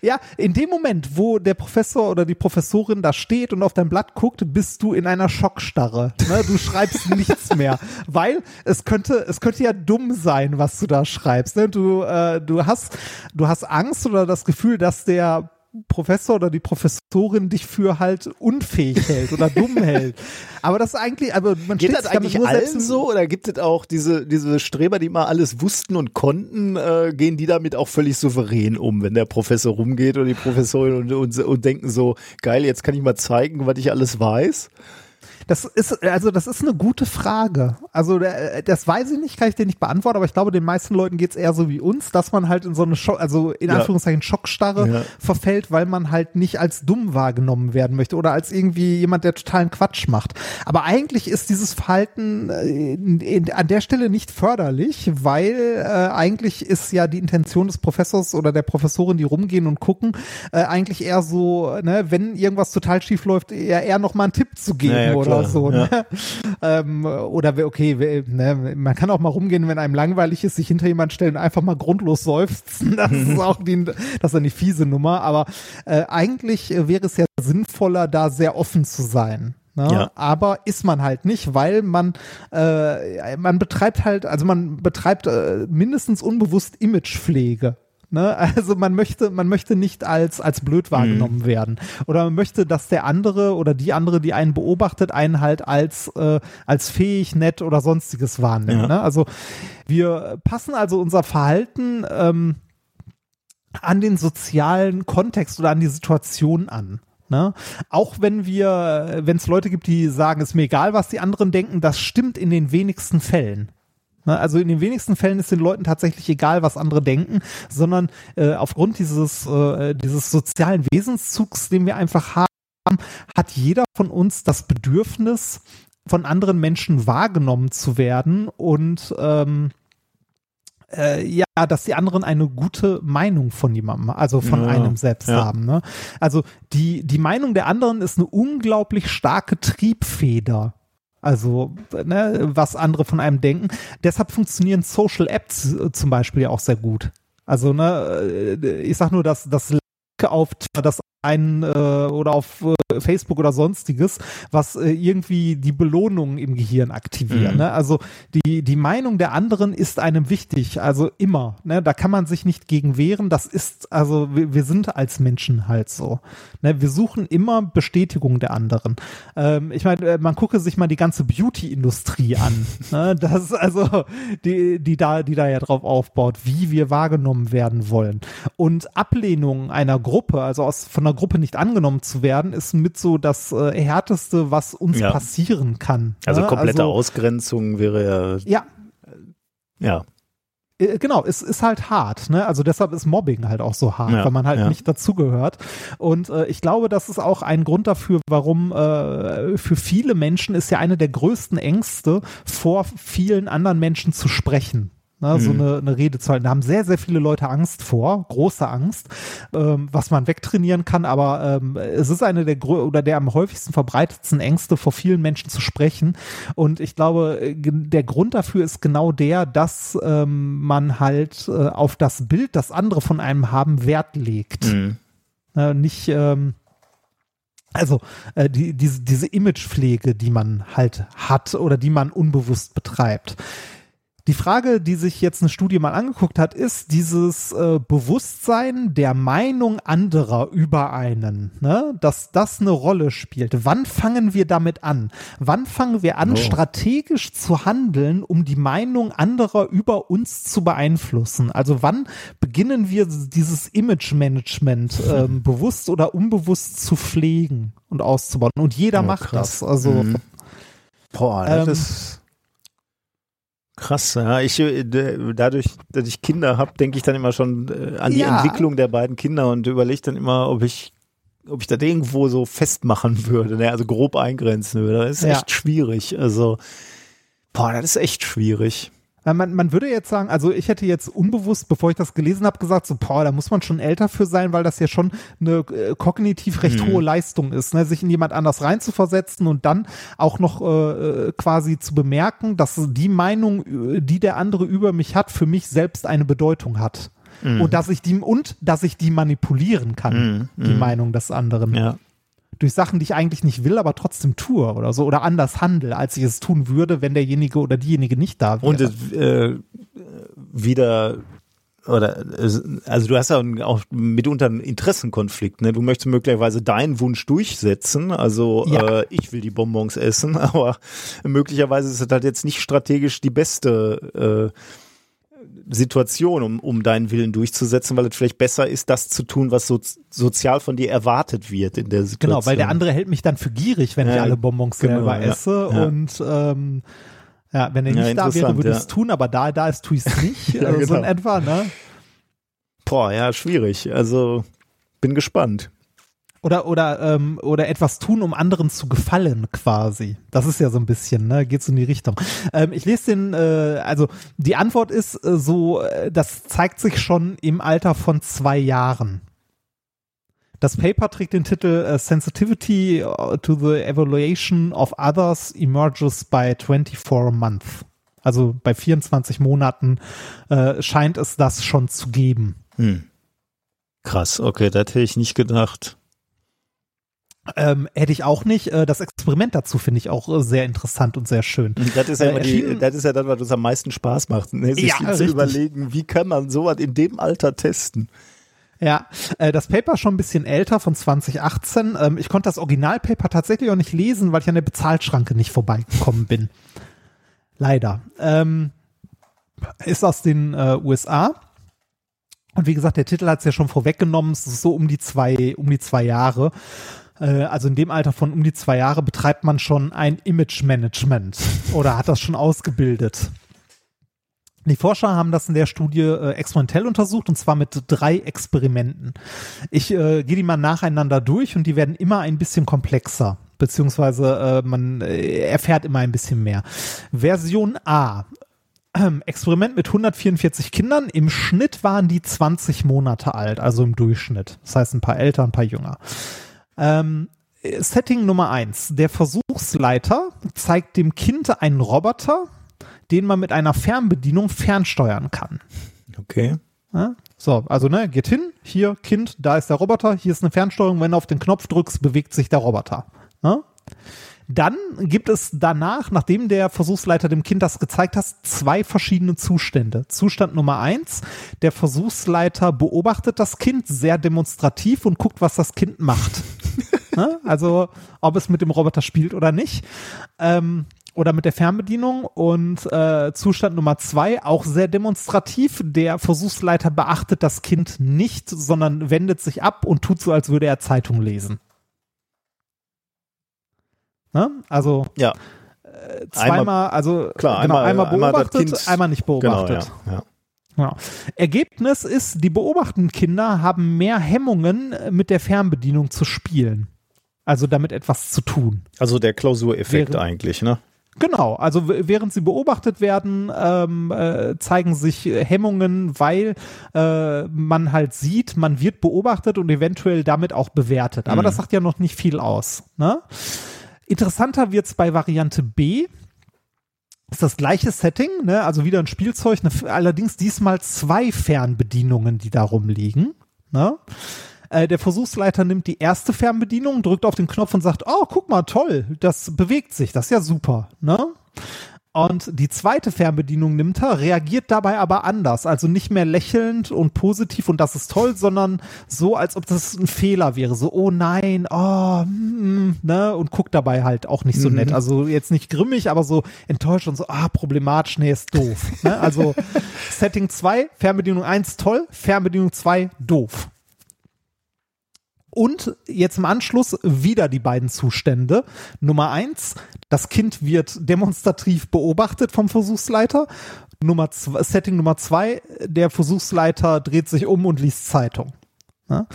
Ja, in dem Moment, wo der Professor oder die Professorin da steht und auf dein Blatt guckt, bist du in einer Schockstarre. Ne? Du schreibst nichts mehr, weil es könnte, es könnte ja dumm sein, was du da schreibst. Ne? Du, äh, du hast, du hast Angst oder das Gefühl, dass der Professor oder die Professorin dich für halt unfähig hält oder dumm hält. Aber das ist eigentlich, aber man Geht das eigentlich allen so oder gibt es auch diese, diese Streber, die mal alles wussten und konnten, äh, gehen die damit auch völlig souverän um, wenn der Professor rumgeht oder die Professorin und, und, und denken so, geil, jetzt kann ich mal zeigen, was ich alles weiß? Das ist, also das ist eine gute Frage. Also äh, das weiß ich nicht, kann ich dir nicht beantworten, aber ich glaube, den meisten Leuten geht es eher so wie uns, dass man halt in so eine Schock, also in ja. Anführungszeichen Schockstarre ja. verfällt, weil man halt nicht als dumm wahrgenommen werden möchte oder als irgendwie jemand, der totalen Quatsch macht. Aber eigentlich ist dieses Verhalten äh, in, in, an der Stelle nicht förderlich, weil äh, eigentlich ist ja die Intention des Professors oder der Professorin, die rumgehen und gucken, äh, eigentlich eher so, ne, wenn irgendwas total schief läuft, eher, eher noch mal einen Tipp zu geben ja, oder oder so. Ne? Ähm, oder okay, ne, man kann auch mal rumgehen, wenn einem langweilig ist, sich hinter jemand stellen und einfach mal grundlos seufzen. Das ist auch die, das ist eine fiese Nummer. Aber äh, eigentlich wäre es ja sinnvoller, da sehr offen zu sein. Ne? Ja. Aber ist man halt nicht, weil man äh, man betreibt halt, also man betreibt äh, mindestens unbewusst Imagepflege. Ne? Also man möchte, man möchte nicht als, als blöd wahrgenommen mhm. werden. Oder man möchte, dass der andere oder die andere, die einen beobachtet, einen halt als, äh, als fähig, nett oder sonstiges wahrnimmt. Ja. Ne? Also wir passen also unser Verhalten ähm, an den sozialen Kontext oder an die Situation an. Ne? Auch wenn wir, wenn es Leute gibt, die sagen, es ist mir egal, was die anderen denken, das stimmt in den wenigsten Fällen. Ne, also in den wenigsten Fällen ist den Leuten tatsächlich egal, was andere denken, sondern äh, aufgrund dieses, äh, dieses sozialen Wesenszugs, den wir einfach haben, hat jeder von uns das Bedürfnis, von anderen Menschen wahrgenommen zu werden und ähm, äh, ja, dass die anderen eine gute Meinung von jemandem, also von ja, einem selbst ja. haben. Ne? Also die, die Meinung der anderen ist eine unglaublich starke Triebfeder also, ne, was andere von einem denken. Deshalb funktionieren Social Apps äh, zum Beispiel ja auch sehr gut. Also, ne, äh, ich sag nur, dass das auf das ein äh, oder auf äh, Facebook oder sonstiges, was äh, irgendwie die Belohnungen im Gehirn aktivieren. Mhm. Ne? Also die, die Meinung der anderen ist einem wichtig, also immer. Ne? Da kann man sich nicht gegen wehren. Das ist, also wir, wir sind als Menschen halt so. Ne? Wir suchen immer Bestätigung der anderen. Ähm, ich meine, äh, man gucke sich mal die ganze Beauty-Industrie an. ne? Das also, die, die da, die da ja drauf aufbaut, wie wir wahrgenommen werden wollen. Und Ablehnung einer Gruppe, also aus von einer Gruppe nicht angenommen zu werden, ist mit so das äh, härteste, was uns ja. passieren kann. Also ne? komplette also, Ausgrenzung wäre ja. Ja. Ja. Äh, genau, es ist halt hart, ne? Also deshalb ist Mobbing halt auch so hart, ja, weil man halt nicht dazugehört. Und äh, ich glaube, das ist auch ein Grund dafür, warum äh, für viele Menschen ist ja eine der größten Ängste, vor vielen anderen Menschen zu sprechen ne, mhm. so eine, eine Rede zu halten. Da haben sehr, sehr viele Leute Angst vor, große Angst, ähm, was man wegtrainieren kann, aber ähm, es ist eine der oder der am häufigsten verbreitetsten Ängste, vor vielen Menschen zu sprechen. Und ich glaube, äh, der Grund dafür ist genau der, dass ähm, man halt äh, auf das Bild, das andere von einem haben, Wert legt. Mhm. Äh, nicht ähm, also äh, die, diese, diese Imagepflege, die man halt hat oder die man unbewusst betreibt. Die Frage, die sich jetzt eine Studie mal angeguckt hat, ist dieses äh, Bewusstsein der Meinung anderer über einen, ne? dass das eine Rolle spielt. Wann fangen wir damit an? Wann fangen wir an, oh. strategisch zu handeln, um die Meinung anderer über uns zu beeinflussen? Also wann beginnen wir dieses Image-Management äh, bewusst oder unbewusst zu pflegen und auszubauen? Und jeder oh, macht krass. das. Also mhm. Boah, das ähm, ist Krass, ja. Ich, äh, dadurch, dass ich Kinder habe, denke ich dann immer schon äh, an die ja. Entwicklung der beiden Kinder und überlege dann immer, ob ich, ob ich das irgendwo so festmachen würde, ne? also grob eingrenzen würde. Das ist ja. echt schwierig. Also, boah, das ist echt schwierig. Man, man würde jetzt sagen, also ich hätte jetzt unbewusst, bevor ich das gelesen habe, gesagt, so, boah, da muss man schon älter für sein, weil das ja schon eine äh, kognitiv recht mhm. hohe Leistung ist, ne? sich in jemand anders reinzuversetzen und dann auch noch äh, äh, quasi zu bemerken, dass die Meinung, äh, die der andere über mich hat, für mich selbst eine Bedeutung hat. Mhm. Und dass ich die und dass ich die manipulieren kann, mhm. die mhm. Meinung des anderen. Ja durch Sachen, die ich eigentlich nicht will, aber trotzdem tue oder so oder anders handle, als ich es tun würde, wenn derjenige oder diejenige nicht da wäre. Und äh, wieder oder also du hast ja auch mitunter einen Interessenkonflikt, ne? Du möchtest möglicherweise deinen Wunsch durchsetzen, also ja. äh, ich will die Bonbons essen, aber möglicherweise ist es halt jetzt nicht strategisch die beste äh, Situation, um, um deinen Willen durchzusetzen, weil es vielleicht besser ist, das zu tun, was so, sozial von dir erwartet wird in der Situation. Genau, weil der andere hält mich dann für gierig, wenn ja, ich alle Bonbons genau, selber esse ja, und ähm, ja, wenn er nicht da wäre, würde ich es tun, aber da da ist, tue ich es nicht, also genau. so in etwa, ne? Boah, ja, schwierig. Also bin gespannt oder oder ähm, oder etwas tun, um anderen zu gefallen, quasi. Das ist ja so ein bisschen, ne, geht's in die Richtung. Ähm, ich lese den, äh, also die Antwort ist äh, so, äh, das zeigt sich schon im Alter von zwei Jahren. Das Paper trägt den Titel uh, Sensitivity uh, to the Evaluation of Others emerges by 24 Months. Also bei 24 Monaten äh, scheint es das schon zu geben. Hm. Krass, okay, das hätte ich nicht gedacht. Ähm, hätte ich auch nicht. Äh, das Experiment dazu finde ich auch äh, sehr interessant und sehr schön. Das ist ja, äh, die, das, ist ja das, was uns am meisten Spaß macht, ne? sich ja, zu überlegen, wie kann man sowas in dem Alter testen. Ja, äh, das Paper ist schon ein bisschen älter, von 2018. Ähm, ich konnte das Originalpaper tatsächlich auch nicht lesen, weil ich an der Bezahlschranke nicht vorbeigekommen bin. Leider. Ähm, ist aus den äh, USA. Und wie gesagt, der Titel hat es ja schon vorweggenommen. Es ist so um die zwei, um die zwei Jahre. Äh, also in dem Alter von um die zwei Jahre betreibt man schon ein Image-Management oder hat das schon ausgebildet. Die Forscher haben das in der Studie äh, experimentell untersucht und zwar mit drei Experimenten. Ich äh, gehe die mal nacheinander durch und die werden immer ein bisschen komplexer, beziehungsweise äh, man äh, erfährt immer ein bisschen mehr. Version A. Experiment mit 144 Kindern. Im Schnitt waren die 20 Monate alt, also im Durchschnitt. Das heißt ein paar älter, ein paar jünger. Ähm, Setting Nummer eins. Der Versuchsleiter zeigt dem Kind einen Roboter, den man mit einer Fernbedienung fernsteuern kann. Okay. Ja? So, also ne, geht hin, hier Kind, da ist der Roboter, hier ist eine Fernsteuerung, wenn du auf den Knopf drückst, bewegt sich der Roboter. Ne? Dann gibt es danach, nachdem der Versuchsleiter dem Kind das gezeigt hat, zwei verschiedene Zustände. Zustand Nummer eins, der Versuchsleiter beobachtet das Kind sehr demonstrativ und guckt, was das Kind macht. Ne? Also, ob es mit dem Roboter spielt oder nicht. Ähm, oder mit der Fernbedienung und äh, Zustand Nummer zwei auch sehr demonstrativ. Der Versuchsleiter beachtet das Kind nicht, sondern wendet sich ab und tut so, als würde er Zeitung lesen. Ne? Also Ja, äh, zweimal, Einmal- also klar, genau, einmal- einmal einmal beobachtet, Kind- einmal nicht genau, beobachtet. ja, ja. Ja. Ergebnis ist, die beobachtenden Kinder haben mehr Hemmungen, äh, mit der Fernbedienung zu spielen. Also damit etwas zu tun. Also der Klausureffekt eigentlich, ne? Genau, also während sie beobachtet werden, ähm, äh, zeigen sich Hemmungen, weil äh, man halt sieht, man wird beobachtet und eventuell damit auch bewertet. Aber das sagt ja noch nicht viel aus. Ne? Interessanter wird's bei Variante B. Ist das gleiche Setting, ne? also wieder ein Spielzeug, ne? allerdings diesmal zwei Fernbedienungen, die da rumliegen. Ne? Äh, der Versuchsleiter nimmt die erste Fernbedienung, drückt auf den Knopf und sagt, oh, guck mal, toll, das bewegt sich, das ist ja super, ne? Und die zweite Fernbedienung nimmt er, reagiert dabei aber anders. Also nicht mehr lächelnd und positiv und das ist toll, sondern so, als ob das ein Fehler wäre. So, oh nein, oh, mm, ne? Und guckt dabei halt auch nicht so nett. Also jetzt nicht grimmig, aber so enttäuscht und so, ah, problematisch, nee, ist doof. ne? Also Setting 2, Fernbedienung 1, toll, Fernbedienung 2, doof. Und jetzt im Anschluss wieder die beiden Zustände. Nummer eins, das Kind wird demonstrativ beobachtet vom Versuchsleiter. Nummer zwei, Setting Nummer zwei, der Versuchsleiter dreht sich um und liest Zeitung. Ja.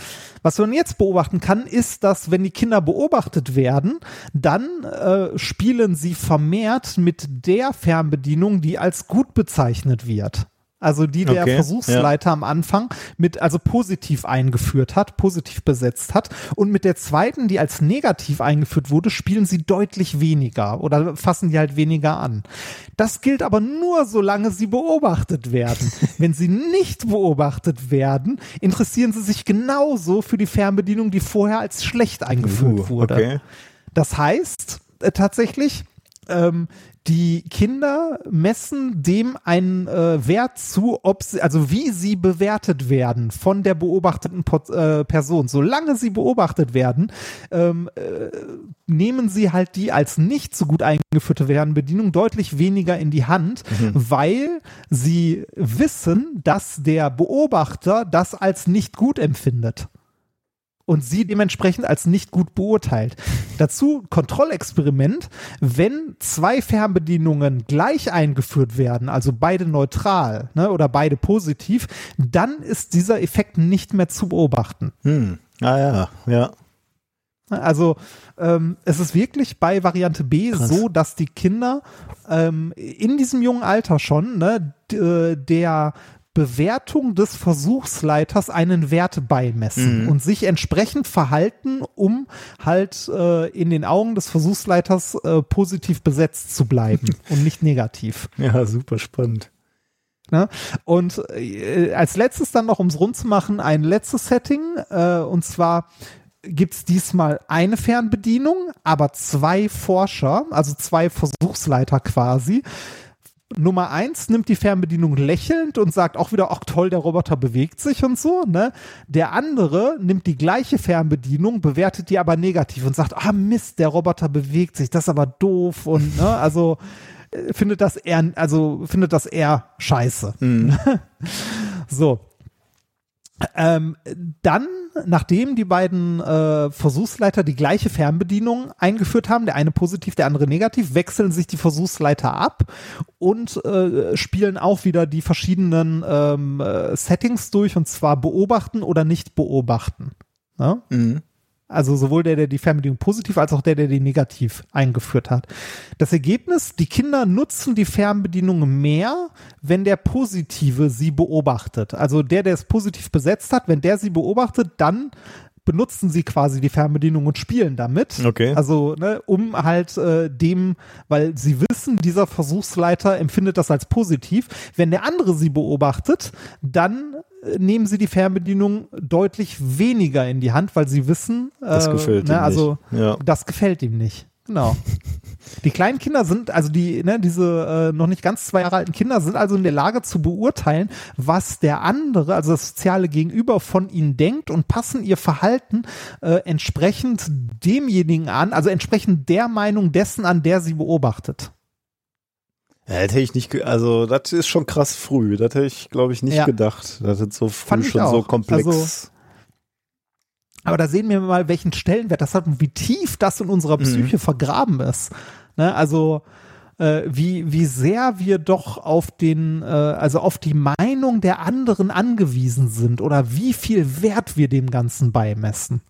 Was man jetzt beobachten kann, ist, dass wenn die Kinder beobachtet werden, dann äh, spielen sie vermehrt mit der Fernbedienung, die als gut bezeichnet wird. Also die der Okay, Versuchsleiter am Anfang mit also positiv eingeführt hat, positiv besetzt hat. Und mit der zweiten, die als negativ eingeführt wurde, spielen sie deutlich weniger oder fassen die halt weniger an. Das gilt aber nur, solange sie beobachtet werden. Wenn sie nicht beobachtet werden, interessieren sie sich genauso für die Fernbedienung, die vorher als schlecht eingeführt Uh, wurde. okay. Das heißt äh, tatsächlich, ähm, die Kinder messen dem einen äh, Wert zu, ob sie, also wie sie bewertet werden von der beobachteten Pot äh, Person. Solange sie beobachtet werden, ähm, äh, nehmen sie halt die als nicht so gut eingeführte Fernbedienung deutlich weniger in die Hand, weil sie wissen, dass der Beobachter das als nicht gut empfindet und sie dementsprechend als nicht gut beurteilt. Dazu Kontrollexperiment, wenn zwei Fernbedienungen gleich eingeführt werden, also beide neutral ne, oder beide positiv, dann ist dieser Effekt nicht mehr zu beobachten. Hm. Ah ja, ja. Also ähm, es ist wirklich bei Variante B Krass. so, dass die Kinder ähm, in diesem jungen Alter schon ne, äh, der Bewertung des Versuchsleiters einen Wert beimessen Mhm. und sich entsprechend verhalten, um halt äh, in den Augen des Versuchsleiters äh, positiv besetzt zu bleiben und nicht negativ. Ja, super spannend. Ne? Und äh, als letztes dann noch, um es rund zu machen, ein letztes Setting. Äh, und zwar gibt's diesmal eine Fernbedienung, aber zwei Forscher, also zwei Versuchsleiter quasi. Nummer eins nimmt die Fernbedienung lächelnd und sagt auch wieder, ach toll, der Roboter bewegt sich und so. Ne? Der andere nimmt die gleiche Fernbedienung, bewertet die aber negativ und sagt, ah Mist, der Roboter bewegt sich, das ist aber doof und ne, also äh, findet das eher, also findet das eher scheiße. so. Ähm, dann, nachdem die beiden äh, Versuchsleiter die gleiche Fernbedienung eingeführt haben, der eine positiv, der andere negativ, wechseln sich die Versuchsleiter ab und äh, spielen auch wieder die verschiedenen ähm, äh, Settings durch und zwar beobachten oder nicht beobachten. Ne? Mhm. Also sowohl der, der die Fernbedienung positiv, als auch der, der die negativ eingeführt hat. Das Ergebnis, die Kinder nutzen die Fernbedienung mehr, wenn der Positive sie beobachtet. Also der, der es positiv besetzt hat, wenn der sie beobachtet, dann benutzen sie quasi die Fernbedienung und spielen damit. Okay. Also, ne, um halt äh, dem, weil sie wissen, dieser Versuchsleiter empfindet das als positiv. Wenn der andere sie beobachtet, dann nehmen sie die Fernbedienung deutlich weniger in die Hand, weil sie wissen, äh, Das gefällt ihm ne, also nicht. Ja. das gefällt ihm nicht. Genau. Die kleinen Kinder sind, also die, ne, diese äh, noch nicht ganz zwei Jahre alten Kinder sind also in der Lage zu beurteilen, was der andere, also das soziale Gegenüber von ihnen denkt und passen ihr Verhalten äh, entsprechend demjenigen an, also entsprechend der Meinung dessen an, der sie beobachtet. Ja, hätte ich nicht, also das ist schon krass früh. Das hätte ich, glaube ich, nicht Ja. gedacht. Das ist so früh Fand schon so komplex. Also- Aber da sehen wir mal, welchen Stellenwert das hat und wie tief das in unserer Psyche vergraben ist. Ne? Also äh, wie, wie sehr wir doch auf den, äh, also auf die Meinung der anderen angewiesen sind oder wie viel Wert wir dem Ganzen beimessen.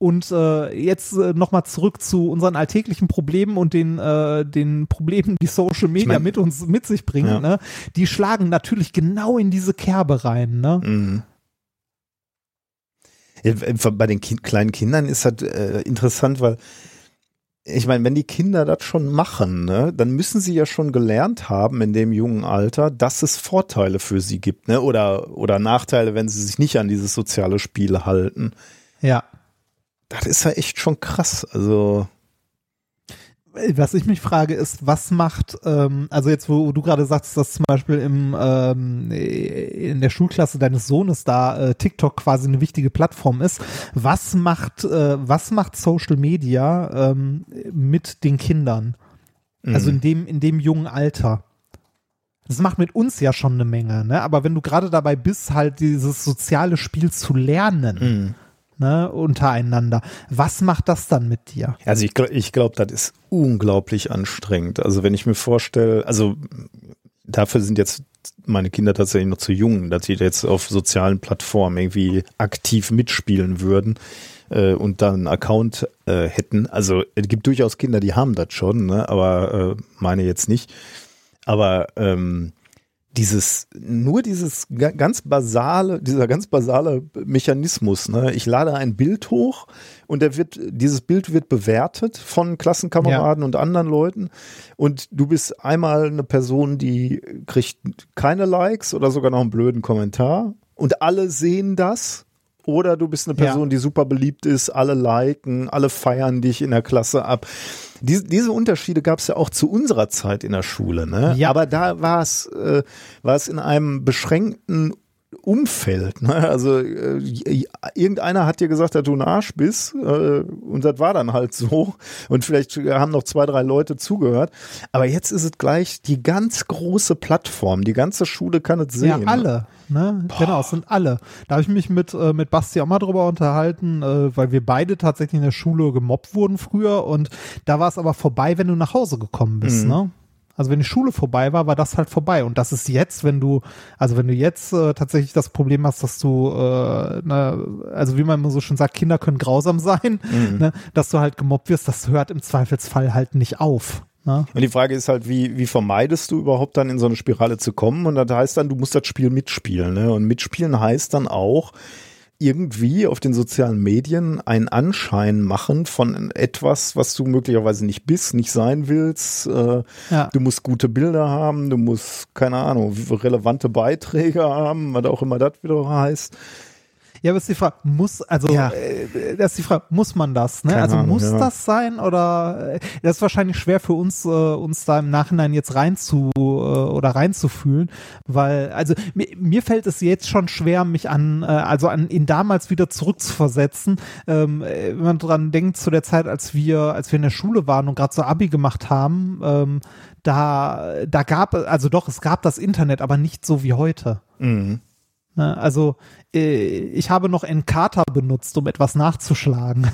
Und äh, jetzt äh, nochmal zurück zu unseren alltäglichen Problemen und den, äh, den Problemen, die Social Media mein- mit uns mit sich bringen. Ja. Ne? Die schlagen natürlich genau in diese Kerbe rein. Ne? Mhm. Ja, Bei den kind, kleinen Kindern ist das äh, interessant, weil ich meine, wenn die Kinder das schon machen, ne, dann müssen sie ja schon gelernt haben in dem jungen Alter, dass es Vorteile für sie gibt, ne, oder oder Nachteile, wenn sie sich nicht an dieses soziale Spiel halten. Ja. Das ist ja echt schon krass. Also Was ich mich frage, ist, was macht, ähm, also jetzt, wo du gerade sagst, dass zum Beispiel im, ähm, in der Schulklasse deines Sohnes da äh, TikTok quasi eine wichtige Plattform ist, was macht, äh, was macht Social Media ähm, mit den Kindern? Also in dem, in dem jungen Alter. Das macht mit uns ja schon eine Menge, ne? Aber wenn du gerade dabei bist, halt dieses soziale Spiel zu lernen, ne, untereinander, was macht das dann mit dir? Also ich, ich glaube, das ist unglaublich anstrengend. Also wenn ich mir vorstelle, also dafür sind jetzt meine Kinder tatsächlich noch zu jung, dass sie jetzt auf sozialen Plattformen irgendwie aktiv mitspielen würden äh, und dann einen Account äh, hätten. Also es gibt durchaus Kinder, die haben das schon, ne? aber äh, meine jetzt nicht. Aber ähm, dieses, nur dieses ga- ganz basale, dieser ganz basale Mechanismus, ne? Ich lade ein Bild hoch und der wird, dieses Bild wird bewertet von Klassenkameraden und anderen Leuten und du bist einmal eine Person, die kriegt keine Likes oder sogar noch einen blöden Kommentar und alle sehen das oder du bist eine Ja. Person, die super beliebt ist, alle liken, alle feiern dich in der Klasse ab. Diese, diese Unterschiede gab es ja auch zu unserer Zeit in der Schule, ne? Ja. Aber da war es, äh, war es in einem beschränkten Umfeld. Ne? Also äh, irgendeiner hat dir gesagt, dass du ein Arsch bist äh, und das war dann halt so. Und vielleicht haben noch zwei, drei Leute zugehört. Aber jetzt ist es gleich die ganz große Plattform. Die ganze Schule kann es sehen. Ja, alle. Ne? Genau, es sind alle. Da habe ich mich mit, äh, mit Basti auch mal drüber unterhalten, äh, weil wir beide tatsächlich in der Schule gemobbt wurden früher und da war es aber vorbei, wenn du nach Hause gekommen bist. Mhm. Ne? Also wenn die Schule vorbei war, war das halt vorbei. Und das ist jetzt, wenn du, also wenn du jetzt äh, tatsächlich das Problem hast, dass du, äh, ne, also wie man immer so schön sagt, Kinder können grausam sein, Mhm. ne, dass du halt gemobbt wirst, das hört im Zweifelsfall halt nicht auf. Ne? Und die Frage ist halt, wie, wie vermeidest du überhaupt dann in so eine Spirale zu kommen? Und das heißt dann, du musst das Spiel mitspielen. Ne? Und mitspielen heißt dann auch, irgendwie auf den sozialen Medien einen Anschein machen von etwas, was du möglicherweise nicht bist, nicht sein willst. Äh, Ja. Du musst gute Bilder haben, du musst, keine Ahnung, relevante Beiträge haben, was auch immer das wieder heißt. Ja, aber ist die Frage, muss, also, Ja. äh, das ist die Frage, muss man das, ne? Keine also Ahnung, muss ja. das sein oder, äh, das ist wahrscheinlich schwer für uns, äh, uns da im Nachhinein jetzt rein zu, äh, oder reinzufühlen, weil, also, mir, mir fällt es jetzt schon schwer, mich an, äh, also an ihn damals wieder zurückzuversetzen, ähm, äh, wenn man dran denkt, zu der Zeit, als wir, als wir in der Schule waren und gerade so Abi gemacht haben, ähm, da, da gab, also doch, es gab das Internet, aber nicht so wie heute. Mhm. Ne, Also äh, ich habe noch Encarta benutzt, um etwas nachzuschlagen.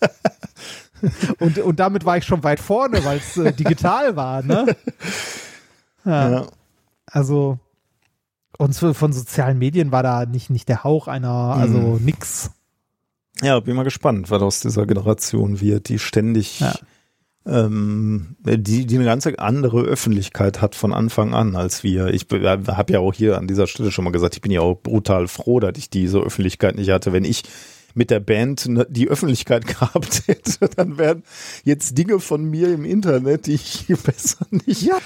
und, und damit war ich schon weit vorne, weil es äh, digital war. Ne? Ja, Ja. Also und so von sozialen Medien war da nicht, nicht der Hauch einer, also Mhm. nix. Ja, bin mal gespannt, was aus dieser Generation wird, die ständig Ja. Ähm, die, die eine ganze andere Öffentlichkeit hat von Anfang an als wir. Ich habe ja auch hier an dieser Stelle schon mal gesagt, ich bin ja auch brutal froh, dass ich diese Öffentlichkeit nicht hatte. Wenn ich mit der Band ne, die Öffentlichkeit gehabt hätte, dann wären jetzt Dinge von mir im Internet, die ich besser nicht, ja,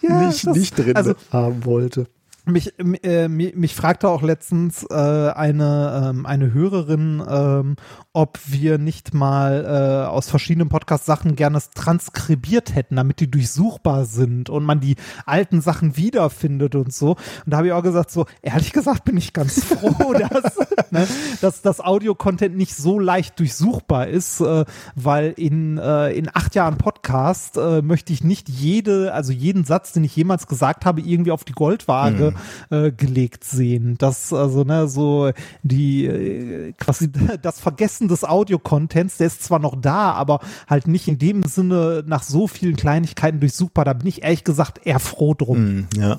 ja, nicht, das, nicht drin also, haben wollte. Mich, äh, mich, mich fragte auch letztens äh, eine, ähm, eine Hörerin, ähm, ob wir nicht mal äh, aus verschiedenen Podcast-Sachen gerne transkribiert hätten, damit die durchsuchbar sind und man die alten Sachen wiederfindet und so. Und da habe ich auch gesagt, so ehrlich gesagt bin ich ganz froh, dass, ne, dass das Audio-Content nicht so leicht durchsuchbar ist, äh, weil in, äh, in acht Jahren Podcast äh, möchte ich nicht jede, also jeden Satz, den ich jemals gesagt habe, irgendwie auf die Goldwaage mhm. äh, gelegt sehen. Das, also, ne, so die äh, quasi das Vergessen Nutzen des Audio-Contents, der ist zwar noch da, aber halt nicht in dem Sinne nach so vielen Kleinigkeiten durchsuchbar. Da bin ich ehrlich gesagt eher froh drum. Mm, ja.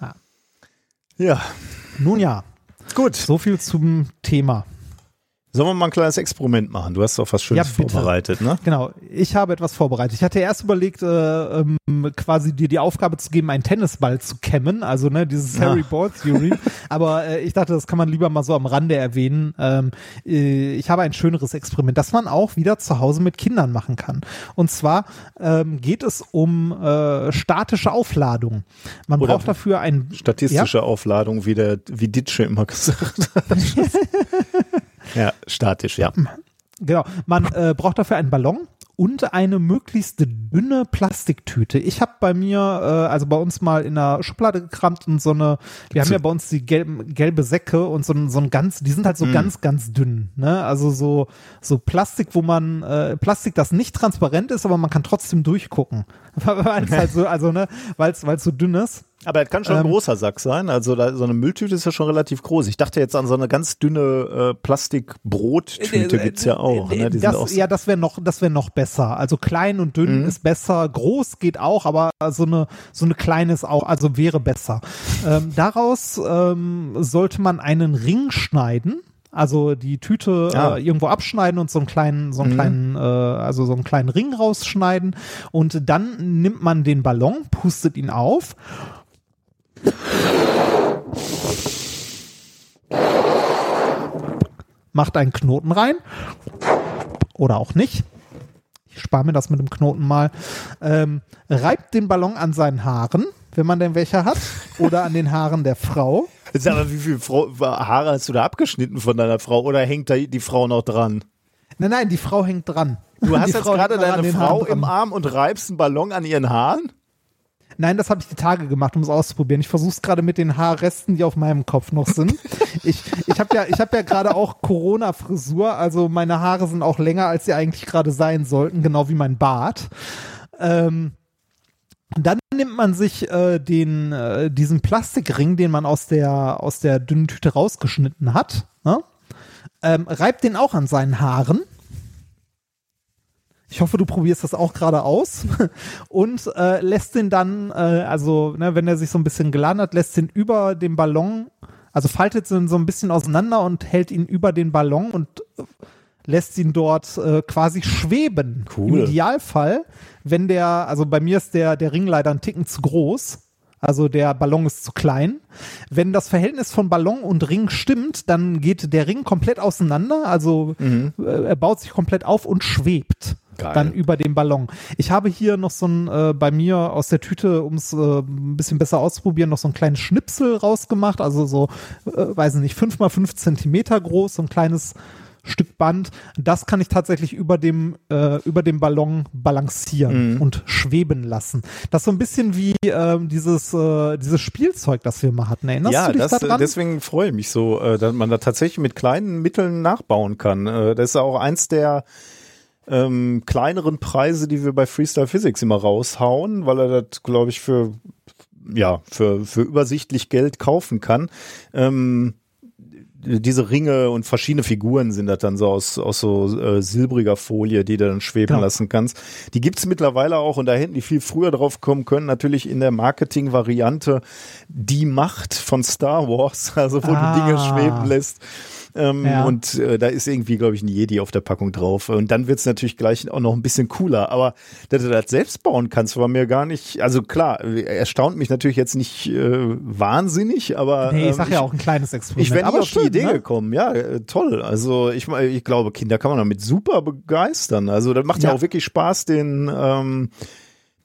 ja. Ja. Nun ja. Gut. So viel zum Thema. Sollen wir mal ein kleines Experiment machen? Du hast doch was Schönes ja, vorbereitet, ne? Genau, ich habe etwas vorbereitet. Ich hatte erst überlegt, äh, ähm, quasi dir die Aufgabe zu geben, einen Tennisball zu kämmen, also ne, dieses. Harry Ball Theory. Aber äh, ich dachte, das kann man lieber mal so am Rande erwähnen. Ähm, äh, ich habe ein schöneres Experiment, das man auch wieder zu Hause mit Kindern machen kann. Und zwar ähm, geht es um äh, statische Aufladung. Man Oder braucht dafür ein statistische ja? Aufladung, wie der wie Ditsche immer gesagt hat. Ja, statisch, ja. Genau. Man äh, braucht dafür einen Ballon und eine möglichst dünne Plastiktüte. Ich habe bei mir, äh, also bei uns mal in der Schublade gekramt und so eine, wir haben ja bei uns die gelben, gelbe Säcke und so ein, so ein ganz, die sind halt so mm. ganz, ganz dünn, ne? Also so, so Plastik, wo man, äh, Plastik, das nicht transparent ist, aber man kann trotzdem durchgucken. weil es halt so, also ne, weil es so dünn ist. Aber es kann schon ähm, ein großer Sack sein. Also da, so eine Mülltüte ist ja schon relativ groß. Ich dachte jetzt an so eine ganz dünne äh, Plastikbrottüte äh, gibt's ja auch. Ne? Die das, auch so ja, das wäre noch, das wäre noch besser. Also klein und dünn mhm. ist besser. Groß geht auch, aber so eine so eine kleine ist auch, also wäre besser. Ähm, daraus ähm, sollte man einen Ring schneiden. Also die Tüte ja. äh, irgendwo abschneiden und so einen kleinen, so einen mhm. kleinen, äh, also so einen kleinen Ring rausschneiden. Und dann nimmt man den Ballon, pustet ihn auf Macht einen Knoten rein. Oder auch nicht. Ich spare mir das mit dem Knoten mal. Ähm, reibt den Ballon an seinen Haaren, wenn man denn welche hat. Oder an den Haaren der Frau. Jetzt aber, wie viele Frau, Haare hast du da abgeschnitten von deiner Frau? Oder hängt da die Frau noch dran? Nein, nein, die Frau hängt dran. Du hast die jetzt Frau gerade deine Frau im Arm und reibst einen Ballon an ihren Haaren? Nein, das habe ich die Tage gemacht, um es auszuprobieren. Ich versuche es gerade mit den Haarresten, die auf meinem Kopf noch sind. ich ich habe ja, hab ja gerade auch Corona-Frisur, also meine Haare sind auch länger, als sie eigentlich gerade sein sollten, genau wie mein Bart. Ähm, dann nimmt man sich äh, den, äh, diesen Plastikring, den man aus der, aus der dünnen Tüte rausgeschnitten hat, ne? ähm, reibt den auch an seinen Haaren ich hoffe, du probierst das auch gerade aus und äh, lässt den dann, äh, also ne, wenn er sich so ein bisschen geladen hat, lässt den über dem Ballon, also faltet ihn so ein bisschen auseinander und hält ihn über den Ballon und äh, lässt ihn dort äh, quasi schweben. Cool. Im Idealfall, wenn der, also bei mir ist der, der Ring leider ein Ticken zu groß. Also der Ballon ist zu klein. Wenn das Verhältnis von Ballon und Ring stimmt, dann geht der Ring komplett auseinander. Also mhm. äh, er baut sich komplett auf und schwebt. Geil. dann über dem Ballon. Ich habe hier noch so ein, äh, bei mir aus der Tüte, um es äh, ein bisschen besser auszuprobieren, noch so ein kleines Schnipsel rausgemacht, also so, äh, weiß ich nicht, fünf mal fünf Zentimeter groß, so ein kleines Stück Band. Das kann ich tatsächlich über dem, äh, über dem Ballon balancieren mhm. und schweben lassen. Das ist so ein bisschen wie äh, dieses, äh, dieses Spielzeug, das wir mal hatten. Erinnerst ja, du dich das, daran? deswegen freue ich mich so, äh, dass man da tatsächlich mit kleinen Mitteln nachbauen kann. Äh, das ist auch eins der ähm, kleineren Preise, die wir bei Freestyle Physics immer raushauen, weil er das, glaube ich, für ja, für, für übersichtlich Geld kaufen kann. Ähm, diese Ringe und verschiedene Figuren sind das dann so aus, aus so äh, silbriger Folie, die du dann schweben ja. lassen kannst. Die gibt's mittlerweile auch und da hätten die viel früher drauf kommen können, natürlich in der Marketing-Variante Die Macht von Star Wars, also wo ah. du Dinge schweben lässt. Ähm, Ja. Und äh, da ist irgendwie, glaube ich, ein Jedi auf der Packung drauf. Und dann wird's natürlich gleich auch noch ein bisschen cooler. Aber dass du das selbst bauen kannst, war mir gar nicht. Also klar, erstaunt mich natürlich jetzt nicht äh, wahnsinnig, aber Nee, ich ähm, sag ja auch ein kleines Experiment. ich wäre nie aber auf die Idee ne? gekommen. Ja, äh, toll. Also ich, ich glaube, Kinder kann man damit super begeistern. Also das macht ja, Ja. auch wirklich Spaß, den ähm,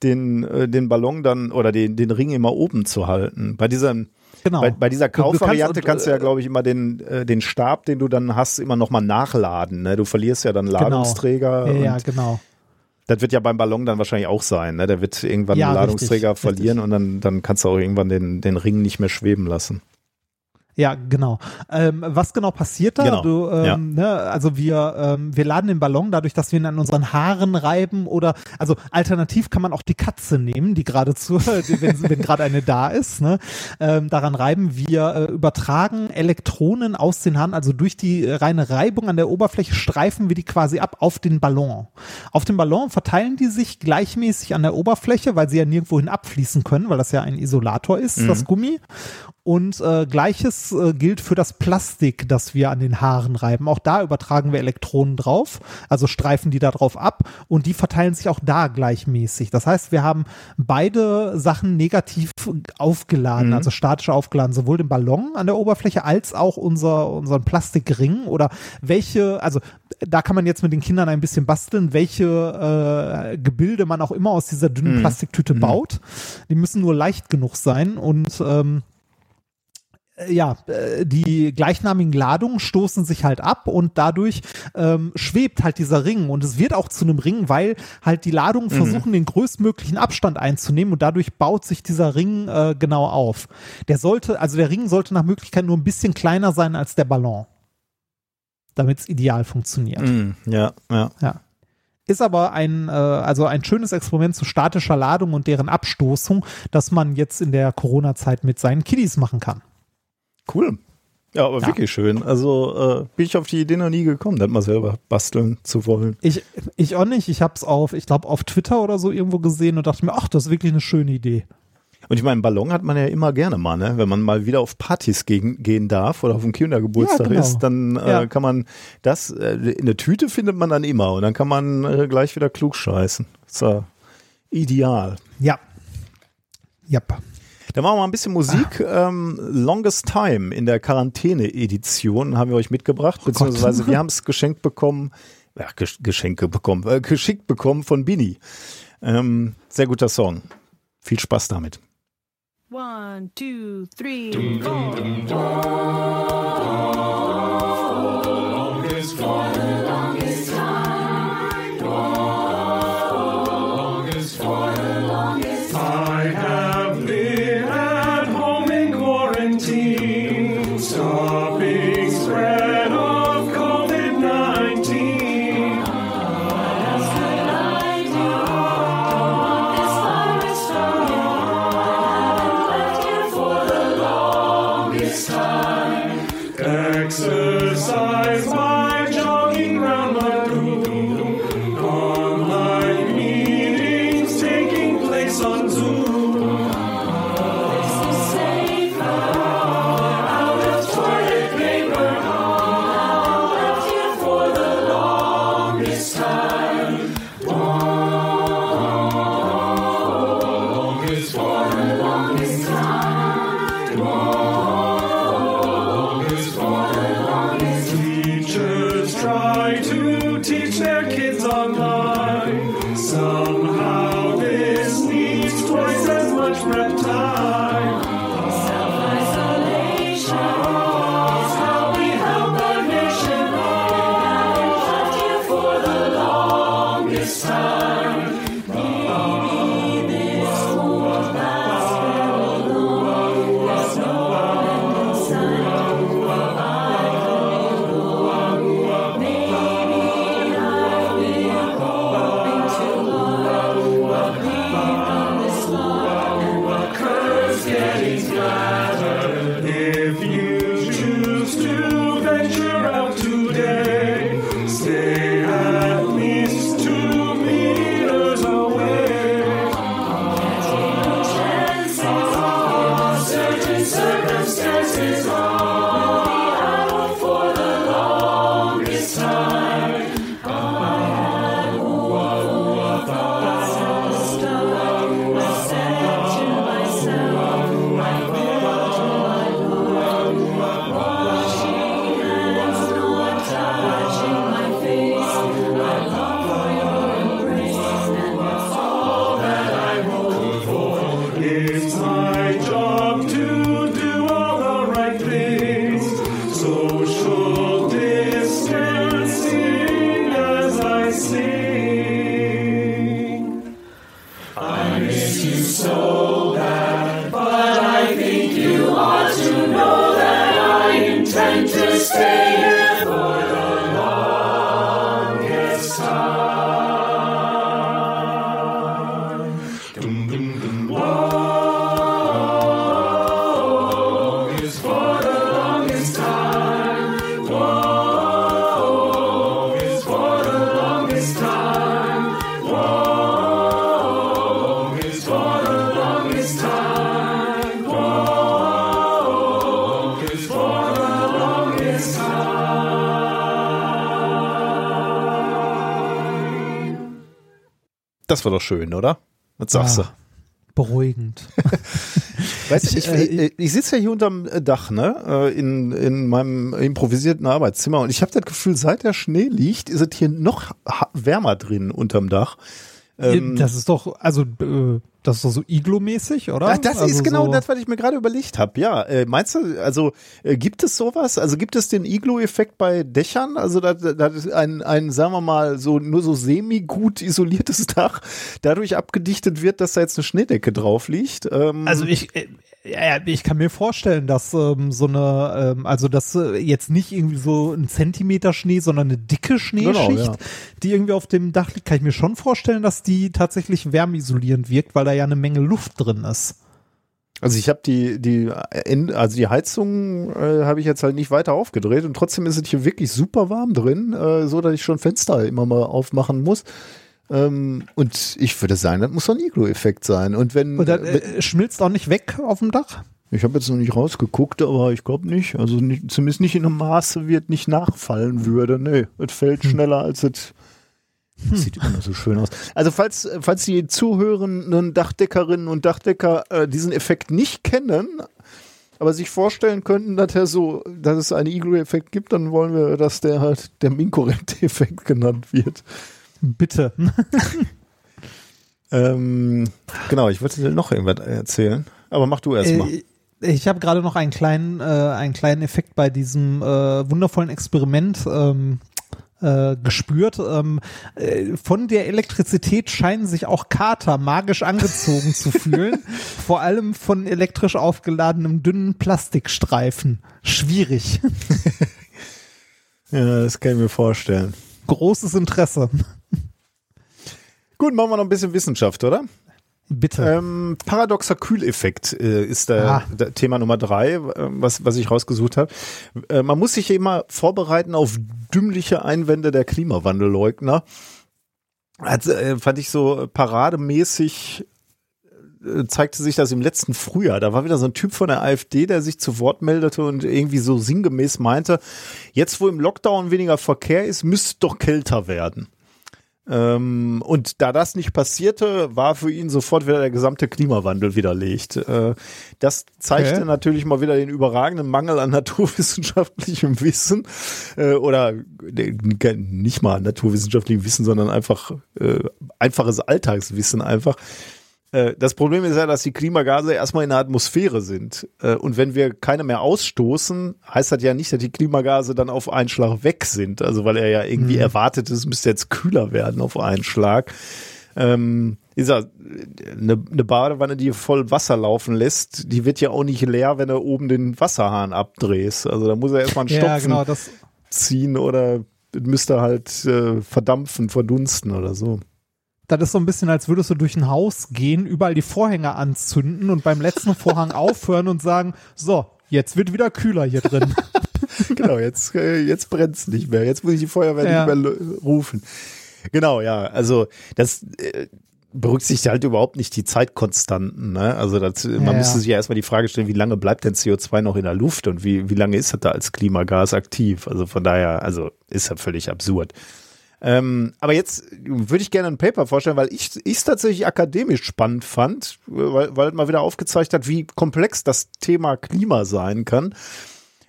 den äh, den Ballon dann oder den den Ring immer oben zu halten. Bei diesem Genau. bei, bei dieser Kaufvariante kannst, du ja, äh, glaube ich, immer den äh, den Stab, den du dann hast, immer noch mal nachladen. Ne? Du verlierst ja dann Ladungsträger. Ja, ja, genau. das wird ja beim Ballon dann wahrscheinlich auch sein. Ne? Der wird irgendwann Ja, einen richtig, Ladungsträger richtig. verlieren und dann dann kannst du auch irgendwann den den Ring nicht mehr schweben lassen. Ja, genau. Ähm, was genau passiert da? Genau, Du, ähm, ne, also wir, ähm, wir laden den Ballon dadurch, dass wir ihn an unseren Haaren reiben oder also alternativ kann man auch die Katze nehmen, die gerade zu, wenn, wenn gerade eine da ist, ne, ähm, daran reiben. Wir äh, übertragen Elektronen aus den Haaren, also durch die reine Reibung an der Oberfläche streifen wir die quasi ab auf den Ballon. Auf dem Ballon verteilen die sich gleichmäßig an der Oberfläche, weil sie ja nirgendwohin abfließen können, weil das ja ein Isolator ist, das Gummi. Und äh, gleiches äh, gilt für das Plastik, das wir an den Haaren reiben. Auch da übertragen wir Elektronen drauf, also streifen die da drauf ab und die verteilen sich auch da gleichmäßig. Das heißt, wir haben beide Sachen negativ aufgeladen, also statisch aufgeladen, sowohl den Ballon an der Oberfläche als auch unser, unseren Plastikring oder welche, also da kann man jetzt mit den Kindern ein bisschen basteln, welche äh, Gebilde man auch immer aus dieser dünnen Plastiktüte baut. Die müssen nur leicht genug sein und ähm, ja, äh, die gleichnamigen Ladungen stoßen sich halt ab und dadurch ähm, schwebt halt dieser Ring und es wird auch zu einem Ring, weil halt die Ladungen versuchen, den größtmöglichen Abstand einzunehmen und dadurch baut sich dieser Ring äh, genau auf. Der sollte, also der Ring sollte nach Möglichkeit nur ein bisschen kleiner sein als der Ballon, damit es ideal funktioniert. Mm, ja, ja. Ja. Ist aber ein, äh, also ein schönes Experiment zu statischer Ladung und deren Abstoßung, das man jetzt in der Corona-Zeit mit seinen Kiddies machen kann. Cool. Ja, aber Ja. wirklich schön. Also äh, bin ich auf die Idee noch nie gekommen, das mal selber basteln zu wollen. Ich, ich auch nicht. Ich habe es auf, ich glaube, auf Twitter oder so irgendwo gesehen und dachte mir, ach, das ist wirklich eine schöne Idee. Und ich meine, einen Ballon hat man ja immer gerne mal, ne? Wenn man mal wieder auf Partys gegen, gehen darf oder auf dem Kindergeburtstag Ja, genau. ist, dann äh, Ja. kann man das, äh, in der Tüte findet man dann immer und dann kann man äh, gleich wieder klug scheißen. ist ja ideal. Ja. Yep. Dann machen wir mal ein bisschen Musik. Ähm, Longest Time in der Quarantäne-Edition haben wir euch mitgebracht, beziehungsweise wir haben es geschenkt bekommen, ja, Gesch Geschenke bekommen, äh, geschickt bekommen von Bini. Ähm, sehr guter Song. Viel Spaß damit. One, two, three, four. Das war doch schön, oder? Was sagst Beruhigend. du? Weißt du, ich, äh, ich, ich sitze ja hier unterm Dach, ne? äh, In, in meinem improvisierten Arbeitszimmer und ich habe das Gefühl, seit der Schnee liegt, ist es hier noch wärmer drin unterm Dach. Ähm, das ist doch, also, äh, das ist doch so Iglo-mäßig, oder? Ach, das also ist genau so, das, was ich mir gerade überlegt habe. Ja, äh, meinst du, also äh, gibt es sowas? Also gibt es den Iglo-Effekt bei Dächern? Also da ist ein, ein, sagen wir mal, so nur so semi-gut isoliertes Dach dadurch abgedichtet wird, dass da jetzt eine Schneedecke drauf liegt. Ähm, Also ich, äh, ja, ich kann mir vorstellen, dass ähm, so eine, ähm, also dass äh, jetzt nicht irgendwie so ein Zentimeter Schnee, sondern eine dicke Schneeschicht, Genau, ja. die irgendwie auf dem Dach liegt, kann ich mir schon vorstellen, dass die tatsächlich wärmeisolierend wirkt, weil da ja eine Menge Luft drin ist. Also ich habe die, die, End- also die Heizung äh, habe ich jetzt halt nicht weiter aufgedreht und trotzdem ist es hier wirklich super warm drin, äh, so dass ich schon Fenster immer mal aufmachen muss. Ähm, und ich würde sagen, das muss so ein Iglo-Effekt sein. Und wenn, Und dann wenn äh, schmilzt auch nicht weg auf dem Dach? ich habe jetzt noch nicht rausgeguckt, aber ich glaube nicht. Also nicht, zumindest nicht in einem Maße, wie es nicht nachfallen würde. Nee, es fällt schneller als es. Sieht immer noch so schön aus. Also falls, falls die zuhörenden Dachdeckerinnen und Dachdecker äh, diesen Effekt nicht kennen, aber sich vorstellen könnten, dass er so, dass es einen Iglo-Effekt gibt, dann wollen wir, dass der halt der Minkorrekt-Effekt genannt wird. Bitte. Ähm, genau, ich wollte dir noch irgendwas erzählen, aber mach du erst mal. Äh, ich habe gerade noch einen kleinen, äh, einen kleinen Effekt bei diesem äh, wundervollen Experiment ähm, äh, gespürt. Ähm, äh, von der Elektrizität scheinen sich auch Kater magisch angezogen zu fühlen. Vor allem von elektrisch aufgeladenem dünnen Plastikstreifen. Schwierig. Ja, das kann ich mir vorstellen. Großes Interesse. Gut, machen wir noch ein bisschen Wissenschaft, oder? Bitte. Ähm, paradoxer Kühleffekt äh, ist der, Ah. Thema Nummer drei, äh, was, was ich rausgesucht habe. Äh, man muss sich immer vorbereiten auf dümmliche Einwände der Klimawandelleugner. Hat, äh, fand ich so parademäßig äh, zeigte sich das im letzten Frühjahr. Da war wieder so ein Typ von der AfD, der sich zu Wort meldete und irgendwie so sinngemäß meinte, jetzt wo im Lockdown weniger Verkehr ist, müsste doch kälter werden. Ähm, und da das nicht passierte, war für ihn sofort wieder der gesamte Klimawandel widerlegt. Äh, das zeigte Okay. natürlich mal wieder den überragenden Mangel an naturwissenschaftlichem Wissen äh, oder äh, nicht mal naturwissenschaftlichem Wissen, sondern einfach äh, einfaches Alltagswissen einfach. Äh, Das Problem ist ja, dass die Klimagase erstmal in der Atmosphäre sind. Äh, Und wenn wir keine mehr ausstoßen, heißt das ja nicht, dass die Klimagase dann auf einen Schlag weg sind. Also weil er ja irgendwie erwartet, es müsste jetzt kühler werden auf einen Schlag. Ähm, ist ja eine, eine Badewanne, die voll Wasser laufen lässt, die wird ja auch nicht leer, wenn du oben den Wasserhahn abdrehst. Also da muss er erstmal einen ja, Stopfen genau. Das, ziehen oder müsste halt äh, verdampfen, verdunsten oder so. Das ist so ein bisschen, als würdest du durch ein Haus gehen, überall die Vorhänge anzünden und beim letzten Vorhang aufhören und sagen, so, jetzt wird wieder kühler hier drin. genau, jetzt, äh, jetzt brennt's nicht mehr. Jetzt muss ich die Feuerwehr Ja. nicht mehr rufen. Genau, ja. Also das äh, berücksichtigt halt überhaupt nicht die Zeitkonstanten. Ne? Also das, man Ja, müsste sich ja erstmal die Frage stellen, wie lange bleibt denn CO2 noch in der Luft und wie, wie lange ist das da als Klimagas aktiv? Also von daher, also ist ja völlig absurd. Ähm, aber jetzt würde ich gerne ein Paper vorstellen, weil ich es tatsächlich akademisch spannend fand, weil, weil es mal wieder aufgezeigt hat, wie komplex das Thema Klima sein kann.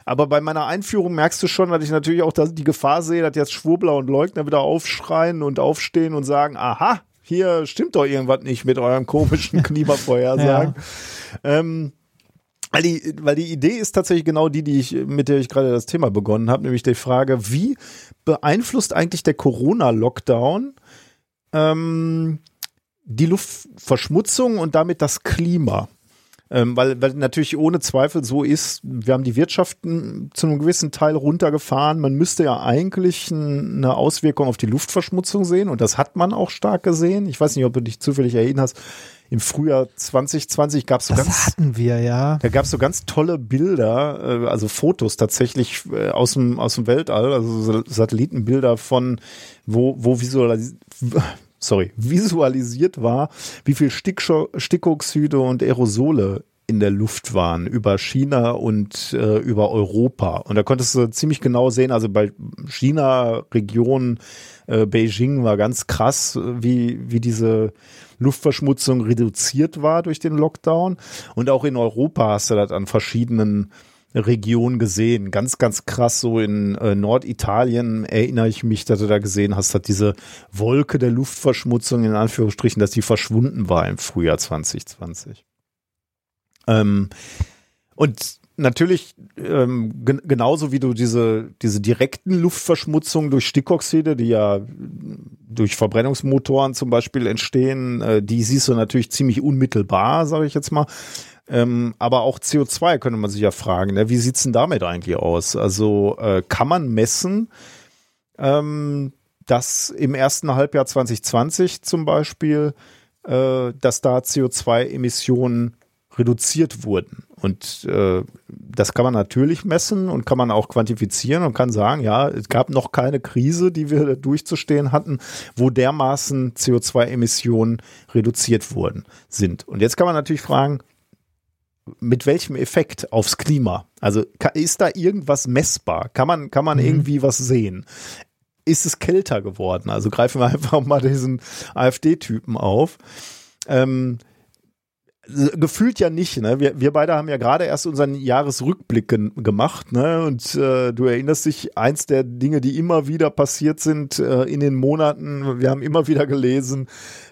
Aber bei meiner Einführung merkst du schon, dass ich natürlich auch die Gefahr sehe, dass jetzt Schwurbler und Leugner wieder aufschreien und aufstehen und sagen, aha, hier stimmt doch irgendwas nicht mit euren komischen Klimavorhersagen. Ähm, weil die, weil die Idee ist tatsächlich genau die, die ich, mit der ich gerade das Thema begonnen habe, nämlich die Frage, wie beeinflusst eigentlich der Corona-Lockdown ähm, die Luftverschmutzung und damit das Klima? Ähm, weil, weil natürlich ohne Zweifel so ist, wir haben die Wirtschaften zu einem gewissen Teil runtergefahren. Man müsste ja eigentlich eine Auswirkung auf die Luftverschmutzung sehen und das hat man auch stark gesehen. Ich weiß nicht, ob du dich zufällig erinnerst. Im Frühjahr 2020 gab es so Das ganz hatten wir, ja. da gab es so ganz tolle Bilder, äh, also Fotos tatsächlich äh, aus dem aus dem Weltall, also so Satellitenbilder von wo wo visualis sorry visualisiert war, wie viel Stickscho Stickoxide und Aerosole in der Luft waren, über China und äh, über Europa. Und da konntest du ziemlich genau sehen, also bei China-Region äh, Beijing war ganz krass, wie, wie diese Luftverschmutzung reduziert war durch den Lockdown. Und auch in Europa hast du das an verschiedenen Regionen gesehen. Ganz, ganz krass, so in äh, Norditalien erinnere ich mich, dass du da gesehen hast, dass diese Wolke der Luftverschmutzung in Anführungsstrichen, dass die verschwunden war im Frühjahr 2020. Ähm, und natürlich ähm, gen genauso wie du diese diese direkten Luftverschmutzungen durch Stickoxide, die ja durch Verbrennungsmotoren zum Beispiel entstehen, äh, die siehst du natürlich ziemlich unmittelbar, sage ich jetzt mal. Ähm, aber auch CO2 könnte man sich ja fragen, ne? wie sieht's denn damit eigentlich aus? Also äh, kann man messen, ähm, dass im ersten Halbjahr 2020 zum Beispiel, äh, dass da CO2-Emissionen reduziert wurden. Und äh, das kann man natürlich messen und kann man auch quantifizieren und kann sagen, ja, es gab noch keine Krise, die wir durchzustehen hatten, wo dermaßen CO2-Emissionen reduziert wurden sind. Und jetzt kann man natürlich fragen, mit welchem Effekt aufs Klima? Also ist da irgendwas messbar? Kann man, kann man irgendwie was sehen? Ist es kälter geworden? Also greifen wir einfach mal diesen AfD-Typen auf. Ähm, gefühlt ja nicht, ne? Wir, wir beide haben ja gerade erst unseren Jahresrückblick gen- gemacht, ne? Und äh, du erinnerst dich, eins der Dinge, die immer wieder passiert sind äh, in den Monaten, wir haben immer wieder gelesen,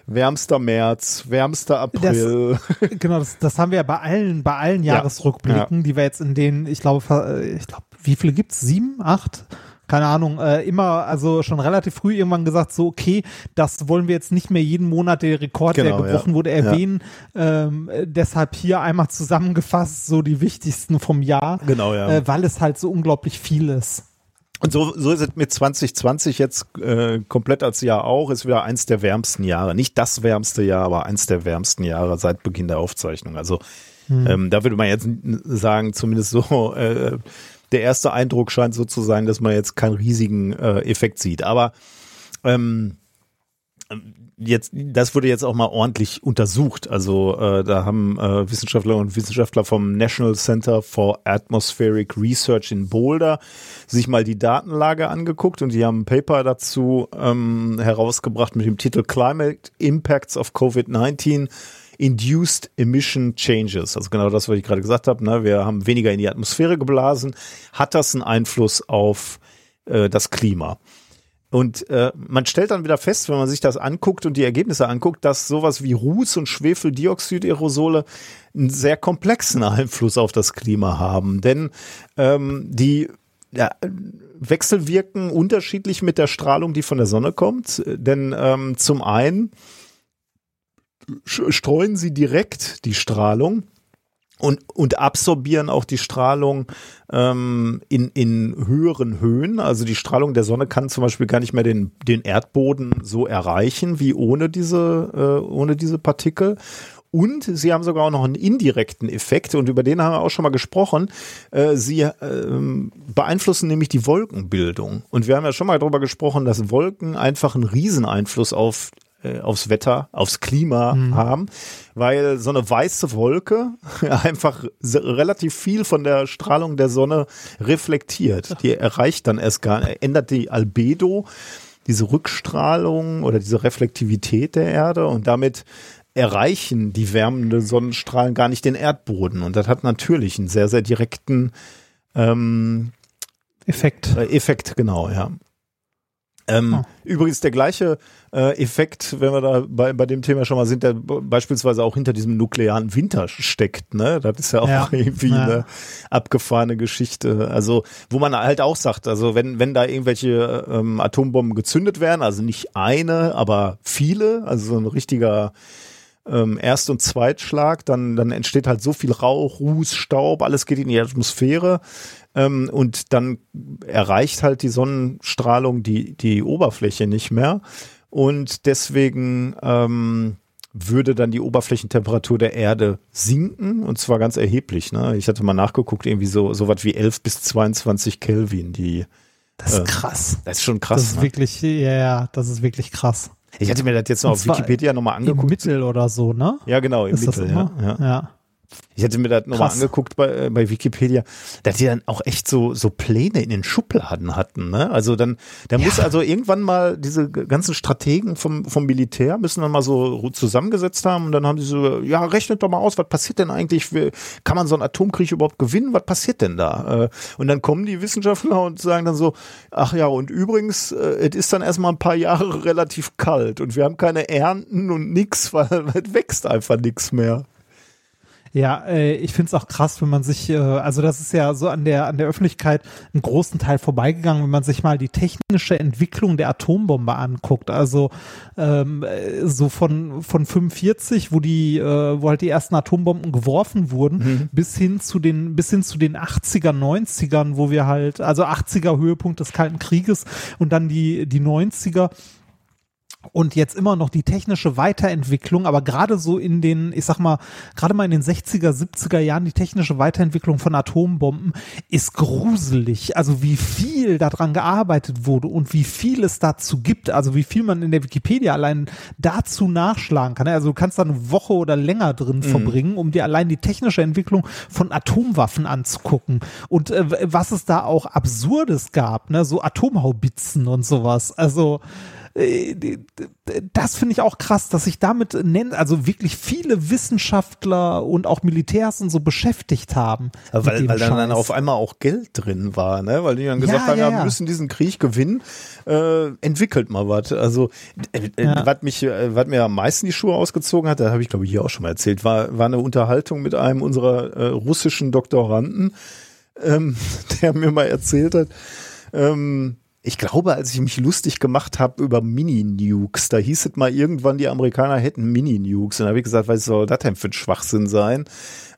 wärmster März, wärmster April. genau, das, das haben wir ja bei allen, bei allen Ja. Jahresrückblicken, die wir jetzt in denen, ich glaube, ver- ich glaube, wie viele gibt's? Sieben, acht? Keine Ahnung, äh, immer, also schon relativ früh irgendwann gesagt, so, okay, das wollen wir jetzt nicht mehr jeden Monat der Rekord, Genau, der gebrochen ja. wurde, erwähnen. Ähm, äh, deshalb hier einmal zusammengefasst, so die wichtigsten vom Jahr, Genau, ja. äh, weil es halt so unglaublich viel ist. Und so, so ist es mit 2020 jetzt äh, komplett als Jahr auch, ist wieder eins der wärmsten Jahre. Nicht das wärmste Jahr, aber eins der wärmsten Jahre seit Beginn der Aufzeichnung. Also ähm, da würde man jetzt sagen, zumindest so, äh, der erste Eindruck scheint so zu sein, dass man jetzt keinen riesigen äh, Effekt sieht. Aber ähm, jetzt, das wurde jetzt auch mal ordentlich untersucht. Also äh, da haben äh, Wissenschaftler und Wissenschaftler vom National Center for Atmospheric Research in Boulder sich mal die Datenlage angeguckt und die haben ein Paper dazu ähm, herausgebracht mit dem Titel Climate Impacts of COVID-19 Induced Emission Changes. Also genau das, was ich gerade gesagt habe. Ne? Wir haben weniger in die Atmosphäre geblasen. Hat das einen Einfluss auf äh, das Klima? Und äh, man stellt dann wieder fest, wenn man sich das anguckt und die Ergebnisse anguckt, dass sowas wie Ruß- und Schwefeldioxidaerosole einen sehr komplexen Einfluss auf das Klima haben. Denn ähm, die ja, wechselwirken unterschiedlich mit der Strahlung, die von der Sonne kommt. Denn ähm, zum einen streuen sie direkt die Strahlung und, und absorbieren auch die Strahlung ähm, in, in höheren Höhen. Also die Strahlung der Sonne kann zum Beispiel gar nicht mehr den, den Erdboden so erreichen wie ohne diese, äh, ohne diese Partikel. Und sie haben sogar auch noch einen indirekten Effekt und über den haben wir auch schon mal gesprochen. Äh, sie ähm, beeinflussen nämlich die Wolkenbildung. Und wir haben ja schon mal darüber gesprochen, dass Wolken einfach einen Rieseneinfluss auf äh, aufs Wetter, aufs Klima haben, weil so eine weiße Wolke einfach relativ viel von der Strahlung der Sonne reflektiert. Die erreicht dann erst gar ändert die Albedo, diese Rückstrahlung oder diese Reflektivität der Erde und damit erreichen die wärmenden Sonnenstrahlen gar nicht den Erdboden. Und das hat natürlich einen sehr, sehr direkten ähm, Effekt. äh, Effekt, genau, ja. Ähm, Ah. Übrigens der gleiche äh, Effekt, wenn wir da bei, bei dem Thema schon mal sind, der beispielsweise auch hinter diesem nuklearen Winter steckt. Ne? Das ist ja auch Ja. irgendwie Ja. eine abgefahrene Geschichte. Also wo man halt auch sagt, also wenn, wenn da irgendwelche ähm, Atombomben gezündet werden, also nicht eine, aber viele, also so ein richtiger ähm, Erst- und Zweitschlag, dann, dann entsteht halt so viel Rauch, Ruß, Staub, alles geht in die Atmosphäre ähm, und dann erreicht halt die Sonnenstrahlung die, die Oberfläche nicht mehr und deswegen ähm, würde dann die Oberflächentemperatur der Erde sinken und zwar ganz erheblich. Ne? Ich hatte mal nachgeguckt, irgendwie so, so was wie 11 bis 22 Kelvin, die, Das ist äh, krass. das ist schon krass. Das ist ne? wirklich, ja, ja, das ist wirklich krass. Ich hatte mir das jetzt noch auf Wikipedia nochmal Im angeguckt. Mittel oder so, ne? Ja, genau, im ist das Mittel. Ja, ja. ja. Ich hatte mir das nochmal angeguckt bei, äh, bei Wikipedia, dass die dann auch echt so, so Pläne in den Schubladen hatten. Ne? Also dann, da muss also irgendwann mal diese ganzen Strategen vom, vom Militär müssen dann mal so zusammengesetzt haben und dann haben sie so, ja, rechnet doch mal aus, was passiert denn eigentlich? Kann man so einen Atomkrieg überhaupt gewinnen? Was passiert denn da? Äh, Und dann kommen die Wissenschaftler und sagen dann so, ach ja, und übrigens, äh, es ist dann erstmal ein paar Jahre relativ kalt und wir haben keine Ernten und nix, weil es wächst einfach nichts mehr. Ja, äh, ich find's auch krass, wenn man sich, äh, also das ist ja so an der an der Öffentlichkeit einen großen Teil vorbeigegangen, wenn man sich mal die technische Entwicklung der Atombombe anguckt. Also ähm, äh, so von von 45, wo die, äh, wo halt die ersten Atombomben geworfen wurden, bis hin zu den bis hin zu den 80er, 90ern, wo wir halt, also 80er Höhepunkt des Kalten Krieges und dann die die 90er und jetzt immer noch die technische Weiterentwicklung, aber gerade so in den, ich sag mal, gerade mal in den 60er, 70er Jahren die technische Weiterentwicklung von Atombomben ist gruselig. Also wie viel daran gearbeitet wurde und wie viel es dazu gibt, also wie viel man in der Wikipedia allein dazu nachschlagen kann. Also du kannst da eine Woche oder länger drin verbringen, um dir allein die technische Entwicklung von Atomwaffen anzugucken und äh, was es da auch Absurdes gab, ne, so Atomhaubitzen und sowas. Also das finde ich auch krass, dass sich damit nennt, also wirklich viele Wissenschaftler und auch Militärs und so beschäftigt haben. Weil, weil dann, dann auf einmal auch Geld drin war, ne? Weil die dann gesagt Ja, haben, ja, wir müssen diesen Krieg gewinnen, äh, entwickelt mal was. Also äh, äh, was mich, äh, was mir am meisten die Schuhe ausgezogen hat, da habe ich glaube ich hier auch schon mal erzählt, war, war eine Unterhaltung mit einem unserer äh, russischen Doktoranden, ähm, der mir mal erzählt hat, ähm, ich glaube, als ich mich lustig gemacht habe über Mini-Nukes, da hieß es mal irgendwann, die Amerikaner hätten Mini-Nukes. Und da habe ich gesagt, was soll das denn für ein Schwachsinn sein?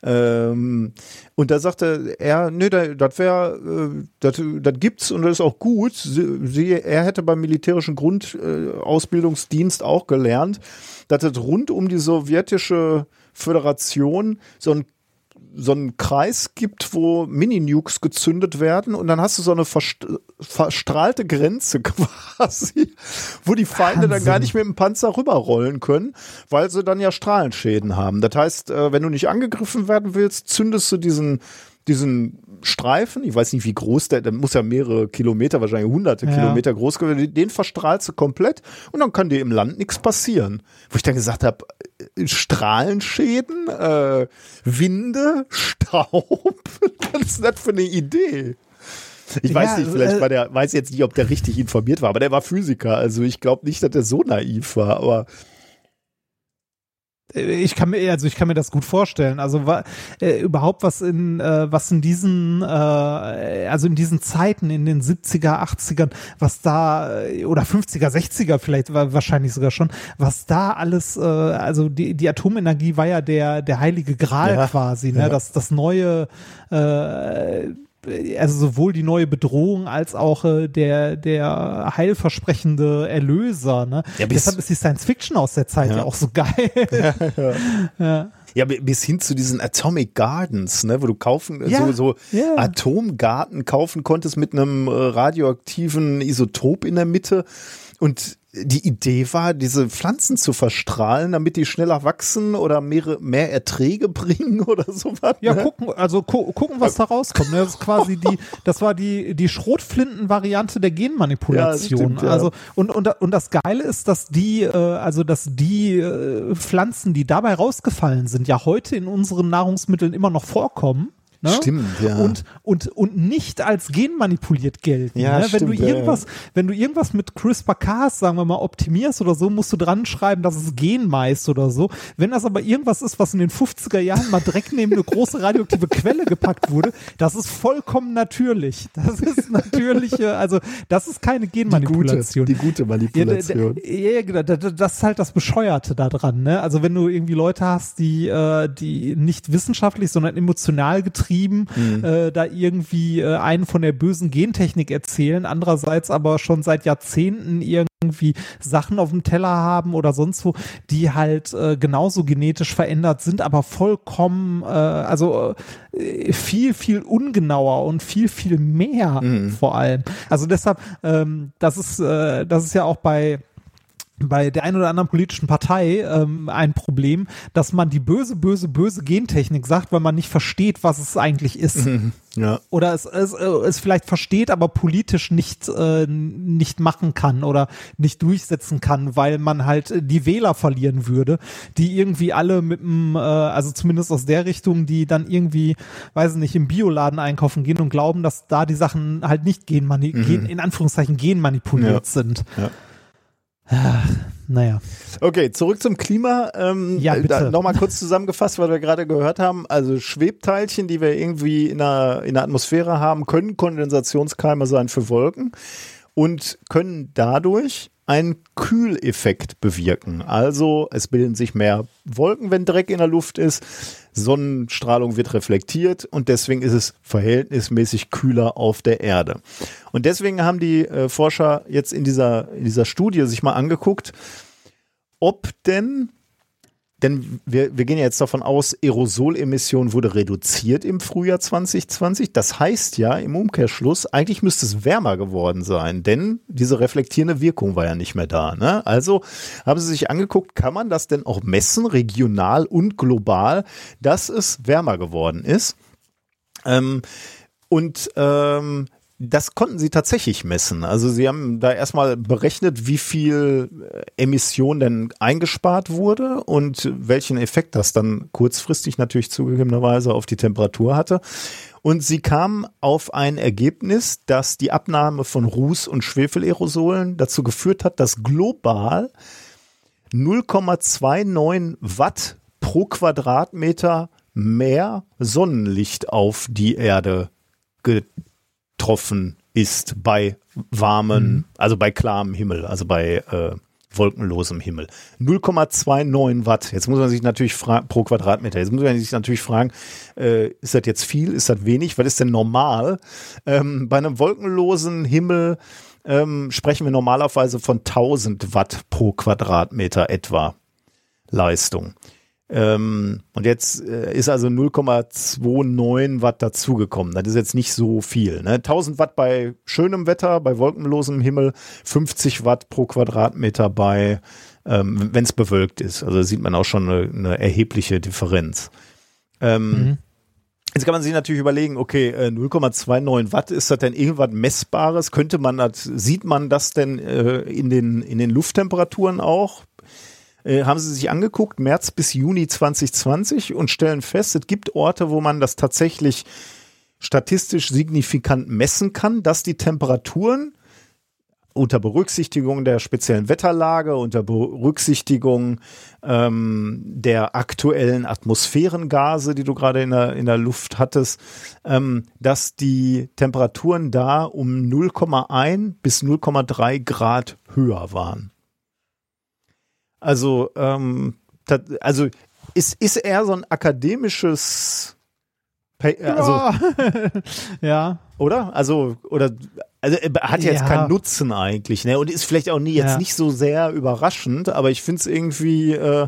Ähm, und da sagte er, da- das wäre, äh, das gibt's und das ist auch gut. Sie, er hätte beim militärischen Grundausbildungsdienst Ausbildungsdienst auch gelernt, dass es rund um die sowjetische Föderation so ein so einen Kreis gibt, wo Mini-Nukes gezündet werden und dann hast du so eine verst verstrahlte Grenze quasi, wo die Feinde dann Wahnsinn. gar nicht mit dem Panzer rüberrollen können, weil sie dann ja Strahlenschäden haben. Das heißt, äh, wenn du nicht angegriffen werden willst, zündest du diesen diesen Streifen, ich weiß nicht wie groß der, der muss ja mehrere Kilometer, wahrscheinlich hunderte Ja. Kilometer groß gewesen, den verstrahlst du komplett und dann kann dir im Land nichts passieren. Wo ich dann gesagt habe, Strahlenschäden, äh, Winde, Staub, was ist das für eine Idee? Ich weiß Ja, nicht, vielleicht äh, war der, weiß jetzt nicht, ob der richtig informiert war, aber der war Physiker, also ich glaube nicht, dass der so naiv war, aber ich kann mir also ich kann mir das gut vorstellen. Also wa, äh, überhaupt was in äh, was in diesen äh, also in diesen Zeiten in den 70er 80ern was da äh, oder 50er 60er vielleicht wahrscheinlich sogar schon was da alles äh, also die die Atomenergie war ja der der heilige Gral Ja, quasi ne? Ja. das das neue äh, also sowohl die neue Bedrohung als auch äh, der der heilversprechende Erlöser ne Ja, deshalb ist die Science Fiction aus der Zeit ja, Ja. auch so geil Ja, bi- bis hin zu diesen Atomic Gardens, ne, wo du kaufen, Ja, so, so ja. Atomgarten kaufen konntest mit einem äh, radioaktiven Isotop in der Mitte. Und die Idee war, diese Pflanzen zu verstrahlen, damit die schneller wachsen oder mehr, mehr Erträge bringen oder sowas. Ja, ne? gucken, also gu gucken, was da rauskommt. ne? Das ist quasi die, das war die, die Schrotflinten-Variante der Genmanipulation. Ja, stimmt, ja. Also, und, und, und das Geile ist, dass die, äh, also, dass die äh, Pflanzen, die dabei rausgefallen sind, ja heute in unseren Nahrungsmitteln immer noch vorkommen. Ne? Stimmt, ja. Und, und, und nicht als genmanipuliert gelten. Ja, ne? Wenn stimmt, du ja, ja. irgendwas, wenn du irgendwas mit CRISPR-Cas, sagen wir mal, optimierst oder so, musst du dran schreiben, dass es Genmais oder so. Wenn das aber irgendwas ist, was in den 50er Jahren mal direkt neben eine große radioaktive Quelle gepackt wurde, das ist vollkommen natürlich. Das ist natürliche, also das ist keine die gute, Genmanipulation. die gute Ja, Manipulation. d- ja, genau, das ist halt das Bescheuerte daran, ne? Also wenn du irgendwie Leute hast, die, äh, die nicht wissenschaftlich, sondern emotional getrieben, äh, da irgendwie äh, einen von der bösen Gentechnik erzählen, andererseits aber schon seit Jahrzehnten irgendwie Sachen auf dem Teller haben oder sonst wo, die halt äh, genauso genetisch verändert sind, aber vollkommen, äh, also äh, viel, viel ungenauer und viel, viel mehr vor allem. Also deshalb, ähm, das ist, äh, das ist ja auch bei bei der einen oder anderen politischen Partei ähm, ein Problem, dass man die böse, böse, böse Gentechnik sagt, weil man nicht versteht, was es eigentlich ist. Ja. Oder es, es, es vielleicht versteht, aber politisch nicht, äh, nicht machen kann oder nicht durchsetzen kann, weil man halt die Wähler verlieren würde, die irgendwie alle mit dem, äh, also zumindest aus der Richtung, die dann irgendwie, weiß ich nicht, im Bioladen einkaufen gehen und glauben, dass da die Sachen halt nicht genmani gen, in Anführungszeichen genmanipuliert Ja. sind. Ja. Ach, naja. Okay, zurück zum Klima. Ähm, Ja, bitte. Nochmal kurz zusammengefasst, was wir gerade gehört haben. Also Schwebteilchen, die wir irgendwie in der, in der Atmosphäre haben, können Kondensationskeime sein für Wolken und können dadurch einen Kühleffekt bewirken. Also es bilden sich mehr Wolken, wenn Dreck in der Luft ist. Sonnenstrahlung wird reflektiert und deswegen ist es verhältnismäßig kühler auf der Erde. Und deswegen haben die äh, Forscher jetzt in dieser, in dieser Studie sich mal angeguckt, ob denn, denn wir, wir gehen ja jetzt davon aus, Aerosolemission wurde reduziert im Frühjahr 2020. Das heißt ja im Umkehrschluss, eigentlich müsste es wärmer geworden sein, denn diese reflektierende Wirkung war ja nicht mehr da. Ne? Also haben sie sich angeguckt, kann man das denn auch messen, regional und global, dass es wärmer geworden ist? Ähm, und ähm, das konnten sie tatsächlich messen. Also sie haben da erstmal berechnet, wie viel äh, Emission denn eingespart wurde und welchen Effekt das dann kurzfristig natürlich zugegebenerweise auf die Temperatur hatte. Und sie kamen auf ein Ergebnis, dass die Abnahme von Ruß- und Schwefelerosolen dazu geführt hat, dass global 0,29 Watt pro Quadratmeter mehr Sonnenlicht auf die Erde getroffen ist bei warmen, also bei klarem Himmel, also bei äh, wolkenlosem Himmel. 0,29 Watt. Jetzt muss man sich natürlich fragen, pro Quadratmeter. Jetzt muss man sich natürlich fragen, äh, ist das jetzt viel, ist das wenig? Was ist denn normal? Ähm, bei einem wolkenlosen Himmel ähm, sprechen wir normalerweise von 1000 Watt pro Quadratmeter etwa Leistung. Ähm, und jetzt äh, ist also 0,29 Watt dazugekommen. Das ist jetzt nicht so viel. Ne? 1000 Watt bei schönem Wetter, bei wolkenlosem Himmel, 50 Watt pro Quadratmeter bei, ähm, wenn es bewölkt ist. Also sieht man auch schon eine, eine erhebliche Differenz. Ähm, Jetzt kann man sich natürlich überlegen, okay, äh, 0,29 Watt, ist das denn irgendwas Messbares? Könnte man das, sieht man das denn äh, in, den, in den Lufttemperaturen auch? Äh, haben sie sich angeguckt, März bis Juni 2020 und stellen fest, es gibt Orte, wo man das tatsächlich statistisch signifikant messen kann, dass die Temperaturen unter Berücksichtigung der speziellen Wetterlage, unter Berücksichtigung ähm, der aktuellen Atmosphärengase, die du gerade in der, in der Luft hattest, ähm, dass die Temperaturen da um 0,1 bis 0,3 Grad höher waren. Also, ähm, also ist, ist eher so ein akademisches, Pa- also, ja. oder? Also, oder, also er hat jetzt Ja. keinen Nutzen eigentlich, ne? Und ist vielleicht auch nie, jetzt Ja. nicht so sehr überraschend, aber ich finde es irgendwie äh,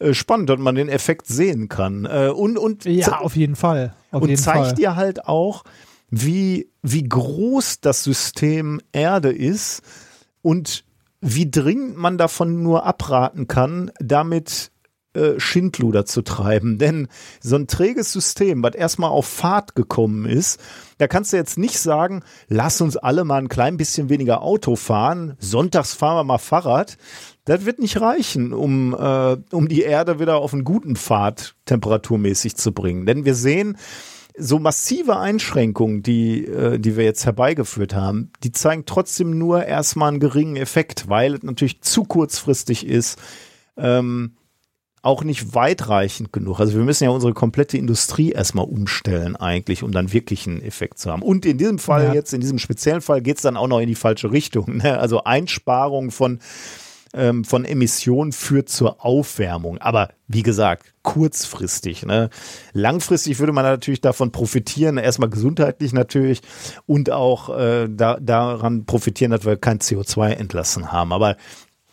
äh, spannend, dass man den Effekt sehen kann. Äh, und und, Ja, auf jeden Fall. Auf und jeden zeigt Fall. dir halt auch, wie, wie groß das System Erde ist und wie dringend man davon nur abraten kann, damit äh, Schindluder zu treiben. Denn so ein träges System, was erstmal auf Fahrt gekommen ist, da kannst du jetzt nicht sagen, lass uns alle mal ein klein bisschen weniger Auto fahren, sonntags fahren wir mal Fahrrad. Das wird nicht reichen, um, äh, um die Erde wieder auf einen guten Pfad temperaturmäßig zu bringen. Denn wir sehen, so massive Einschränkungen, die, äh, die wir jetzt herbeigeführt haben, die zeigen trotzdem nur erstmal einen geringen Effekt, weil es natürlich zu kurzfristig ist, ähm, auch nicht weitreichend genug. Also wir müssen ja unsere komplette Industrie erstmal umstellen eigentlich, um dann wirklich einen Effekt zu haben. Und in diesem Fall Ja. jetzt, in diesem speziellen Fall geht es dann auch noch in die falsche Richtung. Ne? Also Einsparung von ähm, von Emissionen führt zur Aufwärmung. Aber wie gesagt, kurzfristig. Ne? Langfristig würde man natürlich davon profitieren, erstmal gesundheitlich natürlich und auch äh, da, daran profitieren, dass wir kein CO2 entlassen haben. Aber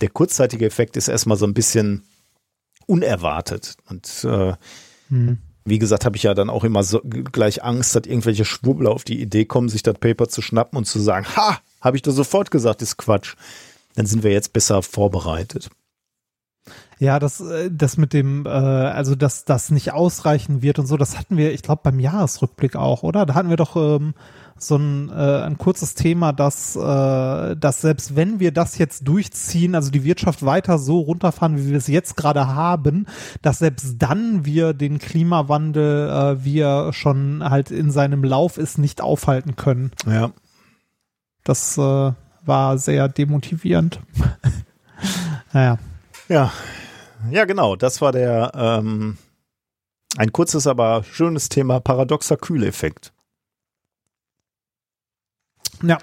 der kurzzeitige Effekt ist erstmal so ein bisschen unerwartet. Und äh, wie gesagt, habe ich ja dann auch immer so gleich Angst, dass irgendwelche Schwurbler auf die Idee kommen, sich das Paper zu schnappen und zu sagen, ha, habe ich doch sofort gesagt, ist Quatsch. Dann sind wir jetzt besser vorbereitet. Ja, das, äh, das mit dem, äh, also dass das nicht ausreichen wird und so, das hatten wir, ich glaube, beim Jahresrückblick auch, oder? Da hatten wir doch ähm, so ein, äh, ein kurzes Thema, dass, äh, dass selbst wenn wir das jetzt durchziehen, also die Wirtschaft weiter so runterfahren, wie wir es jetzt gerade haben, dass selbst dann wir den Klimawandel, äh, wie er schon halt in seinem Lauf ist, nicht aufhalten können. Ja. Das äh, war sehr demotivierend. naja. Ja. Ja, genau. Das war der ähm, ein kurzes, aber schönes Thema paradoxer Kühleffekt. Ja.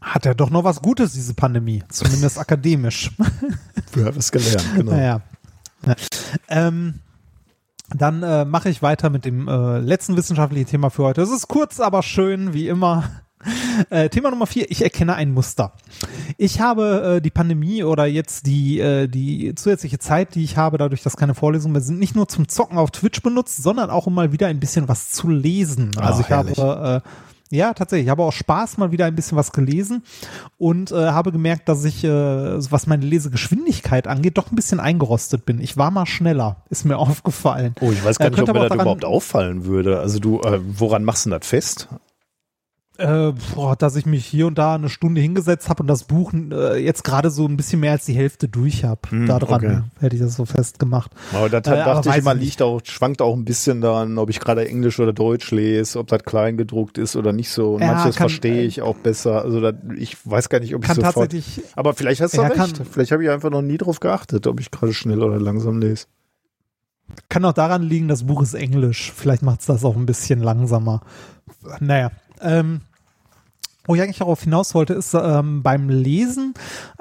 Hat ja doch noch was Gutes, diese Pandemie. Zumindest akademisch. Du hast was gelernt, genau. Naja. Ja. Ähm, dann äh, mache ich weiter mit dem äh, letzten wissenschaftlichen Thema für heute. Es ist kurz, aber schön, wie immer. Äh, Thema Nummer vier, ich erkenne ein Muster. Ich habe äh, die Pandemie oder jetzt die, äh, die zusätzliche Zeit, die ich habe, dadurch, dass keine Vorlesungen mehr sind, nicht nur zum Zocken auf Twitch benutzt, sondern auch um mal wieder ein bisschen was zu lesen. Also ich herrlich. habe äh, ja, tatsächlich. Ich habe auch Spaß mal wieder ein bisschen was gelesen und äh, habe gemerkt, dass ich, äh, was meine Lesegeschwindigkeit angeht, doch ein bisschen eingerostet bin. Ich war mal schneller, ist mir aufgefallen. Oh, ich weiß gar Äh, nicht, ob mir das überhaupt auffallen würde. Also du, äh, woran machst du denn das fest? Äh, boah, dass ich mich hier und da eine Stunde hingesetzt habe und das Buch äh, jetzt gerade so ein bisschen mehr als die Hälfte durch habe. Hm, Daran okay. hätte ich das so festgemacht. Aber da Äh, aber dachte ich immer, liegt auch, schwankt auch ein bisschen daran, ob ich gerade Englisch oder Deutsch lese, ob das klein gedruckt ist oder nicht so. Und Ja, manches kann- verstehe ich auch besser. Also da, ich weiß gar nicht, ob ich Kann sofort. tatsächlich, Aber vielleicht hast du Ja, recht. kann- vielleicht habe ich einfach noch nie drauf geachtet, ob ich gerade schnell oder langsam lese. kann auch daran liegen, das Buch ist Englisch. Vielleicht macht es das auch ein bisschen langsamer. Naja, ähm, wo ich eigentlich darauf hinaus wollte, ist ähm, beim Lesen,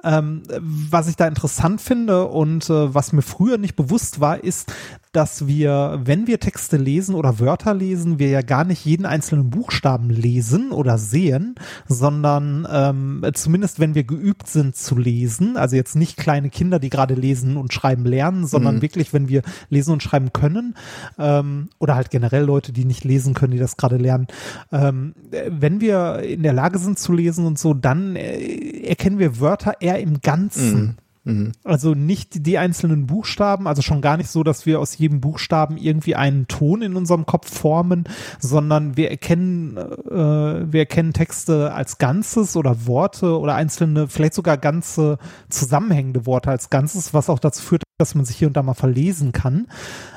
ähm, was ich da interessant finde und äh, was mir früher nicht bewusst war, ist, dass wir, wenn wir Texte lesen oder Wörter lesen, wir ja gar nicht jeden einzelnen Buchstaben lesen oder sehen, sondern ähm, zumindest wenn wir geübt sind zu lesen, also jetzt nicht kleine Kinder, die gerade lesen und schreiben lernen, sondern Mhm. wirklich, wenn wir lesen und schreiben können, ähm, oder halt generell Leute, die nicht lesen können, die das gerade lernen, ähm, äh, wenn wir in der Lage sind zu lesen und so, dann äh, erkennen wir Wörter eher im Ganzen. Mhm. Also nicht die einzelnen Buchstaben, also schon gar nicht so, dass wir aus jedem Buchstaben irgendwie einen Ton in unserem Kopf formen, sondern wir erkennen, äh, wir erkennen Texte als Ganzes oder Worte oder einzelne, vielleicht sogar ganze zusammenhängende Worte als Ganzes, was auch dazu führt, dass man sich hier und da mal verlesen kann.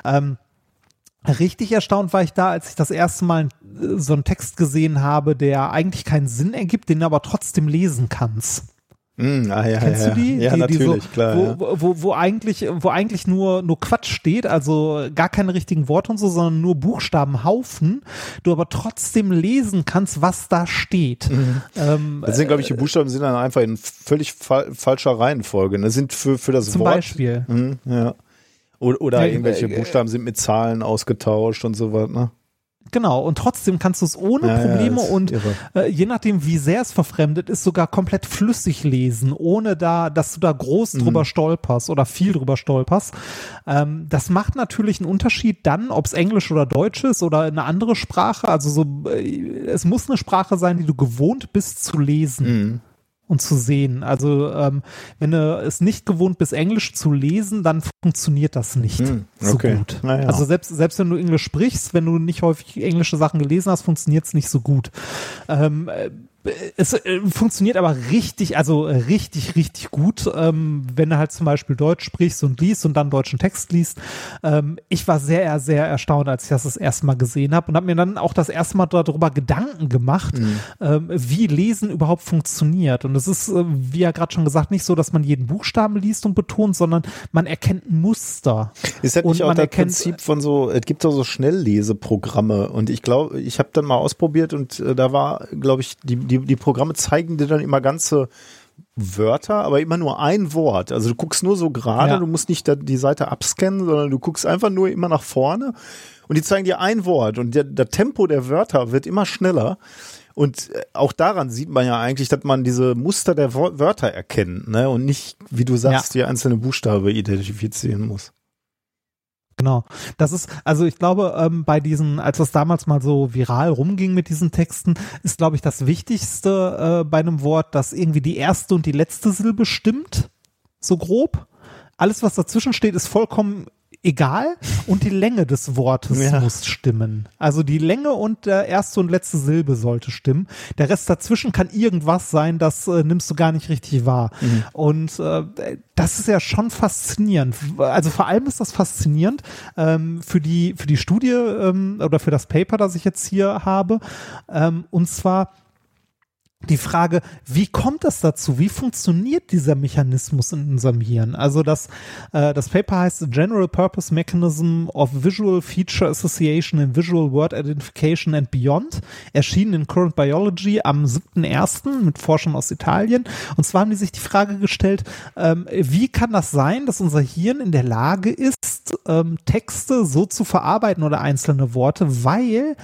Ähm, Richtig erstaunt war ich da, als ich das erste Mal äh, so einen Text gesehen habe, der eigentlich keinen Sinn ergibt, den du aber trotzdem lesen kannst. Mhm, ah, ja, Kennst ja, du die? Ja, die, die natürlich, so, klar. Wo, ja. wo, wo, wo eigentlich, wo eigentlich nur, nur Quatsch steht, also gar keine richtigen Worte und so, sondern nur Buchstabenhaufen, du aber trotzdem lesen kannst, was da steht. Ähm, Das sind, glaube ich, die Buchstaben sind dann einfach in völlig fal falscher Reihenfolge. Das sind für, für das zum Wort. Beispiel. Mhm, ja. Oder, oder Ja, irgendwelche äh, Buchstaben sind mit Zahlen ausgetauscht und so was, ne? Genau, und trotzdem kannst du es ohne Ja, ja, Probleme ist und äh, je nachdem, wie sehr es verfremdet ist, sogar komplett flüssig lesen, ohne da, dass du da groß Mhm. drüber stolperst oder viel drüber stolperst. Ähm, das macht natürlich einen Unterschied dann, ob es Englisch oder Deutsch ist oder eine andere Sprache. Also so, äh, es muss eine Sprache sein, die du gewohnt bist zu lesen Mhm. Und zu sehen. Also ähm, wenn du es nicht gewohnt bist, Englisch zu lesen, dann funktioniert das nicht Hm, so okay. gut. Na ja. Also selbst, selbst wenn du Englisch sprichst, wenn du nicht häufig englische Sachen gelesen hast, funktioniert es nicht so gut. Ähm, äh, es äh, funktioniert aber richtig, also äh, richtig, richtig gut, ähm, wenn du halt zum Beispiel Deutsch sprichst und liest und dann deutschen Text liest. Ähm, ich war sehr, sehr erstaunt, als ich das das erste Mal gesehen habe und habe mir dann auch das erste Mal darüber Gedanken gemacht, ähm, wie Lesen überhaupt funktioniert. Und es ist, äh, wie ja gerade schon gesagt, nicht so, dass man jeden Buchstaben liest und betont, sondern man erkennt Muster. Ist das Und nicht auch das Prinzip von so, es gibt doch so Schnellleseprogramme und ich glaube, ich habe dann mal ausprobiert und äh, da war, glaube ich, die, die, die Programme zeigen dir dann immer ganze Wörter, aber immer nur ein Wort. Also du guckst nur so gerade, Ja. du musst nicht die Seite abscannen, sondern du guckst einfach nur immer nach vorne und die zeigen dir ein Wort und der, der Tempo der Wörter wird immer schneller. Und äh, auch daran sieht man ja eigentlich, dass man diese Muster der Wörter erkennt, ne? Und nicht, wie du sagst, die einzelne Buchstabe identifizieren muss. Genau. Das ist, also ich glaube, ähm, bei diesen, als das damals mal so viral rumging mit diesen Texten, ist, glaube ich, das Wichtigste äh, bei einem Wort, dass irgendwie die erste und die letzte Silbe stimmt. So grob. Alles, was dazwischen steht, ist vollkommen egal und die Länge des Wortes Ja. muss stimmen. Also die Länge und der erste und letzte Silbe sollte stimmen. Der Rest dazwischen kann irgendwas sein, das äh, nimmst du gar nicht richtig wahr. Und äh, das ist ja schon faszinierend. Also vor allem ist das faszinierend ähm, für die für die Studie ähm, oder für das Paper, das ich jetzt hier habe. Ähm, und zwar die Frage, wie kommt es dazu? Wie funktioniert dieser Mechanismus in unserem Hirn? Also das, äh, das Paper heißt General Purpose Mechanism of Visual Feature Association in Visual Word Identification and Beyond, erschienen in Current Biology am 7.1. mit Forschern aus Italien. Und zwar haben die sich die Frage gestellt, ähm, wie kann das sein, dass unser Hirn in der Lage ist, ähm, Texte so zu verarbeiten oder einzelne Worte, weil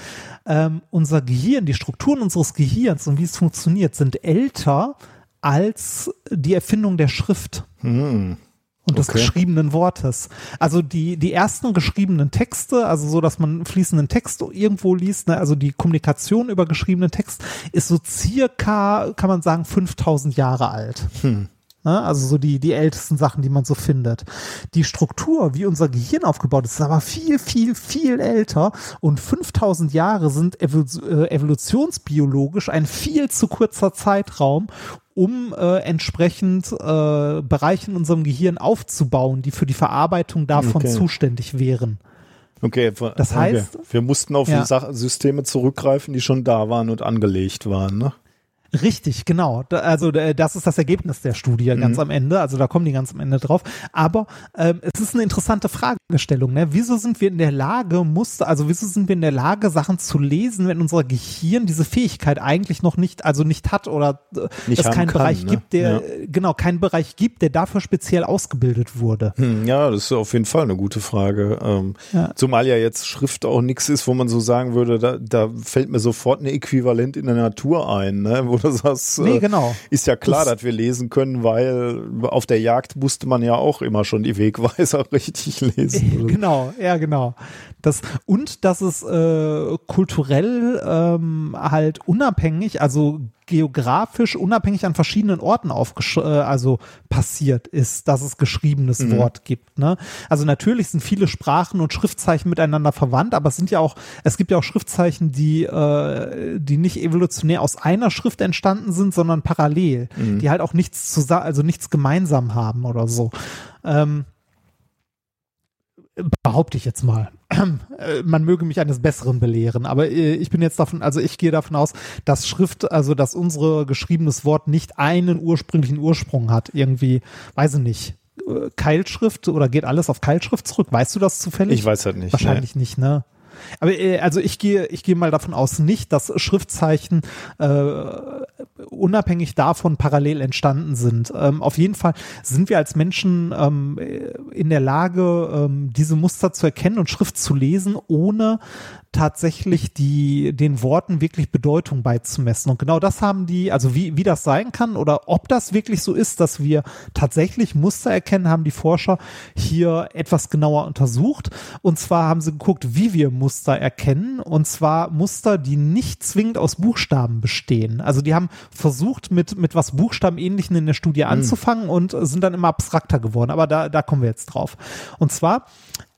ähm, unser Gehirn, die Strukturen unseres Gehirns und wie es funktioniert, sind älter als die Erfindung der Schrift und des Okay. geschriebenen Wortes. Also die, die ersten geschriebenen Texte, also so, dass man fließenden Text irgendwo liest, ne, also die Kommunikation über geschriebenen Text ist so circa, kann man sagen, 5000 Jahre alt. Ne? Also so die, die ältesten Sachen, die man so findet. Die Struktur, wie unser Gehirn aufgebaut ist, ist aber viel, viel, viel älter und 5000 Jahre sind äh, evolutionsbiologisch ein viel zu kurzer Zeitraum, um äh, entsprechend äh, Bereiche in unserem Gehirn aufzubauen, die für die Verarbeitung davon Okay. zuständig wären. Okay, Das okay. heißt- wir mussten auf Ja. Systeme zurückgreifen, die schon da waren und angelegt waren. Ne? Richtig, genau. Also äh, das ist das Ergebnis der Studie ganz am Ende. Also da kommen die ganz am Ende drauf. Aber ähm, es ist eine interessante Fragestellung. Ne? Wieso sind wir in der Lage, Muster, also wieso sind wir in der Lage, Sachen zu lesen, wenn unser Gehirn diese Fähigkeit eigentlich noch nicht, also nicht hat oder äh, Nicht es keinen kann, Bereich ne? gibt, der Ja. genau keinen Bereich gibt, der dafür speziell ausgebildet wurde. Hm, Ja, das ist auf jeden Fall eine gute Frage. Ähm, Ja. Zumal ja jetzt Schrift auch nichts ist, wo man so sagen würde, da, da fällt mir sofort ein Äquivalent in der Natur ein, ne? wo sagst, Nee, äh, genau. ist ja klar, Das- dass wir lesen können, weil auf der Jagd musste man ja auch immer schon die Wegweiser richtig lesen. Genau, ja, genau. Das, und dass es äh, kulturell ähm, halt unabhängig, also geografisch unabhängig an verschiedenen Orten aufgesch äh, also passiert ist, dass es geschriebenes Wort gibt. Ne? Also natürlich sind viele Sprachen und Schriftzeichen miteinander verwandt, aber es sind ja auch, es gibt ja auch Schriftzeichen, die, äh, die nicht evolutionär aus einer Schrift entstanden sind, sondern parallel, die halt auch nichts zusammen, also nichts gemeinsam haben oder so. Ähm, behaupte ich jetzt mal. Äh, Man möge mich eines Besseren belehren, aber äh, ich bin jetzt davon, also ich gehe davon aus, dass Schrift, also dass unsere geschriebenes Wort nicht einen ursprünglichen Ursprung hat. Irgendwie, weiß ich nicht, äh, Keilschrift oder geht alles auf Keilschrift zurück? Weißt du das zufällig? Ich weiß halt nicht. Wahrscheinlich nicht, ne? Aber äh, also ich gehe, ich gehe mal davon aus nicht, dass Schriftzeichen äh, unabhängig davon parallel entstanden sind. Ähm, auf jeden Fall sind wir als Menschen ähm, in der Lage, ähm, diese Muster zu erkennen und Schrift zu lesen, ohne tatsächlich die, den Worten wirklich Bedeutung beizumessen. Und genau das haben die, also wie, wie das sein kann oder ob das wirklich so ist, dass wir tatsächlich Muster erkennen, haben die Forscher hier etwas genauer untersucht. Und zwar haben sie geguckt, wie wir Muster erkennen. Und zwar Muster, die nicht zwingend aus Buchstaben bestehen. Also die haben versucht, mit, mit was Buchstabenähnlichen in der Studie anzufangen und sind dann immer abstrakter geworden. Aber da, da kommen wir jetzt drauf. Und zwar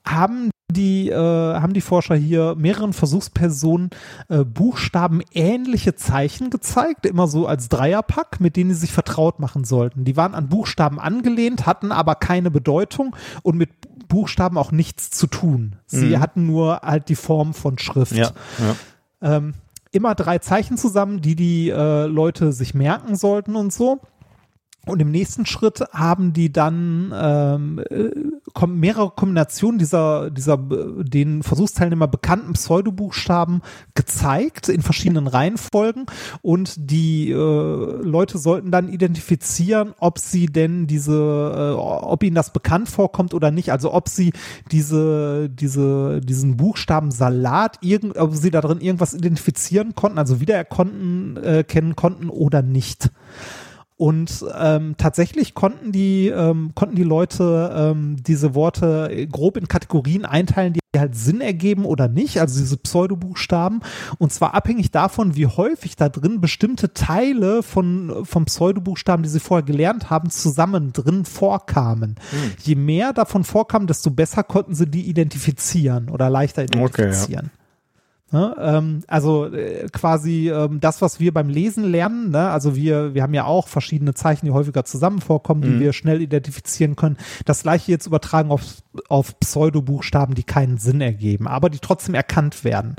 haben die, äh, haben die Forscher hier mehreren Versuchspersonen äh, buchstabenähnliche Zeichen gezeigt, immer so als Dreierpack, mit denen sie sich vertraut machen sollten. Die waren an Buchstaben angelehnt, hatten aber keine Bedeutung und mit Buchstaben auch nichts zu tun. Sie hatten nur halt die Form von Schrift Ja, ja. ähm, immer drei Zeichen zusammen, die die äh, Leute sich merken sollten und so. Und im nächsten Schritt haben die dann ähm, äh, kommen mehrere Kombinationen dieser, dieser äh, den Versuchsteilnehmer bekannten Pseudobuchstaben gezeigt in verschiedenen Reihenfolgen und die äh, Leute sollten dann identifizieren, ob sie denn diese, äh, ob ihnen das bekannt vorkommt oder nicht, also ob sie diese, diese, diesen Buchstaben Salat, irgend, ob sie da drin irgendwas identifizieren konnten, also wiedererkennen äh, kennen konnten oder nicht. Und ähm, tatsächlich konnten die, ähm, konnten die Leute ähm, diese Worte grob in Kategorien einteilen, die halt Sinn ergeben oder nicht, also diese Pseudobuchstaben. Und zwar abhängig davon, wie häufig da drin bestimmte Teile von, vom Pseudobuchstaben, die sie vorher gelernt haben, zusammen drin vorkamen. Je mehr davon vorkam, desto besser konnten sie die identifizieren oder leichter Okay, ja. Ne? Ähm, also äh, quasi ähm, das, was wir beim Lesen lernen, ne? also wir, wir haben ja auch verschiedene Zeichen, die häufiger zusammen vorkommen, die wir schnell identifizieren können. Das gleiche jetzt übertragen auf, auf Pseudobuchstaben, die keinen Sinn ergeben, aber die trotzdem erkannt werden.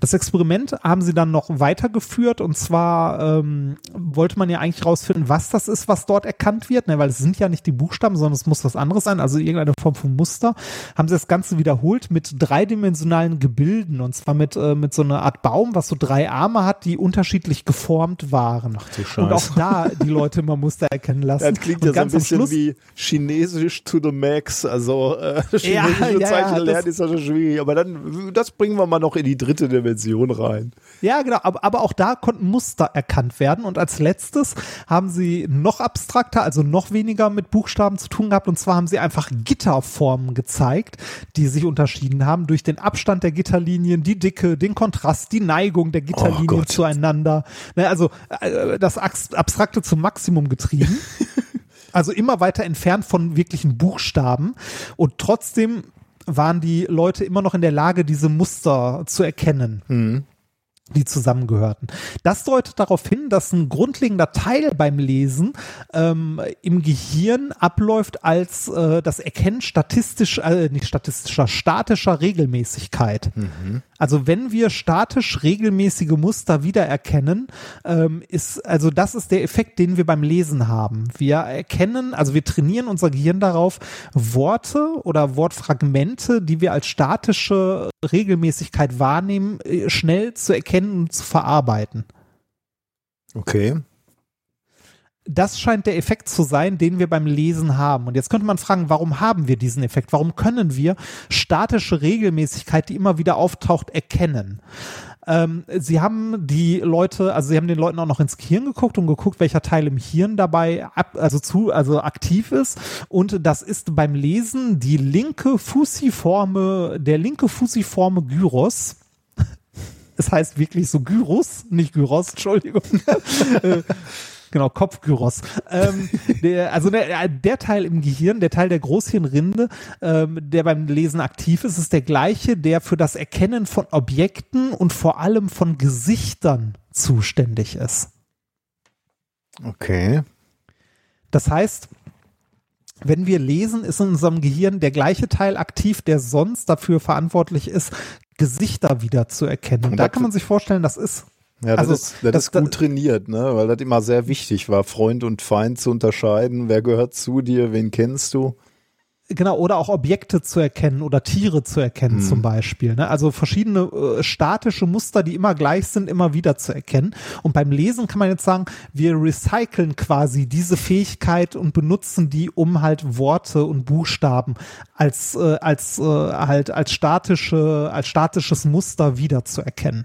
Das Experiment haben sie dann noch weitergeführt und zwar ähm, wollte man ja eigentlich rausfinden, was das ist, was dort erkannt wird, ne? weil es sind ja nicht die Buchstaben, sondern es muss was anderes sein, also irgendeine Form von Muster. Haben sie das Ganze wiederholt mit dreidimensionalen Gebilden und zwar mit, äh, mit so einer Art Baum, was so drei Arme hat, die unterschiedlich geformt waren. du und auch Scheiße. da die Leute immer Muster erkennen lassen. Das klingt und ja so ein bisschen Schluss- wie Chinesisch to the max. Also äh, chinesische ja, ja, Zeichen das- lernen ist ja schon schwierig. Aber dann, das bringen wir mal noch in die dritte Dimension rein. Ja, genau, aber, aber auch da konnten Muster erkannt werden. Und als letztes haben sie noch abstrakter, also noch weniger mit Buchstaben zu tun gehabt. Und zwar haben sie einfach Gitterformen gezeigt, die sich unterschieden haben durch den Abstand der Gitterlinien, die Dicke, den Kontrast, die Neigung der Gitterlinien Gott. zueinander. Ne, also äh, das Abstrakte zum Maximum getrieben. Also immer weiter entfernt von wirklichen Buchstaben. Und trotzdem waren die Leute immer noch in der Lage, diese Muster zu erkennen die zusammengehörten. Das deutet darauf hin, dass ein grundlegender Teil beim Lesen ähm, im Gehirn abläuft als äh, das Erkennen statistisch, äh, nicht statistischer, statischer Regelmäßigkeit. Also wenn wir statisch regelmäßige Muster wiedererkennen, ähm, ist, also das ist der Effekt, den wir beim Lesen haben. Wir erkennen, also wir trainieren unser Gehirn darauf, Worte oder Wortfragmente, die wir als statische Regelmäßigkeit wahrnehmen, äh, schnell zu erkennen und zu verarbeiten. Okay. Das scheint der Effekt zu sein, den wir beim Lesen haben. Und jetzt könnte man fragen, warum haben wir diesen Effekt? Warum können wir statische Regelmäßigkeit, die immer wieder auftaucht, erkennen? Ähm, sie haben die Leute, also sie haben den Leuten auch noch ins Gehirn geguckt und geguckt, welcher Teil im Hirn dabei ab, also zu, also aktiv ist. Und das ist beim Lesen die linke fusiforme, der linke fusiforme Gyros. Es heißt wirklich so Gyros, nicht Gyros, Entschuldigung. Äh, Genau, Kopfgyros. Ähm, der, also der, der Teil im Gehirn, der Teil der Großhirnrinde, ähm, der beim Lesen aktiv ist, ist der gleiche, der für das Erkennen von Objekten und vor allem von Gesichtern zuständig ist. Okay. Das heißt, wenn wir lesen, ist in unserem Gehirn der gleiche Teil aktiv, der sonst dafür verantwortlich ist, Gesichter wieder zu erkennen. Und da kann man sich vorstellen, das ist Ja, das, Also, ist, das, das- ist gut trainiert, ne? Weil das immer sehr wichtig war, Freund und Feind zu unterscheiden. Wer gehört zu dir? Wen kennst du? Genau, oder auch Objekte zu erkennen oder Tiere zu erkennen zum Beispiel. Ne? Also verschiedene äh, statische Muster, die immer gleich sind, immer wieder zu erkennen. Und beim Lesen kann man jetzt sagen, wir recyceln quasi diese Fähigkeit und benutzen die, um halt Worte und Buchstaben als, äh, als, äh, halt als statische, als statisches Muster wieder zu erkennen.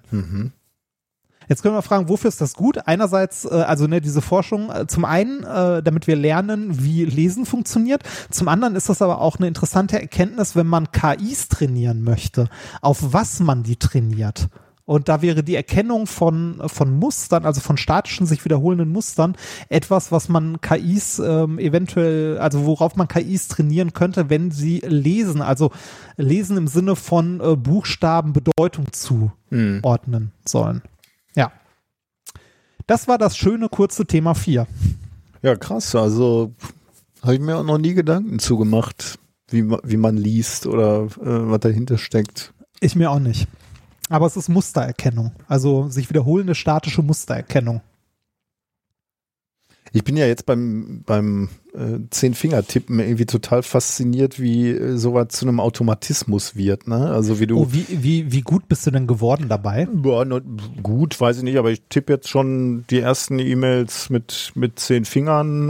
Jetzt können wir fragen, wofür ist das gut? Einerseits, äh, also ne, diese Forschung, äh, zum einen, äh, damit wir lernen, wie Lesen funktioniert. Zum anderen ist das aber auch eine interessante Erkenntnis, wenn man KIs trainieren möchte, auf was man die trainiert. Und da wäre die Erkennung von, von Mustern, also von statischen, sich wiederholenden Mustern, etwas, was man KIs ähm, eventuell, also worauf man KIs trainieren könnte, wenn sie lesen. Also lesen im Sinne von äh, Buchstaben Bedeutung zuordnen sollen. Das war das schöne kurze Thema 4. Ja, krass. Also habe ich mir auch noch nie Gedanken zugemacht, wie, wie man liest oder äh, was dahinter steckt. Ich mir auch nicht. Aber es ist Mustererkennung. Also sich wiederholende statische Mustererkennung. Ich bin ja jetzt beim, beim äh, Zehn-Finger-Tippen irgendwie total fasziniert, wie äh, sowas zu einem Automatismus wird. Ne? Also wie du. Oh, wie, wie, wie gut bist du denn geworden dabei? Ja, ne, gut, weiß ich nicht, aber ich tippe jetzt schon die ersten E-Mails mit, mit zehn Fingern.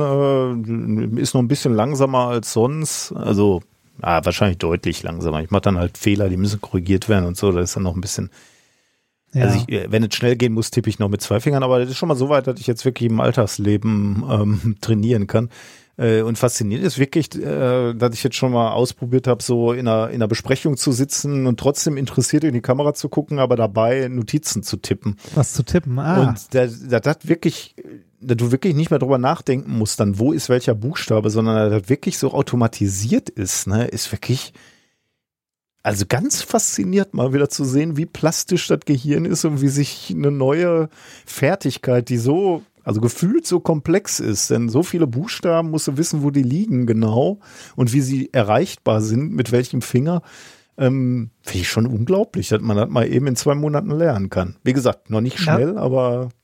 Äh, ist noch ein bisschen langsamer als sonst. Also, ah, wahrscheinlich deutlich langsamer. Ich mache dann halt Fehler, die müssen korrigiert werden und so. Da ist dann noch ein bisschen Ja. Also ich, äh, wenn es schnell gehen muss, tippe ich noch mit zwei Fingern, aber das ist schon mal so weit, dass ich jetzt wirklich im Alltagsleben ähm, trainieren kann. Äh, und faszinierend ist wirklich, äh, dass ich jetzt schon mal ausprobiert habe, so in einer, in einer Besprechung zu sitzen und trotzdem interessiert in die Kamera zu gucken, aber dabei Notizen zu tippen. Was zu tippen. Ah. Und da, da, das wirklich, da du wirklich nicht mehr drüber nachdenken musst, dann wo ist welcher Buchstabe, sondern das wirklich so automatisiert ist, ne, ist wirklich, also ganz fasziniert mal wieder zu sehen, wie plastisch das Gehirn ist und wie sich eine neue Fertigkeit, die so, also gefühlt so komplex ist, denn so viele Buchstaben musst du wissen, wo die liegen genau und wie sie erreichbar sind, mit welchem Finger. Ähm, Finde ich schon unglaublich, dass man das mal eben in zwei Monaten lernen kann. Wie gesagt, noch nicht Ja. schnell, aber Äh,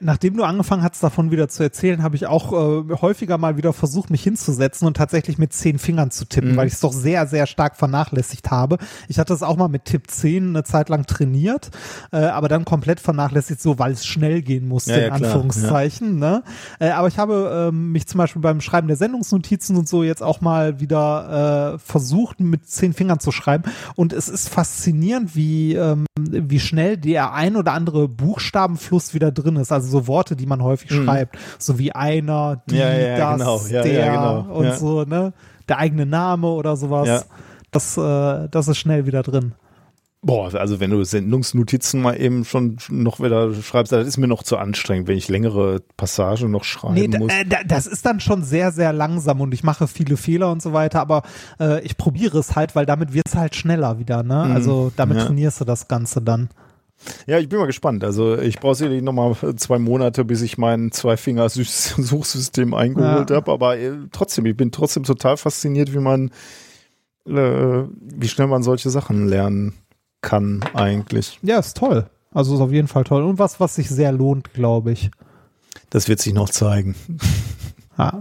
Nachdem du angefangen hast, davon wieder zu erzählen, habe ich auch äh, häufiger mal wieder versucht, mich hinzusetzen und tatsächlich mit zehn Fingern zu tippen, Mhm. weil ich es doch sehr, sehr stark vernachlässigt habe. Ich hatte es auch mal mit Tipp 10 eine Zeit lang trainiert, äh, aber dann komplett vernachlässigt, so weil es schnell gehen musste, Ja, ja, in klar, Anführungszeichen. Ne? Äh, aber ich habe ähm, mich zum Beispiel beim Schreiben der Sendungsnotizen und so jetzt auch mal wieder äh, versucht, mit zehn Fingern zu schreiben. Und es ist faszinierend, wie, ähm, wie schnell der ein oder andere Buchstabenfluss wieder drin ist. Also so Worte, die man häufig schreibt, so wie einer, die, Mhm. Ja, ja, das, genau. Ja, der genau. und so, ne? Der eigene Name oder sowas. Das, äh, das ist schnell wieder drin. Boah, also wenn du Sendungsnotizen mal eben schon noch wieder schreibst, das ist mir noch zu anstrengend, wenn ich längere Passagen noch schreiben Nee, da, muss. äh, da, das ist dann schon sehr, sehr langsam und ich mache viele Fehler und so weiter, aber äh, ich probiere es halt, weil damit wird es halt schneller wieder, ne? Also damit Mhm. ja. trainierst du das Ganze dann. Ja, ich bin mal gespannt. Also ich brauche sicherlich noch mal zwei Monate, bis ich mein Zwei-Finger-Suchsystem eingeholt Ja. habe. Aber äh, trotzdem, ich bin trotzdem total fasziniert, wie man, äh, wie schnell man solche Sachen lernen kann eigentlich. Ja, ist toll. Also ist auf jeden Fall toll. Und was, was sich sehr lohnt, glaube ich. Das wird sich noch zeigen. Ja,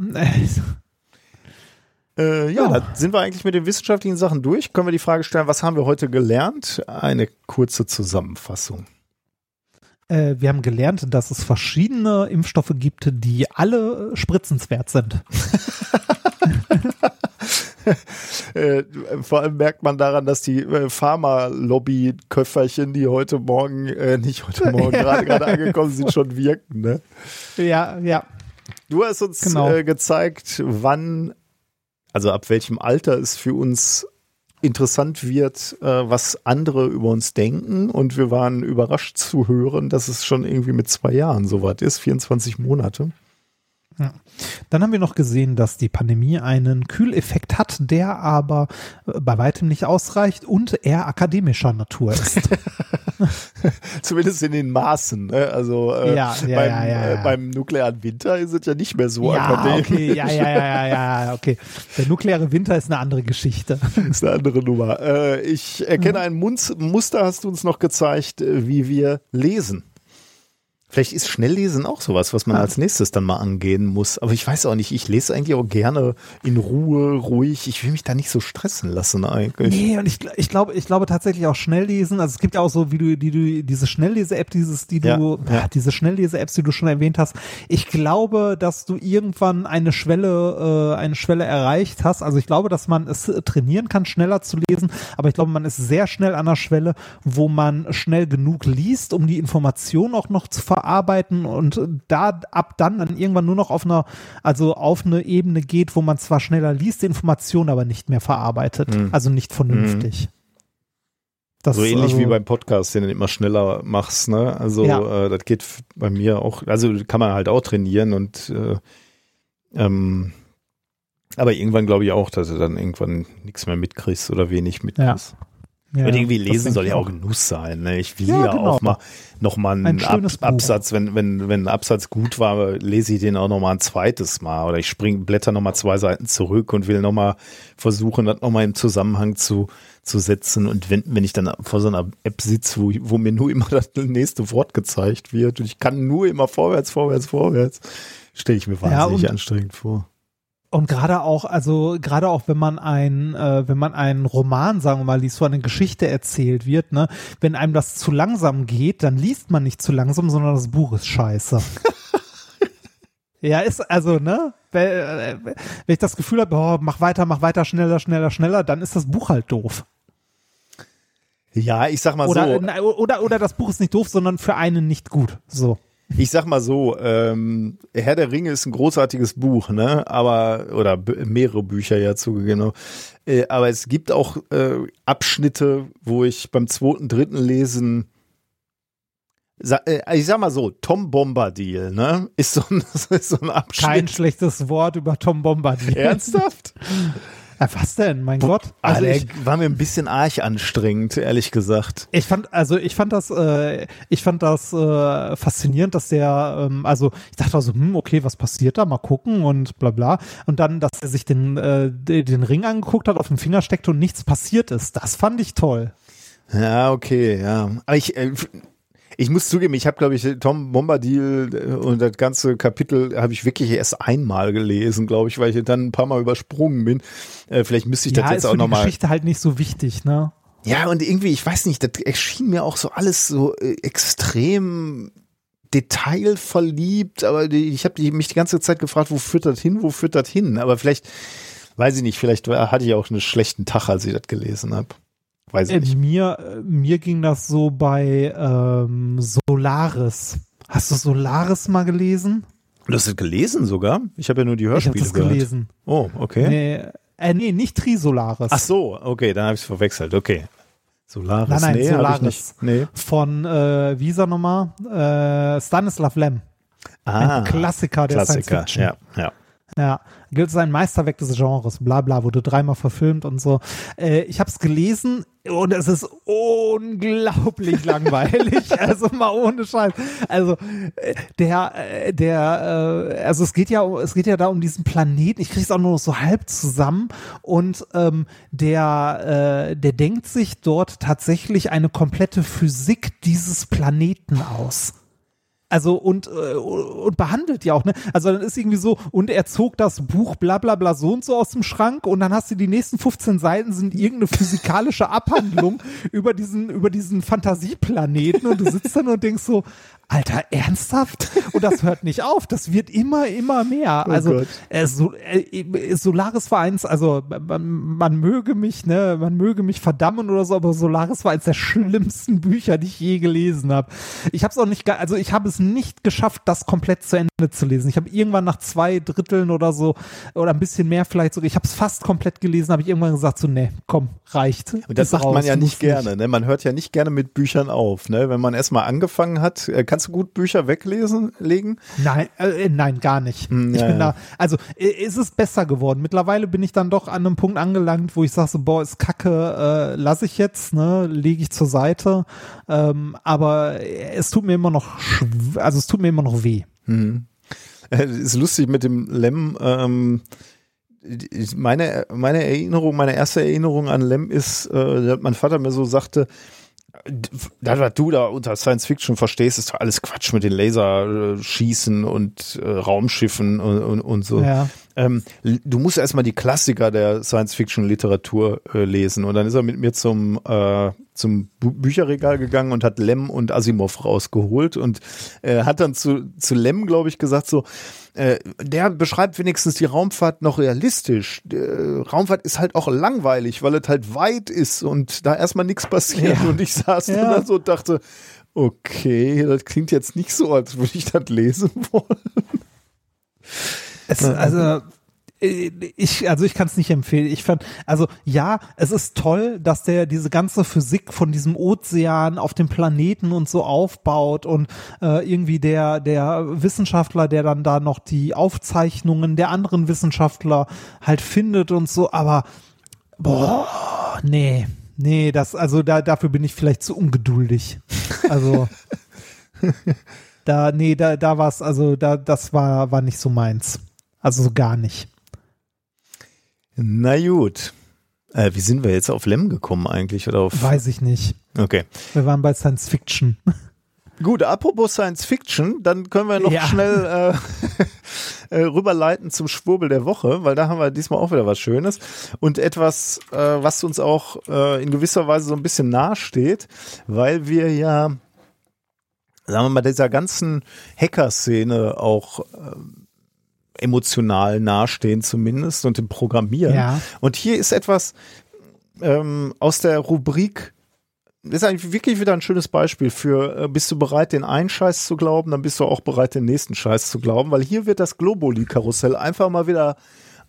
äh, ja, Ja. da sind wir eigentlich mit den wissenschaftlichen Sachen durch. Können wir die Frage stellen, was haben wir heute gelernt? Eine kurze Zusammenfassung. äh, wir haben gelernt, dass es verschiedene Impfstoffe gibt, die alle spritzenswert sind. Äh, vor allem merkt man daran, dass die äh, Pharma-Lobby-Köfferchen, die heute Morgen, äh, nicht heute Morgen, gerade gerade angekommen sind, schon wirken. Ne? Ja, ja. Du hast uns Genau. äh, gezeigt, wann, also ab welchem Alter es für uns interessant wird, äh, was andere über uns denken. Und wir waren überrascht zu hören, dass es schon irgendwie mit zwei Jahren soweit ist, 24 Monate. Dann haben wir noch gesehen, dass die Pandemie einen Kühleffekt hat, der aber äh, bei weitem nicht ausreicht und eher akademischer Natur ist. Zumindest in den Maßen. Ne? Also äh, Ja, ja, beim, ja, ja, ja. Äh, beim nuklearen Winter ist es ja nicht mehr so ja, akademisch. okay, ja, ja, ja, ja, ja, okay. Der nukleare Winter ist eine andere Geschichte. ist eine andere Nummer. Äh, ich erkenne ein Munz Muster, hast du uns noch gezeigt, äh, wie wir lesen. Vielleicht ist Schnelllesen auch sowas, was man als nächstes dann mal angehen muss. Aber ich weiß auch nicht, ich lese eigentlich auch gerne in Ruhe, ruhig. Ich will mich da nicht so stressen lassen eigentlich. Nee, und ich, ich glaube, ich glaube tatsächlich auch Schnelllesen. Also es gibt ja auch so, wie du, die du, diese Schnelllese-App, dieses, die du, Ja, ja. ah, diese Schnelllese-Apps, die du schon erwähnt hast. Ich glaube, dass du irgendwann eine Schwelle, äh, eine Schwelle erreicht hast. Also ich glaube, dass man es trainieren kann, schneller zu lesen. Aber ich glaube, man ist sehr schnell an der Schwelle, wo man schnell genug liest, um die Information auch noch zu verarbeiten und da ab dann dann irgendwann nur noch auf einer, also auf eine Ebene geht, wo man zwar schneller liest, die Information aber nicht mehr verarbeitet. Hm. Also nicht vernünftig. Das so ähnlich also, wie beim Podcast, den du immer schneller machst, ne? Also Ja. äh, das geht bei mir auch, also kann man halt auch trainieren und äh, ähm, aber irgendwann glaube ich auch, dass du dann irgendwann nichts mehr mitkriegst oder wenig mitkriegst. ja, und irgendwie lesen soll ja auch Genuss sein. Ne? Ich will Ja, ja, genau. auch mal noch mal einen Ein Ab. Absatz, wenn, wenn, wenn ein Absatz gut war, lese ich den auch noch mal ein zweites Mal oder ich spring, blätter noch mal zwei Seiten zurück und will noch mal versuchen, das noch mal im Zusammenhang zu, zu setzen. Und wenn, wenn ich dann vor so einer App sitze, wo, wo mir nur immer das nächste Wort gezeigt wird und ich kann nur immer vorwärts, vorwärts, vorwärts, stelle ich mir wahnsinnig und- anstrengend vor. Und gerade auch, also gerade auch, wenn man ein, äh, wenn man einen Roman, sagen wir mal, liest, wo eine Geschichte erzählt wird, ne, wenn einem das zu langsam geht, dann liest man nicht zu langsam, sondern das Buch ist scheiße. ja, ist also, ne, wenn, äh, wenn ich das Gefühl habe, oh, mach weiter, mach weiter, schneller, schneller, schneller, dann ist das Buch halt doof. Ja, ich sag mal Oder, so. oder, oder das Buch ist nicht doof, sondern für einen nicht gut. So. Ich sag mal so, ähm, Herr der Ringe ist ein großartiges Buch, ne? Aber, oder mehrere Bücher ja zugegeben. Äh, aber es gibt auch äh, Abschnitte, wo ich beim zweiten, dritten Lesen Sa äh, ich sag mal so, Tom Bombadil, ne? Ist so ein, ist so ein Abschnitt. Kein schlechtes Wort über Tom Bombadil. Ernsthaft? Ja, was denn? Mein Gott. Also der ich, war mir ein bisschen arg anstrengend, ehrlich gesagt. ich fand, also ich fand das, äh, ich fand das äh, faszinierend, dass der, ähm, also ich dachte also, hm, okay, was passiert da? Mal gucken und bla bla. Und dann, dass er sich den, äh, de- den Ring angeguckt hat, auf den Finger steckte und nichts passiert ist. Das fand ich toll. Ja, okay, ja. Aber ich, äh, ich muss zugeben, ich habe, glaube ich, Tom Bombadil äh, und das ganze Kapitel habe ich wirklich erst einmal gelesen, glaube ich, weil ich dann ein paar Mal übersprungen bin. Äh, vielleicht müsste ich ja, das jetzt auch für die nochmal. Geschichte halt nicht so wichtig, ne? Ja, und irgendwie, ich weiß nicht, das erschien mir auch so alles so äh, extrem detailverliebt, aber die, ich habe mich die ganze Zeit gefragt, wo führt das hin, wo führt das hin? Aber vielleicht, weiß ich nicht, vielleicht war- hatte ich auch einen schlechten Tag, als ich das gelesen habe. Weiß ich Äh, nicht. mir, äh, mir ging das so bei ähm, Solaris. Hast du Solaris mal gelesen? Du hast es gelesen sogar? Ich habe ja nur die Ich Hörspiele das gehört. gelesen. Oh, okay. Nee, äh, nee, nicht Trisolaris. Ach so, okay, dann habe ich es verwechselt. Okay. Solaris, Nein, nein, nee, Solaris. ich nicht. Nee. Von, äh, wie ist er nochmal? Äh, Stanislav Lem. Ah, Ein Klassiker der Klassiker, Science Fiction. ja, ja. Ja, gilt als ein Meisterwerk des Genres, bla bla, wurde dreimal verfilmt und so. Äh, ich habe es gelesen und es ist unglaublich langweilig, also mal ohne Scheiß. Also äh, der, äh, der, äh, also es geht ja, es geht ja da um diesen Planeten. Ich kriege es auch nur noch so halb zusammen und ähm, der, äh, der denkt sich dort tatsächlich eine komplette Physik dieses Planeten aus. Also und, äh, und behandelt ja auch, ne? Also dann ist irgendwie so, und er zog das Buch bla bla bla so und so aus dem Schrank und dann hast du die nächsten 15 Seiten sind irgendeine physikalische Abhandlung über diesen, über diesen Fantasieplaneten und du sitzt dann und denkst so, Alter, ernsthaft? Und das hört nicht auf. Das wird immer, immer mehr. also Gott. äh, so, äh, Solaris war eins, also man, man möge mich, ne, man möge mich verdammen oder so, aber Solaris war eins der schlimmsten Bücher, die ich je gelesen habe. Ich habe es auch nicht, also ich habe es nicht geschafft, das komplett zu Ende zu lesen. Ich habe irgendwann nach zwei Dritteln oder so oder ein bisschen mehr vielleicht sogar, ich habe es fast komplett gelesen, habe ich irgendwann gesagt so, nee, komm, reicht. Und das sagt man raus, ja nicht gerne, ne? Man hört ja nicht gerne mit Büchern auf, ne? Wenn man erstmal angefangen hat, äh, kannst du gut Bücher weglesen, legen? Nein, äh, nein, gar nicht. Hm, ich ja, bin ja. da, also äh, es ist besser geworden. Mittlerweile bin ich dann doch an einem Punkt angelangt, wo ich sage so, boah, ist kacke, äh, lasse ich jetzt, ne, lege ich zur Seite. Ähm, aber es tut mir immer noch, also es tut mir immer noch weh. Äh, ist lustig mit dem Lem. Ähm, meine, meine Erinnerung, meine erste Erinnerung an Lem ist, äh, dass mein Vater mir so sagte, das, was du da unter Science Fiction verstehst, ist doch alles Quatsch mit den Laserschießen und äh, Raumschiffen und, und, und so. Ja. Ähm, du musst erstmal die Klassiker der Science-Fiction-Literatur äh, lesen. Und dann ist er mit mir zum, äh, zum Bücherregal gegangen und hat Lem und Asimov rausgeholt und äh, hat dann zu, zu Lem, glaube ich, gesagt so, äh, der beschreibt wenigstens die Raumfahrt noch realistisch. Äh, Raumfahrt ist halt auch langweilig, weil es halt weit ist und da erstmal nichts passiert. Ja. Und ich saß Ja. da so und dachte, okay, das klingt jetzt nicht so, als würde ich das lesen wollen. Es, also ich, also ich kann es nicht empfehlen. Ich fand, also ja, es ist toll, dass der diese ganze Physik von diesem Ozean auf dem Planeten und so aufbaut und äh, irgendwie der der Wissenschaftler, der dann da noch die Aufzeichnungen der anderen Wissenschaftler halt findet und so. Aber boah, nee, nee, das also da dafür bin ich vielleicht zu ungeduldig. Also da nee, da da war's also da das war war nicht so meins. Also so gar nicht. Na gut. Äh, wie sind wir jetzt auf Lem gekommen eigentlich? Oder auf Weiß ich nicht. okay. Wir waren bei Science Fiction. Gut, apropos Science Fiction, dann können wir noch Ja. schnell äh, äh, rüberleiten zum Schwurbel der Woche, weil da haben wir diesmal auch wieder was Schönes und etwas, äh, was uns auch äh, in gewisser Weise so ein bisschen nahesteht, weil wir ja, sagen wir mal, dieser ganzen Hacker-Szene auch ähm, emotional nahestehen zumindest und im Programmieren. Ja. Und hier ist etwas ähm, aus der Rubrik ist eigentlich wirklich wieder ein schönes Beispiel für, äh, bist du bereit, den einen Scheiß zu glauben, dann bist du auch bereit, den nächsten Scheiß zu glauben, weil hier wird das Globuli-Karussell einfach mal wieder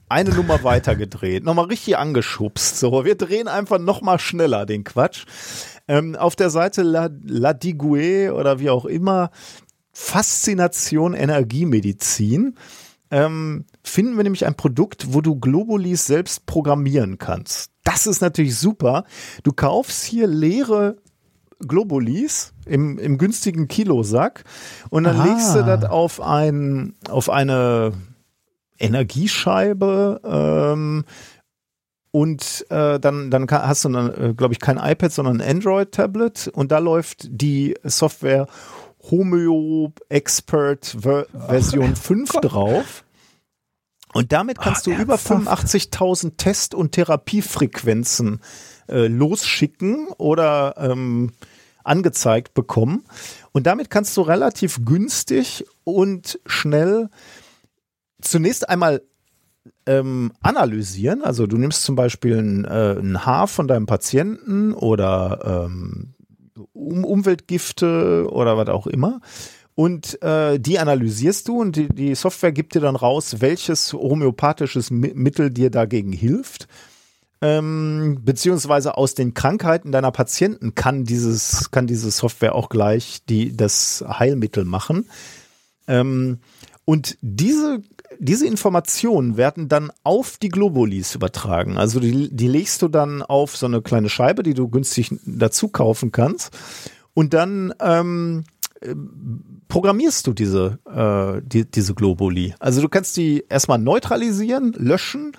eine Nummer weiter gedreht, nochmal richtig angeschubst. So, wir drehen einfach nochmal schneller den Quatsch. Ähm, auf der Seite La, La Digue oder wie auch immer, Faszination Energiemedizin, ähm, finden wir nämlich ein Produkt, wo du Globulis selbst programmieren kannst. Das ist natürlich super. Du kaufst hier leere Globulis im, im günstigen Kilosack und dann Ah. legst du das auf, ein, auf eine Energiescheibe ähm, und äh, dann, dann hast du dann, äh, glaube ich, kein iPad, sondern ein Android-Tablet und da läuft die Software Homeo Expert Ver Version 5 drauf. Und damit kannst du über ernsthaft? 85.000 Test- und Therapiefrequenzen äh, losschicken oder ähm, angezeigt bekommen. Und damit kannst du relativ günstig und schnell zunächst einmal ähm, analysieren. Also du nimmst zum Beispiel ein, äh, ein Haar von deinem Patienten oder ähm, um Umweltgifte oder was auch immer. Und äh, die analysierst du und die, die Software gibt dir dann raus, welches homöopathisches Mi Mittel dir dagegen hilft. Ähm, beziehungsweise aus den Krankheiten deiner Patienten kann dieses, kann diese Software auch gleich die, das Heilmittel machen. Ähm, und diese, diese Informationen werden dann auf die Globulis übertragen. Also die, die legst du dann auf so eine kleine Scheibe, die du günstig dazu kaufen kannst. Und dann ähm, äh, programmierst du diese, äh, die, diese Globuli. Also du kannst die erstmal neutralisieren, löschen,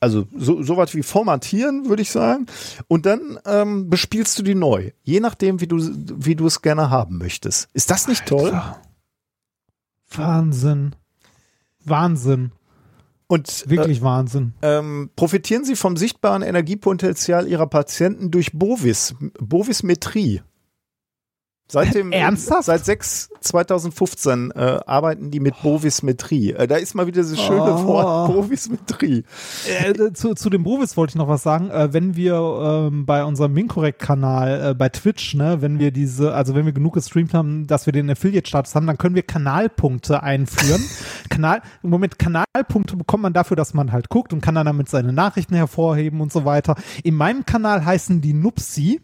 also so, so was wie formatieren, würde ich sagen. Und dann ähm, bespielst du die neu, je nachdem, wie du, wie du es gerne haben möchtest. Ist das nicht toll? Alter. Wahnsinn. Wahnsinn. Und Wirklich Wahnsinn. ähm, profitieren Sie vom sichtbaren Energiepotenzial Ihrer Patienten durch Bovis, Bovismetrie. Seit dem, Ernsthaft? Seit 6 2015 äh, arbeiten die mit Bovismetrie. Äh, da ist mal wieder dieses schöne Oh. Wort Bovismetrie. Äh, zu, zu dem Bovis wollte ich noch was sagen. Äh, wenn wir ähm, bei unserem Minkorrekt-Kanal äh, bei Twitch, ne, wenn wir diese, also wenn wir genug gestreamt haben, dass wir den Affiliate-Status haben, dann können wir Kanalpunkte einführen. Kanal, im Moment Kanalpunkte bekommt man dafür, dass man halt guckt und kann dann damit seine Nachrichten hervorheben und so weiter. In meinem Kanal heißen die Nupsi.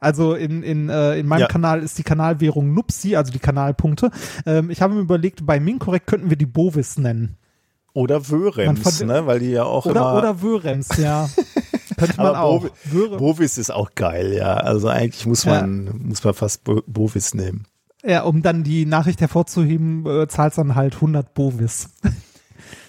Also in, in, äh, in meinem Ja. Kanal ist die Kanalwährung Nupsi, also die Kanalpunkte. Ähm, ich habe mir überlegt, bei Minkorrekt könnten wir die Bovis nennen. Oder Wörems, ne? weil die ja auch Oder, immer. oder Wörems, ja. Könnte man aber auch. Bovis ist auch geil, ja. Also eigentlich muss Ja. man, muss man fast Bo Bovis nehmen. ja, um dann die Nachricht hervorzuheben, äh, zahlt dann halt 100 Bovis.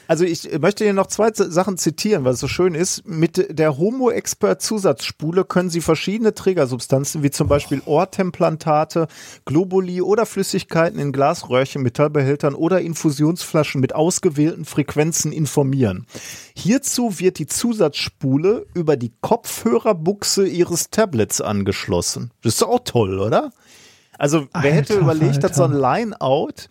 Also ich möchte hier noch zwei Sachen zitieren, weil es so schön ist. Mit der Homo Expert Zusatzspule können Sie verschiedene Trägersubstanzen wie zum Beispiel Ohrtemplantate, Globuli oder Flüssigkeiten in Glasröhrchen, Metallbehältern oder Infusionsflaschen mit ausgewählten Frequenzen informieren. Hierzu wird die Zusatzspule über die Kopfhörerbuchse Ihres Tablets angeschlossen. Das ist auch toll, oder? Also wer hätte Alter, überlegt, dass so ein Alter. Line-Out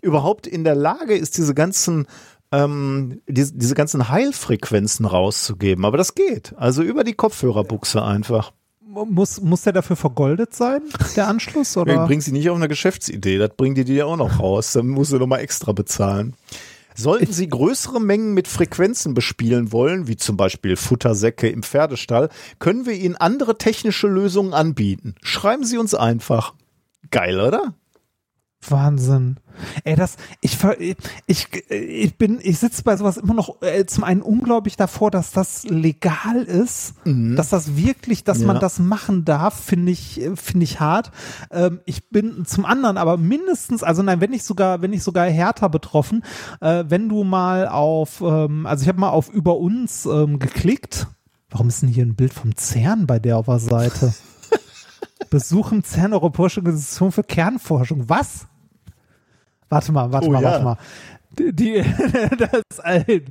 überhaupt in der Lage ist, diese ganzen ähm, diese, diese ganzen Heilfrequenzen rauszugeben. Aber das geht. Also über die Kopfhörerbuchse einfach. Muss, muss der dafür vergoldet sein, der Anschluss? Ja. Oder? Bringt sie nicht auf eine Geschäftsidee. Das bringen die dir auch noch raus. Dann musst du nochmal extra bezahlen. Sollten Sie größere Mengen mit Frequenzen bespielen wollen, wie zum Beispiel Futtersäcke im Pferdestall, können wir Ihnen andere technische Lösungen anbieten. Schreiben Sie uns einfach. Geil, oder? Wahnsinn. Ey, das, ich, ver- ich, ich bin, ich sitze bei sowas immer noch äh, zum einen unglaublich davor, dass das legal ist, dass das wirklich, dass Ja. man das machen darf, finde ich, äh, finde ich hart. Ähm, ich bin zum anderen aber mindestens, also nein, wenn nicht sogar, wenn nicht sogar härter betroffen, äh, wenn du mal auf, ähm, also ich habe mal auf über uns ähm, geklickt. Warum ist denn hier ein Bild vom CERN bei der auf der Seite? Besuchen CERN Europäische Organisation für Kernforschung. Was? Warte mal, warte Oh mal, ja. warte mal. Die, die das ein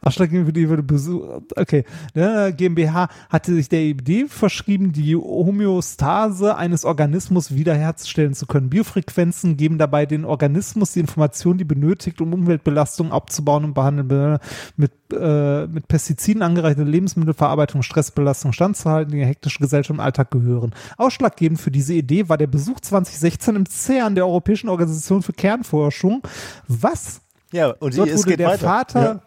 Ausschlaggebend für die für den Besuch. Okay, ne, GmbH hatte sich der Idee verschrieben, die Homöostase eines Organismus wiederherzustellen zu können. Biofrequenzen geben dabei den Organismus die Information, die benötigt, um Umweltbelastungen abzubauen und behandeln mit äh, mit Pestiziden angereicherte Lebensmittelverarbeitung, Stressbelastung standzuhalten, die in hektische Gesellschaft im Alltag gehören. Ausschlaggebend für diese Idee war der Besuch 2016 im CERN der Europäischen Organisation für Kernforschung, was Ja, und dort es wurde der weiter. Vater, Ja.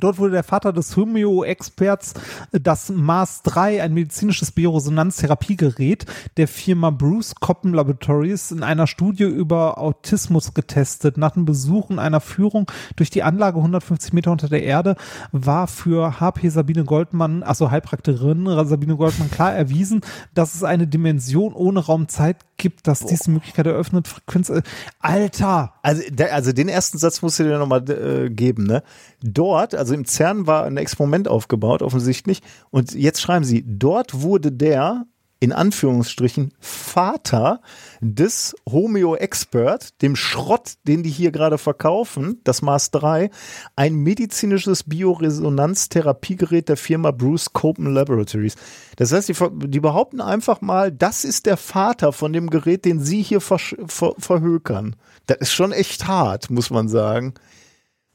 dort wurde der Vater des Homeo-Experts das Mars 3, ein medizinisches Bioresonanztherapiegerät der Firma Bruce Coppen Laboratories in einer Studie über Autismus getestet. Nach dem Besuch und einer Führung durch die Anlage 150 Meter unter der Erde war für HP Sabine Goldmann, also Heilpraktikerin Sabine Goldmann klar erwiesen, dass es eine Dimension ohne Raumzeit gibt, dass diese Möglichkeit eröffnet, Frequenz, äh, Alter! Also, der, also den ersten Satz musst du dir nochmal äh, geben, ne? Dort, also im CERN war ein Experiment aufgebaut, offensichtlich. Und jetzt schreiben sie, dort wurde der, in Anführungsstrichen, Vater des Homeo-Expert, dem Schrott, den die hier gerade verkaufen, das Mars 3, ein medizinisches Bioresonanztherapiegerät der Firma Bruce Copen Laboratories. Das heißt, die, ver- die behaupten einfach mal, das ist der Vater von dem Gerät, den sie hier versch- ver verhökern. Das ist schon echt hart, muss man sagen.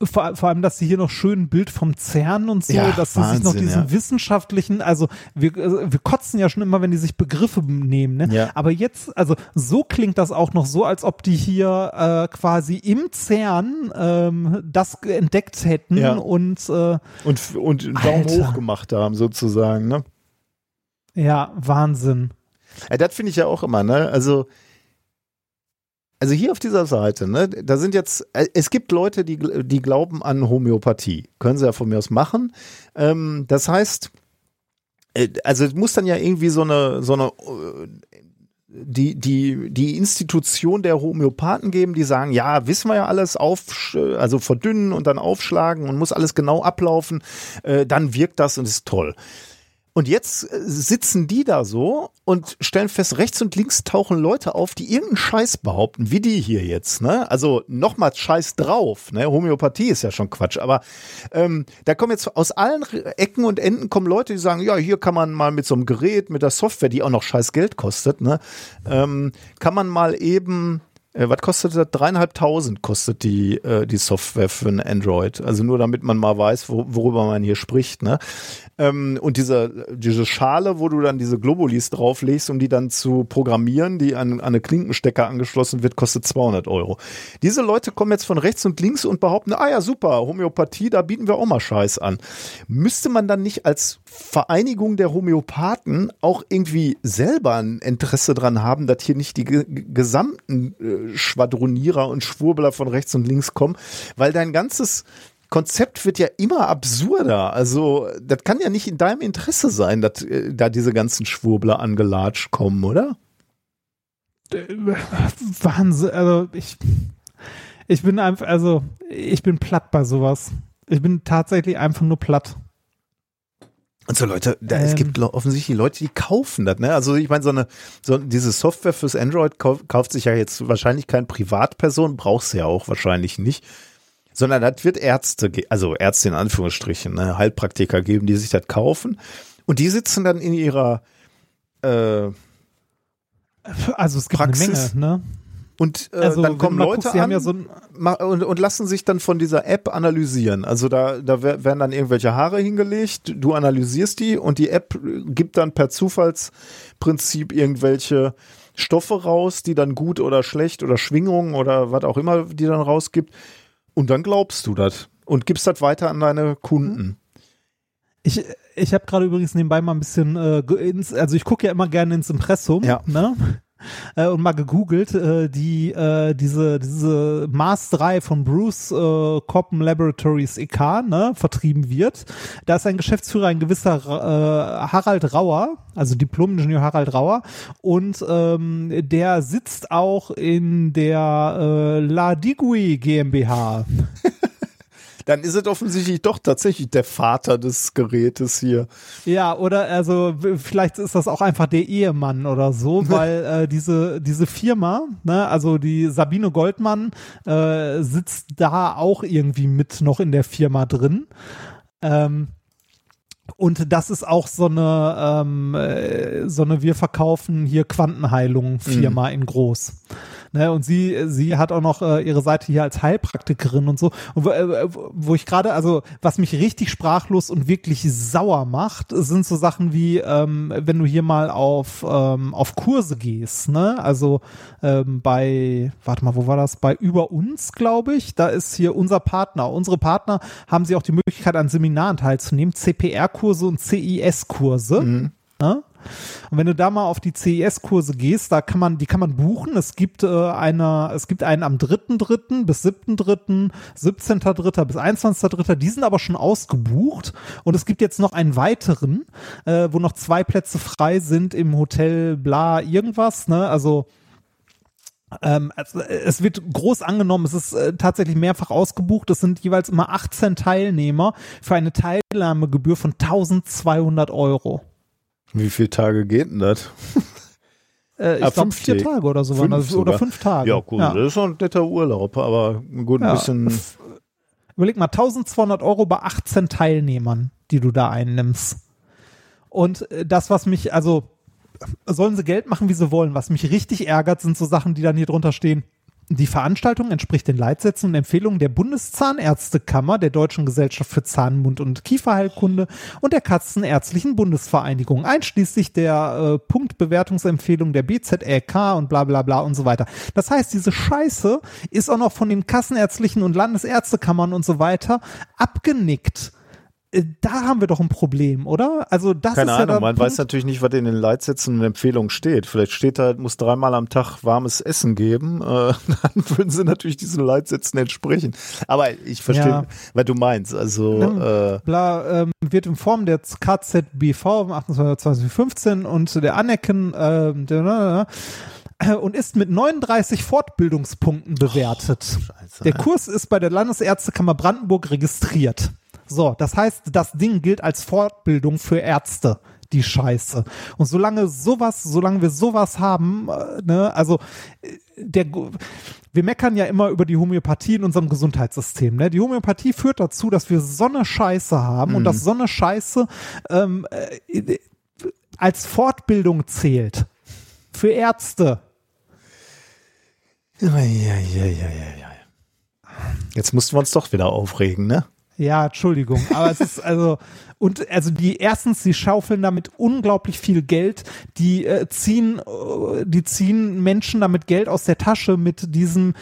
Vor, vor allem, dass sie hier noch schön ein Bild vom CERN und so, Ja, dass sie sich noch diesen ja. wissenschaftlichen, also wir, also wir kotzen ja schon immer, wenn die sich Begriffe nehmen, ne? Ja. Aber jetzt, also so klingt das auch noch so, als ob die hier äh, quasi im CERN ähm, das entdeckt hätten und äh, Und, und einen Daumen hoch gemacht haben, sozusagen, ne? ja, Wahnsinn. Ja, das finde ich ja auch immer, ne? Also, also hier auf dieser Seite, ne, da sind jetzt, äh, es gibt Leute, die, die glauben an Homöopathie. Können sie ja von mir aus machen. Ähm, das heißt, äh, also es muss dann ja irgendwie so eine, so eine, äh, die, die, die Institution der Homöopathen geben, die sagen, ja, wissen wir ja alles, auf, also verdünnen und dann aufschlagen und muss alles genau ablaufen, äh, dann wirkt das und ist toll. Und jetzt äh, sitzen die da so und stellen fest, rechts und links tauchen Leute auf, die irgendeinen Scheiß behaupten, wie die hier jetzt. Ne? Also nochmal Scheiß drauf. Ne? Homöopathie ist ja schon Quatsch. Aber ähm, da kommen jetzt aus allen Ecken und Enden kommen Leute, die sagen, ja, hier kann man mal mit so einem Gerät, mit der Software, die auch noch scheiß Geld kostet, ne? ähm, kann man mal eben äh, was kostet das? Dreieinhalbtausend kostet die, äh, die Software für ein Android. Also nur damit man mal weiß, wo, worüber man hier spricht. Ne? Ähm, und diese, diese Schale, wo du dann diese Globulis drauflegst, um die dann zu programmieren, die an, an eine Klinkenstecker angeschlossen wird, kostet 200 Euro. Diese Leute kommen jetzt von rechts und links und behaupten, ah ja, super, Homöopathie, da bieten wir auch mal Scheiß an. Müsste man dann nicht als Vereinigung der Homöopathen auch irgendwie selber ein Interesse dran haben, dass hier nicht die ge gesamten äh, Schwadronierer und Schwurbler von rechts und links kommen, weil dein ganzes Konzept wird ja immer absurder. Also, das kann ja nicht in deinem Interesse sein, dass äh, da diese ganzen Schwurbler angelatscht kommen, oder? Wahnsinn, also ich, ich bin einfach, also ich bin platt bei sowas. Ich bin tatsächlich einfach nur platt. Und so Leute, da, es Ähm. gibt lo- offensichtlich Leute, die kaufen das, ne? Also ich meine, so eine, so diese Software fürs Android kauf, kauft sich ja jetzt wahrscheinlich kein Privatperson, brauchst du ja auch wahrscheinlich nicht. Sondern das wird Ärzte, also Ärzte in Anführungsstrichen, ne, Heilpraktiker geben, die sich das kaufen. Und die sitzen dann in ihrer äh, Also es gibt Praxis? eine Menge, ne? Und äh, Also dann kommen Leute haben an ja so und, und lassen sich dann von dieser App analysieren. Also da, da wer- werden dann irgendwelche Haare hingelegt, du analysierst die und die App gibt dann per Zufallsprinzip irgendwelche Stoffe raus, die dann gut oder schlecht oder Schwingungen oder was auch immer die dann rausgibt. Und dann glaubst du das und gibst das weiter an deine Kunden. Ich, ich habe gerade übrigens nebenbei mal ein bisschen, äh, ins, also ich gucke ja immer gerne ins Impressum, Ja. ne? Äh, und mal gegoogelt, äh, die, äh, diese, diese Mars 3 von Bruce äh, Coppen Laboratories EK, ne, vertrieben wird. Da ist ein Geschäftsführer, ein gewisser äh, Harald Rauer, also Diplom-Ingenieur Harald Rauer, und ähm, der sitzt auch in der äh, La Digui GmbH. Dann ist es offensichtlich doch tatsächlich der Vater des Gerätes hier. Ja, oder also vielleicht ist das auch einfach der Ehemann oder so, weil äh, diese diese Firma, ne, also die Sabine Goldmann äh, sitzt da auch irgendwie mit noch in der Firma drin. Ähm, und das ist auch so eine, ähm, äh, so eine wir verkaufen hier Quantenheilung Firma in groß. Ne, und sie, sie hat auch noch äh, ihre Seite hier als Heilpraktikerin und so. Und wo, äh, wo ich gerade, also was mich richtig sprachlos und wirklich sauer macht, sind so Sachen wie, ähm, wenn du hier mal auf, ähm, auf Kurse gehst, ne? Also ähm, bei, warte mal, wo war das? Bei Über uns, glaube ich. Da ist hier unser Partner. Unsere Partner haben sie auch die Möglichkeit, an Seminaren teilzunehmen, CPR-Kurse und CIS-Kurse. Ne? Und wenn du da mal auf die CES-Kurse gehst, da kann man, die kann man buchen. Es gibt äh, eine, es gibt einen am 3.3. bis 7.3., 17.3. bis 21.3. Die sind aber schon ausgebucht. Und es gibt jetzt noch einen weiteren, äh, wo noch zwei Plätze frei sind im Hotel bla irgendwas, ne? Also ähm, also, es wird groß angenommen, es ist äh, tatsächlich mehrfach ausgebucht. Es sind jeweils immer 18 Teilnehmer für eine Teilnahmegebühr von 1200 Euro. Wie viele Tage geht denn das? Äh, ich Ah, glaube fünf vier Tage. Tage oder so Fünf waren das, oder fünf Tage. Ja, gut, das ist schon ein netter Urlaub, aber gut, ein Ja. bisschen. Überleg mal, 1200 Euro bei 18 Teilnehmern, die du da einnimmst. Und äh, das, was mich, also sollen sie Geld machen, wie sie wollen. Was mich richtig ärgert, sind so Sachen, die dann hier drunter stehen. Die Veranstaltung entspricht den Leitsätzen und Empfehlungen der Bundeszahnärztekammer, der Deutschen Gesellschaft für Zahn-, Mund- und Kieferheilkunde und der Kassenärztlichen Bundesvereinigung, einschließlich der äh, Punktbewertungsempfehlung der BZLK und bla bla bla und so weiter. Das heißt, diese Scheiße ist auch noch von den Kassenärztlichen und Landesärztekammern und so weiter abgenickt. Äh, Da haben wir doch ein Problem, oder? Also das Keine ist ja Ahnung, der man Punkt. weiß natürlich nicht, was in den Leitsätzen und Empfehlungen steht. Vielleicht steht da, muss dreimal am Tag warmes Essen geben. Äh, dann würden sie natürlich diesen Leitsätzen entsprechen. Aber ich verstehe, Ja. was du meinst. Also, äh, bla, ähm, wird in Form der KZBV 28.15 und der Anecken ähm, der- äh, und ist mit 39 Fortbildungspunkten bewertet. Scheiße, der. Kurs ist bei der Landesärztekammer Brandenburg registriert. So, das heißt, das Ding gilt als Fortbildung für Ärzte. Die Scheiße. Und solange sowas, solange wir sowas haben, äh, ne, also äh, der, wir meckern ja immer über die Homöopathie in unserem Gesundheitssystem. Ne? Die Homöopathie führt dazu, dass wir so eine Scheiße haben und dass so eine Scheiße ähm, äh, als Fortbildung zählt. Für Ärzte. ja, ja, ja, ja, ja. Jetzt mussten wir uns doch wieder aufregen, ne? Ja, Entschuldigung, aber es ist also und also die erstens, die schaufeln damit unglaublich viel Geld, die äh, ziehen, äh, die ziehen Menschen damit Geld aus der Tasche mit diesem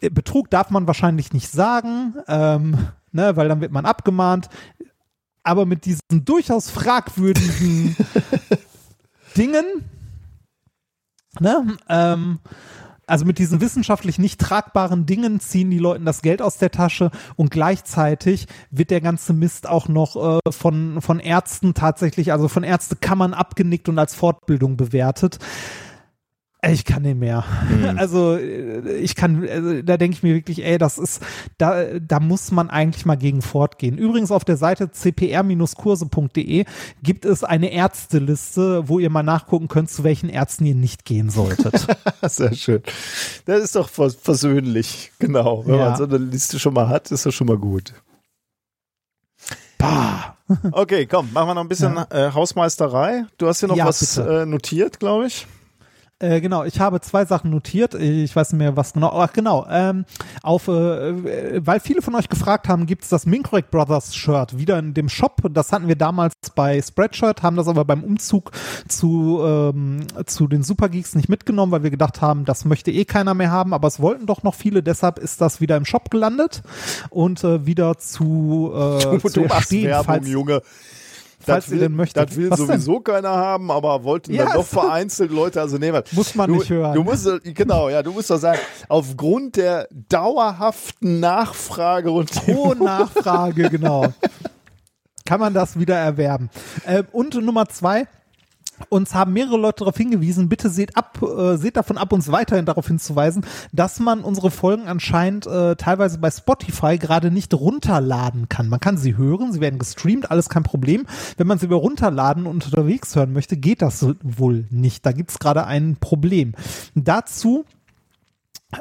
äh, Betrug darf man wahrscheinlich nicht sagen, ähm, ne, weil dann wird man abgemahnt. Aber mit diesen durchaus fragwürdigen Dingen, ne, ähm, also mit diesen wissenschaftlich nicht tragbaren Dingen ziehen die Leuten das Geld aus der Tasche und gleichzeitig wird der ganze Mist auch noch äh, von, von Ärzten tatsächlich, also von Ärztekammern abgenickt und als Fortbildung bewertet. Ich kann nicht mehr. Also äh, ich kann, also, da denke ich mir wirklich, ey, das ist, da, da muss man eigentlich mal gegen fortgehen. Übrigens auf der Seite cpr-kurse.de gibt es eine Ärzteliste, wo ihr mal nachgucken könnt, zu welchen Ärzten ihr nicht gehen solltet. Sehr schön. Das ist doch vers versöhnlich, genau. Wenn Ja. man so eine Liste schon mal hat, ist das schon mal gut. bah. Okay, komm, machen wir noch ein bisschen äh, Hausmeisterei. Du hast hier noch Ja, was äh, notiert, glaube ich. Äh, genau, ich habe zwei Sachen notiert. Ich weiß nicht mehr, was genau. Ach genau, ähm, auf, äh, weil viele von euch gefragt haben, gibt es das Minkorrect Brothers Shirt wieder in dem Shop. Das hatten wir damals bei Spreadshirt, haben das aber beim Umzug zu, ähm, zu den Supergeeks nicht mitgenommen, weil wir gedacht haben, das möchte eh keiner mehr haben, aber es wollten doch noch viele, deshalb ist das wieder im Shop gelandet und äh, wieder zu, äh, zu erstehen, falls, Junge. Falls das ihr will, denn möchtet. Das will Was denn? sowieso keiner haben, aber wollten Ja, dann doch vereinzelt Leute, also nee, was- Muss man du, nicht hören. Du musst, äh, genau, ja, du musst doch sagen, aufgrund der dauerhaften Nachfrage und dem Hohe Nachfrage, genau. Kann man das wieder erwerben. Ähm, und Nummer zwei, Uns haben mehrere Leute darauf hingewiesen, bitte seht ab, äh, seht davon ab, uns weiterhin darauf hinzuweisen, dass man unsere Folgen anscheinend äh, teilweise bei Spotify gerade nicht runterladen kann. Man kann sie hören, sie werden gestreamt, alles kein Problem. Wenn man sie über runterladen und unterwegs hören möchte, geht das wohl nicht. Da gibt's gerade ein Problem. Dazu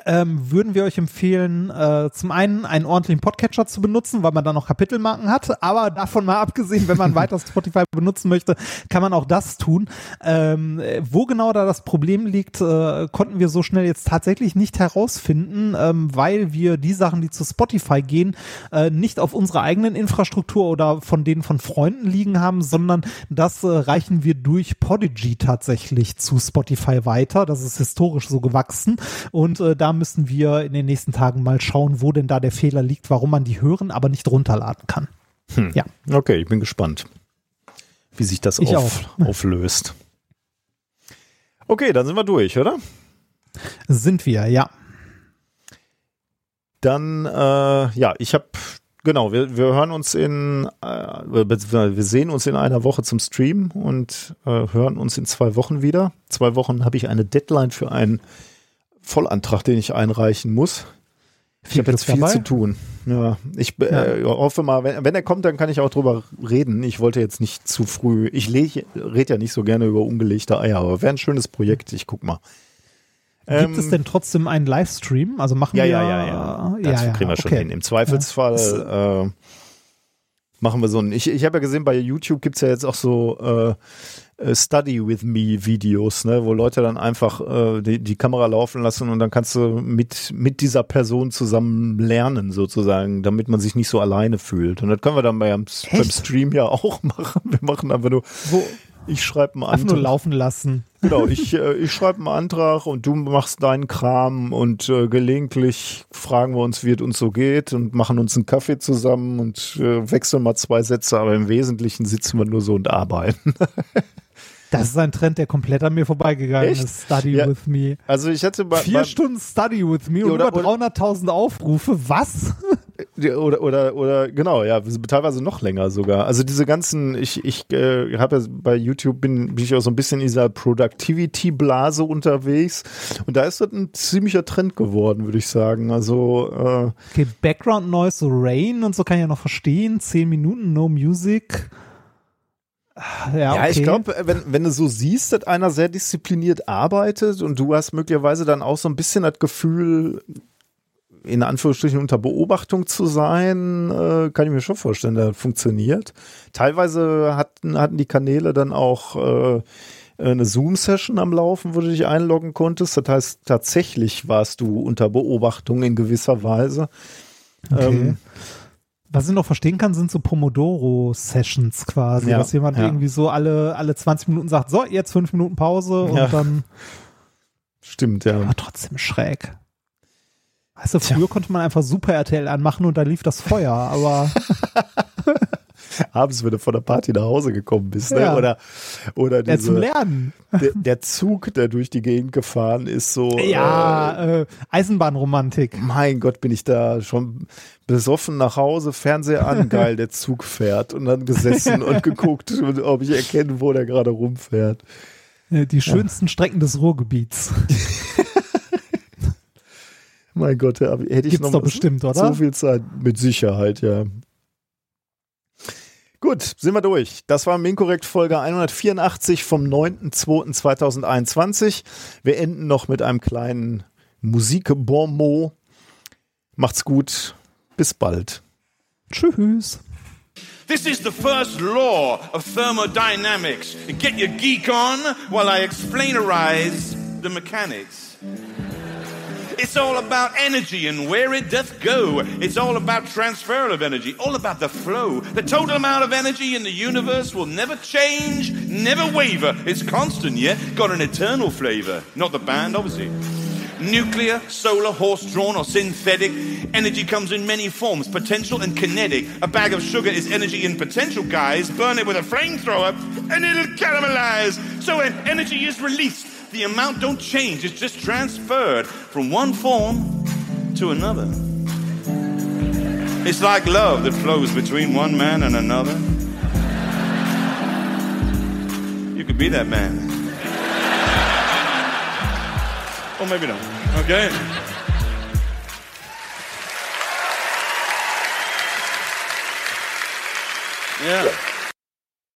ähm, würden wir euch empfehlen, äh, zum einen einen ordentlichen Podcatcher zu benutzen, weil man da noch Kapitelmarken hat, aber davon mal abgesehen, wenn man weiter Spotify benutzen möchte, kann man auch das tun. Ähm, äh, wo genau da das Problem liegt, äh, konnten wir so schnell jetzt tatsächlich nicht herausfinden, ähm, weil wir die Sachen, die zu Spotify gehen, äh, nicht auf unserer eigenen Infrastruktur oder von denen von Freunden liegen haben, sondern das äh, reichen wir durch Podigy tatsächlich zu Spotify weiter. Das ist historisch so gewachsen und äh, da müssen wir in den nächsten Tagen mal schauen, wo denn da der Fehler liegt, warum man die hören, aber nicht runterladen kann. Hm. Ja. Okay, ich bin gespannt, wie sich das auf, auflöst. Okay, dann sind wir durch, oder? Sind wir, ja. Dann, äh, ja, ich habe, genau, wir, wir hören uns in, äh, wir sehen uns in einer Woche zum Stream und äh, hören uns in zwei Wochen wieder. Zwei Wochen habe ich eine Deadline für einen Vollantrag, den ich einreichen muss. Ich Viel habe jetzt viel dabei. zu tun. Ja, ich äh, hoffe mal, wenn, wenn er kommt, dann kann ich auch drüber reden. Ich wollte jetzt nicht zu früh. Ich rede ja nicht so gerne über ungelegte Eier, aber wäre ein schönes Projekt. Ich guck mal. Gibt es Ähm, denn trotzdem einen Livestream? Also machen ja, wir ja, ja, ja. Dazu ja, kriegen wir schon okay. hin. Im Zweifelsfall äh, machen wir so ein. Ich, ich habe ja gesehen, bei YouTube gibt's ja jetzt auch so äh, äh, Study with Me Videos, ne, wo Leute dann einfach äh, die, die Kamera laufen lassen und dann kannst du mit, mit dieser Person zusammen lernen, sozusagen, damit man sich nicht so alleine fühlt. Und das können wir dann beim, beim Stream ja auch machen. Wir machen einfach nur. Wo, Ich schreibe einen einfach nur Antrag. laufen lassen. Genau, ich, äh, ich schreibe einen Antrag und du machst deinen Kram und äh, gelegentlich fragen wir uns, wie es uns so geht und machen uns einen Kaffee zusammen und äh, wechseln mal zwei Sätze, aber im Wesentlichen sitzen wir nur so und arbeiten. Das ist ein Trend, der komplett an mir vorbeigegangen Echt? ist. Study Ja. with me. Also ich hätte bei, Vier bei, Stunden Study with me und Oder- über 300.000 Aufrufe. Was? oder oder oder genau, ja, teilweise noch länger sogar. Also diese ganzen, ich ich äh, habe ja bei YouTube bin, bin ich auch so ein bisschen in dieser Productivity Blase unterwegs und da ist das ein ziemlicher Trend geworden, würde ich sagen. Also äh, Okay, Background Noise, so Rain und so kann ich ja noch verstehen. Zehn Minuten, no music. Ja, Ja, okay. ich glaube, wenn, wenn du so siehst, dass einer sehr diszipliniert arbeitet und du hast möglicherweise dann auch so ein bisschen das Gefühl, in Anführungsstrichen unter Beobachtung zu sein, äh, kann ich mir schon vorstellen, dass das funktioniert. Teilweise hatten, hatten die Kanäle dann auch äh, eine Zoom-Session am Laufen, wo du dich einloggen konntest. Das heißt, tatsächlich warst du unter Beobachtung in gewisser Weise. Okay. Ähm, Was ich noch verstehen kann, sind so Pomodoro-Sessions quasi, Ja, dass jemand ja. irgendwie so alle, alle 20 Minuten sagt, so, jetzt fünf Minuten Pause und Ja. dann, stimmt, ja. aber trotzdem schräg. Weißt du, früher konnte man einfach Super RTL anmachen und da lief das Feuer, aber Abends, wenn du von der Party nach Hause gekommen bist, ne? Ja. oder, oder ja, diese, zum Lernen. der, der Zug, der durch die Gegend gefahren ist, so. Äh, Ja, äh, Eisenbahnromantik. mein Gott, bin ich da schon besoffen nach Hause, Fernseher an, geil, der Zug fährt und dann gesessen und geguckt, ob ich erkenne, wo der gerade rumfährt. Äh, Die schönsten Strecken des Ruhrgebiets. Mein Gott, hätte ich Gibt's noch doch bestimmt, oder? so viel Zeit. Mit Sicherheit, ja. Gut, sind wir durch. Das war Minkorrekt Folge 184 vom 9.2.2021. Wir enden noch mit einem kleinen Musikbonmot. Macht's gut. Bis bald. Tschüss. This is the first law of thermodynamics. Get your geek on while I explainerize the mechanics. It's all about energy and where it doth go. It's all about transfer of energy, all about the flow. The total amount of energy in the universe will never change, never waver. It's constant, yeah? Got an eternal flavor. Not the band, obviously. Nuclear, solar, horse drawn, or synthetic. Energy comes in many forms potential and kinetic. A bag of sugar is energy in potential, guys. Burn it with a flamethrower and it'll caramelize. So energy is released, the amount don't change, it's just transferred from one form to another. It's like love that flows between one man and another. You could be that man. or maybe not. Okay? Yeah.